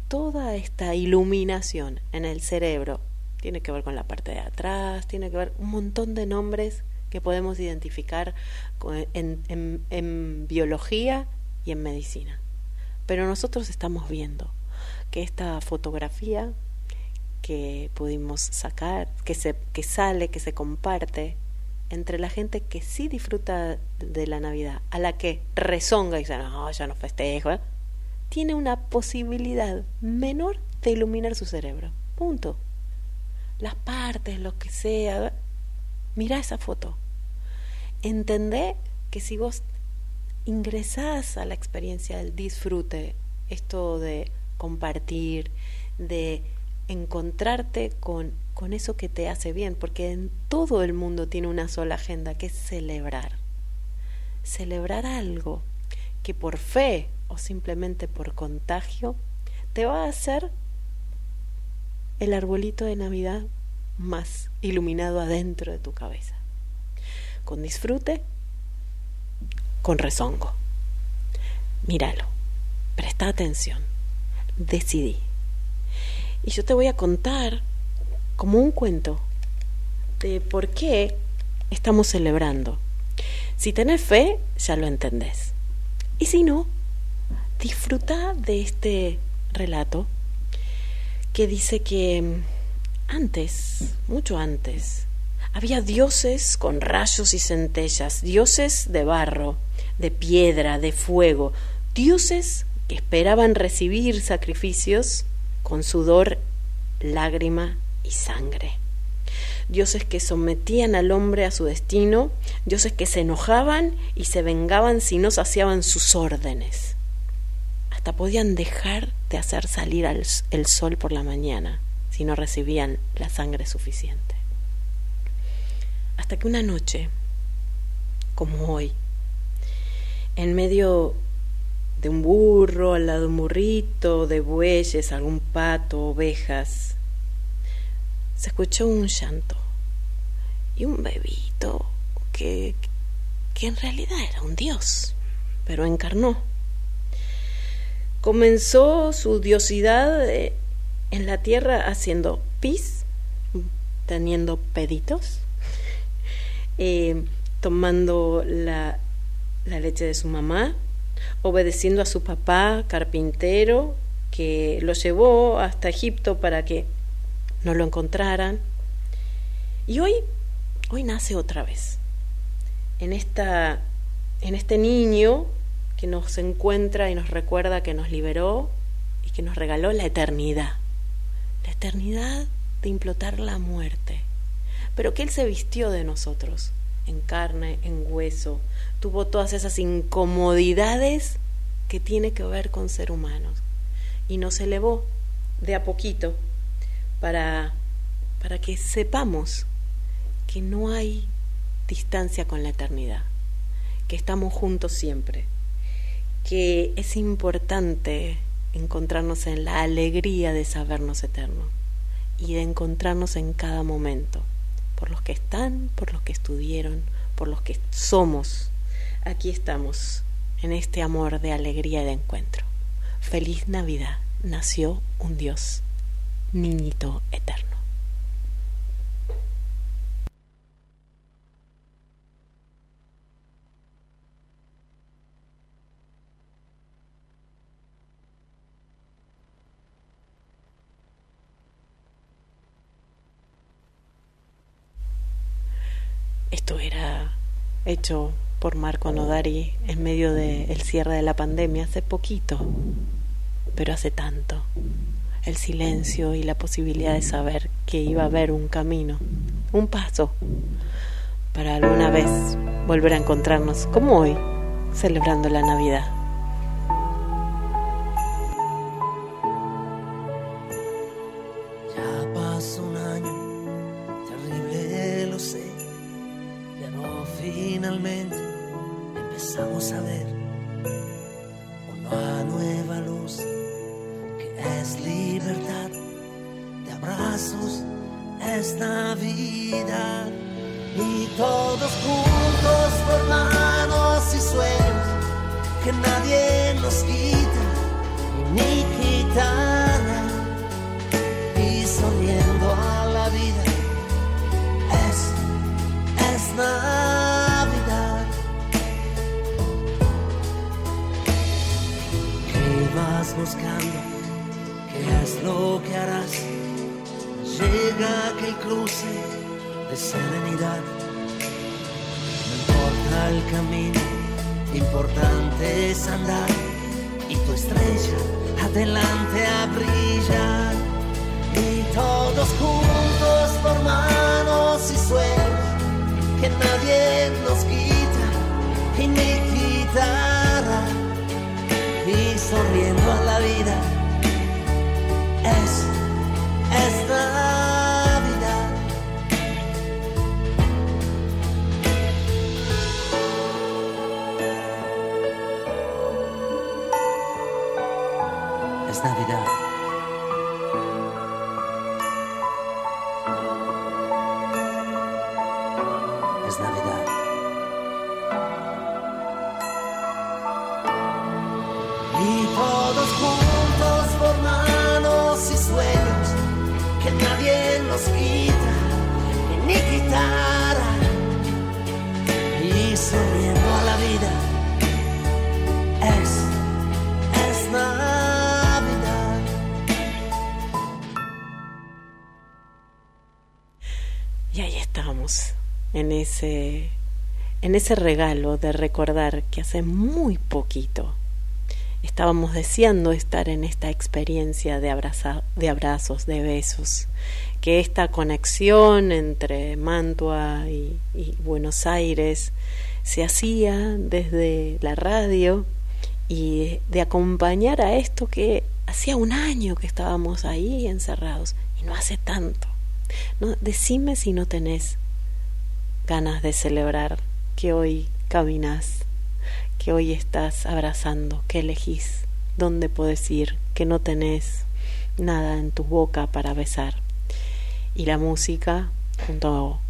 toda esta iluminación en el cerebro tiene que ver con la parte de atrás, tiene que ver un montón de nombres que podemos identificar en, biología y en medicina. Pero nosotros estamos viendo que esta fotografía que pudimos sacar, que, se, que sale, que se comparte entre la gente que sí disfruta de la Navidad, a la que rezonga y dice, no, ya no festejo, ¿eh?", tiene una posibilidad menor de iluminar su cerebro. Punto. Las partes, lo que sea. Mira esa foto. Entendé que si vos ingresás a la experiencia del disfrute, esto de compartir, de encontrarte con, con eso que te hace bien, porque en todo el mundo tiene una sola agenda, que es celebrar. Celebrar algo que por fe o simplemente por contagio te va a hacer el arbolito de Navidad más iluminado adentro de tu cabeza. Con disfrute, con rezongo. Míralo, presta atención, decidí. Y yo te voy a contar como un cuento de por qué estamos celebrando. Si tenés fe, ya lo entendés. Y si no, disfruta de este relato que dice que mm, antes, mucho antes, había dioses con rayos y centellas, dioses de barro, de piedra, de fuego, dioses que esperaban recibir sacrificios con sudor, lágrima y sangre. Dioses que sometían al hombre a su destino, dioses que se enojaban y se vengaban si no saciaban sus órdenes. Hasta podían dejar de hacer salir al- el sol por la mañana si no recibían la sangre suficiente. Hasta que una noche, como hoy, en medio de un burro, al lado de un burrito, de bueyes, algún pato, ovejas, se escuchó un llanto y un bebito que, que en realidad era un dios, pero encarnó. Comenzó su diosidad eh, en la tierra haciendo pis, teniendo peditos, eh, tomando la, la leche de su mamá, obedeciendo a su papá carpintero, que lo llevó hasta Egipto para que no lo encontraran. Y hoy, hoy nace otra vez. En esta, en este niño que nos encuentra y nos recuerda que nos liberó y que nos regaló la eternidad. La eternidad de implotar la muerte. Pero que Él se vistió de nosotros, en carne, en hueso, tuvo todas esas incomodidades que tiene que ver con ser humanos. Y nos elevó de a poquito para, para que sepamos que no hay distancia con la eternidad, que estamos juntos siempre, que es importante encontrarnos en la alegría de sabernos eternos y de encontrarnos en cada momento, por los que están, por los que estuvieron, por los que somos. Aquí estamos, en este amor de alegría y de encuentro. Feliz Navidad, nació un Dios, niñito eterno. Esto era hecho por Marco Nodari en medio del cierre de la pandemia hace poquito, pero hace tanto. El silencio y la posibilidad de saber que iba a haber un camino, un paso, para alguna vez volver a encontrarnos como hoy, celebrando la Navidad. En ese regalo de recordar que hace muy poquito estábamos deseando estar en esta experiencia de, abraza- de abrazos, de besos, que esta conexión entre Mantua y, Buenos Aires se hacía desde la radio y de acompañar a esto que hacía un año que estábamos ahí encerrados y no hace tanto. No, decime si no tenés ganas de celebrar que hoy caminas, que hoy estás abrazando, que elegís, dónde podés ir, que no tenés nada en tu boca para besar. Y la música, junto,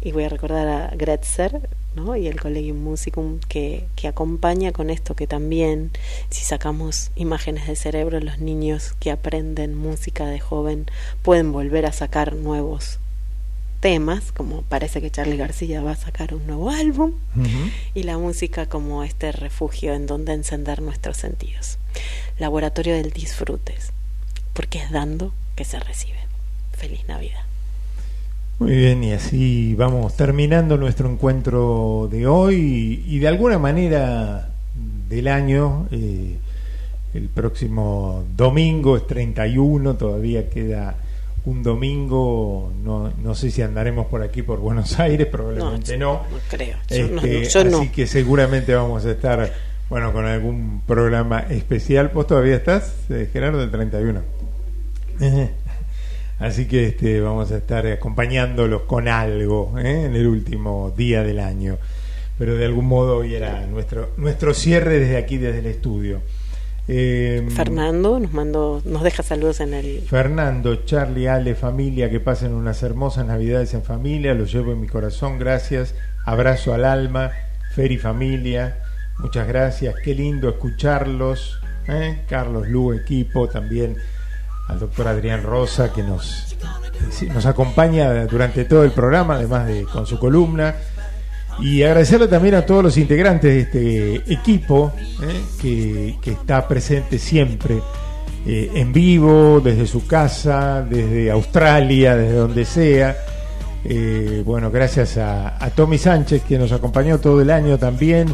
y voy a recordar a Gretzer, ¿no? y el Collegium Musicum, que, que acompaña con esto, que también, si sacamos imágenes del cerebro, los niños que aprenden música de joven pueden volver a sacar nuevos temas, como parece que Charlie García va a sacar un nuevo álbum, y la música como este refugio en donde encender nuestros sentidos. Laboratorio del disfrutes, porque es dando que se recibe. Feliz Navidad.
Muy bien, y así vamos terminando nuestro encuentro de hoy y de alguna manera del año. eh, el próximo domingo es 31, todavía queda un domingo, no, no sé si andaremos por aquí por Buenos Aires, probablemente no.
No creo. Yo no,
Este,
yo.
Así que seguramente vamos a estar, bueno, con algún programa especial. ¿Vos todavía estás, eh, Gerardo, el 31? Así que este, vamos a estar acompañándolos con algo ¿eh? en el último día del año. Pero de algún modo hoy era nuestro, nuestro cierre desde aquí, desde el estudio. Eh,
Fernando nos mandó, nos deja saludos en el
Fernando, Charlie, Ale, familia, que pasen unas hermosas navidades en familia, los llevo en mi corazón, gracias, abrazo al alma, Fer y familia, muchas gracias, qué lindo escucharlos, ¿eh? Carlos Lu, equipo, también al doctor Adrián Rosa, que nos, sí, nos acompaña durante todo el programa, además de con su columna. Y agradecerle también a todos los integrantes de este equipo ¿eh? que, está presente siempre eh, en vivo, desde su casa, desde Australia, desde donde sea. Eh, bueno, gracias a, a Tommy Sánchez que nos acompañó todo el año también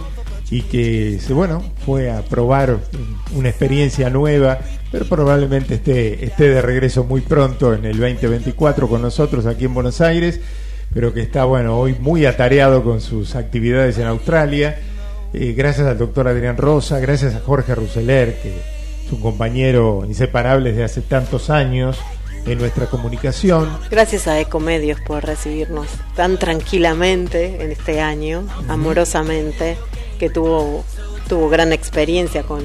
y que bueno fue a probar una experiencia nueva, pero probablemente esté, esté de regreso muy pronto en el 2024 con nosotros aquí en Buenos Aires pero que está bueno hoy muy atareado con sus actividades en Australia. Eh, gracias al doctor Adrián Rosa, gracias a Jorge Ruseler, que es un compañero inseparable desde hace tantos años en nuestra comunicación.
Gracias a Ecomedios por recibirnos tan tranquilamente en este año, amorosamente, que tuvo, tuvo gran experiencia con,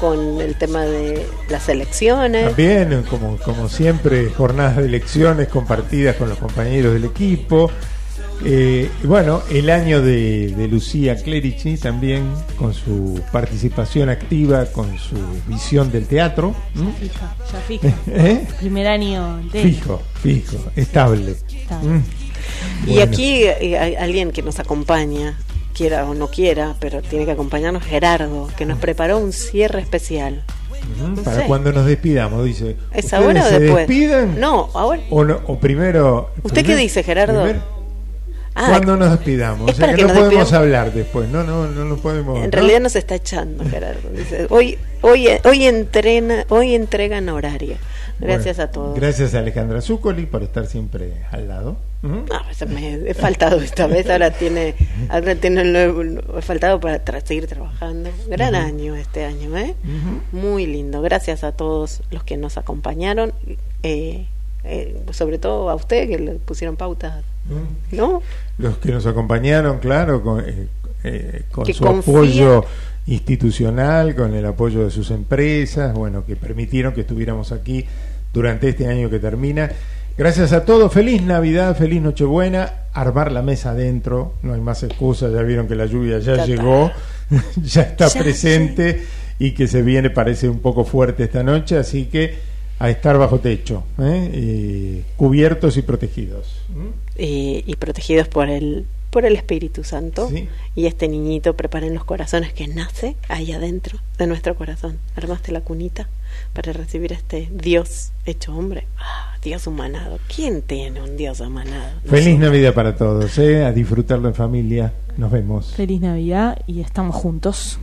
con el tema de las elecciones.
También, como, como siempre, jornadas de elecciones compartidas con los compañeros del equipo. Eh, bueno, el año de, de Lucía Clerici también, con su participación activa, con su visión del teatro. ¿m?
Fija, ya fija.
¿Eh?
Primer año de
Fijo, fijo, estable.
Estable.
Mm.
Y
Bueno.
aquí eh, hay alguien que nos acompaña, quiera o no quiera, pero tiene que acompañarnos, Gerardo, que nos preparó un cierre especial.
Para
sé.
cuando nos despidamos, dice.
¿Es
¿ustedes
ahora o
se
después?
despiden?
No, ahora.
O, no- o primero.
¿Usted qué dice, Gerardo?
primer-
Ah,
cuando nos despidamos.
es
O sea que, no
nos
podemos
despidamos.
hablar después. No, no, no, no podemos.
En
¿no?
realidad nos está echando, Gerardo. Dice, hoy, hoy, hoy entrena, hoy entregan horario. Gracias
Bueno,
a todos.
Gracias a Alejandra Zuccoli por estar siempre al lado.
No, me he faltado esta vez, ahora tiene, ahora tiene el nuevo- he faltado para tra- seguir trabajando. Gran año este año, ¿eh? Muy lindo. Gracias a todos los que nos acompañaron, eh, eh, sobre todo a usted que le pusieron pautas. ¿No?
Los que nos acompañaron, claro, con, eh, eh, con su apoyo institucional, con el apoyo de sus empresas, bueno, que permitieron que estuviéramos aquí durante este año que termina. Gracias a todos, feliz Navidad, feliz Nochebuena, armar la mesa adentro, no hay más excusas, ya vieron que la lluvia ya
Ya está.
llegó, ya está
Ya,
presente y que se viene parece un poco fuerte esta noche, así que a estar bajo techo, ¿eh? Y cubiertos y protegidos.
Y, y protegidos por el por el Espíritu Santo
Sí.
y este niñito preparen los corazones que nace ahí adentro de nuestro corazón armaste la cunita para recibir a este Dios hecho hombre ah, Dios humanado quién tiene un Dios humanado
Feliz Navidad para todos, ¿eh? a disfrutarlo en familia. Nos vemos.
Feliz Navidad y estamos juntos.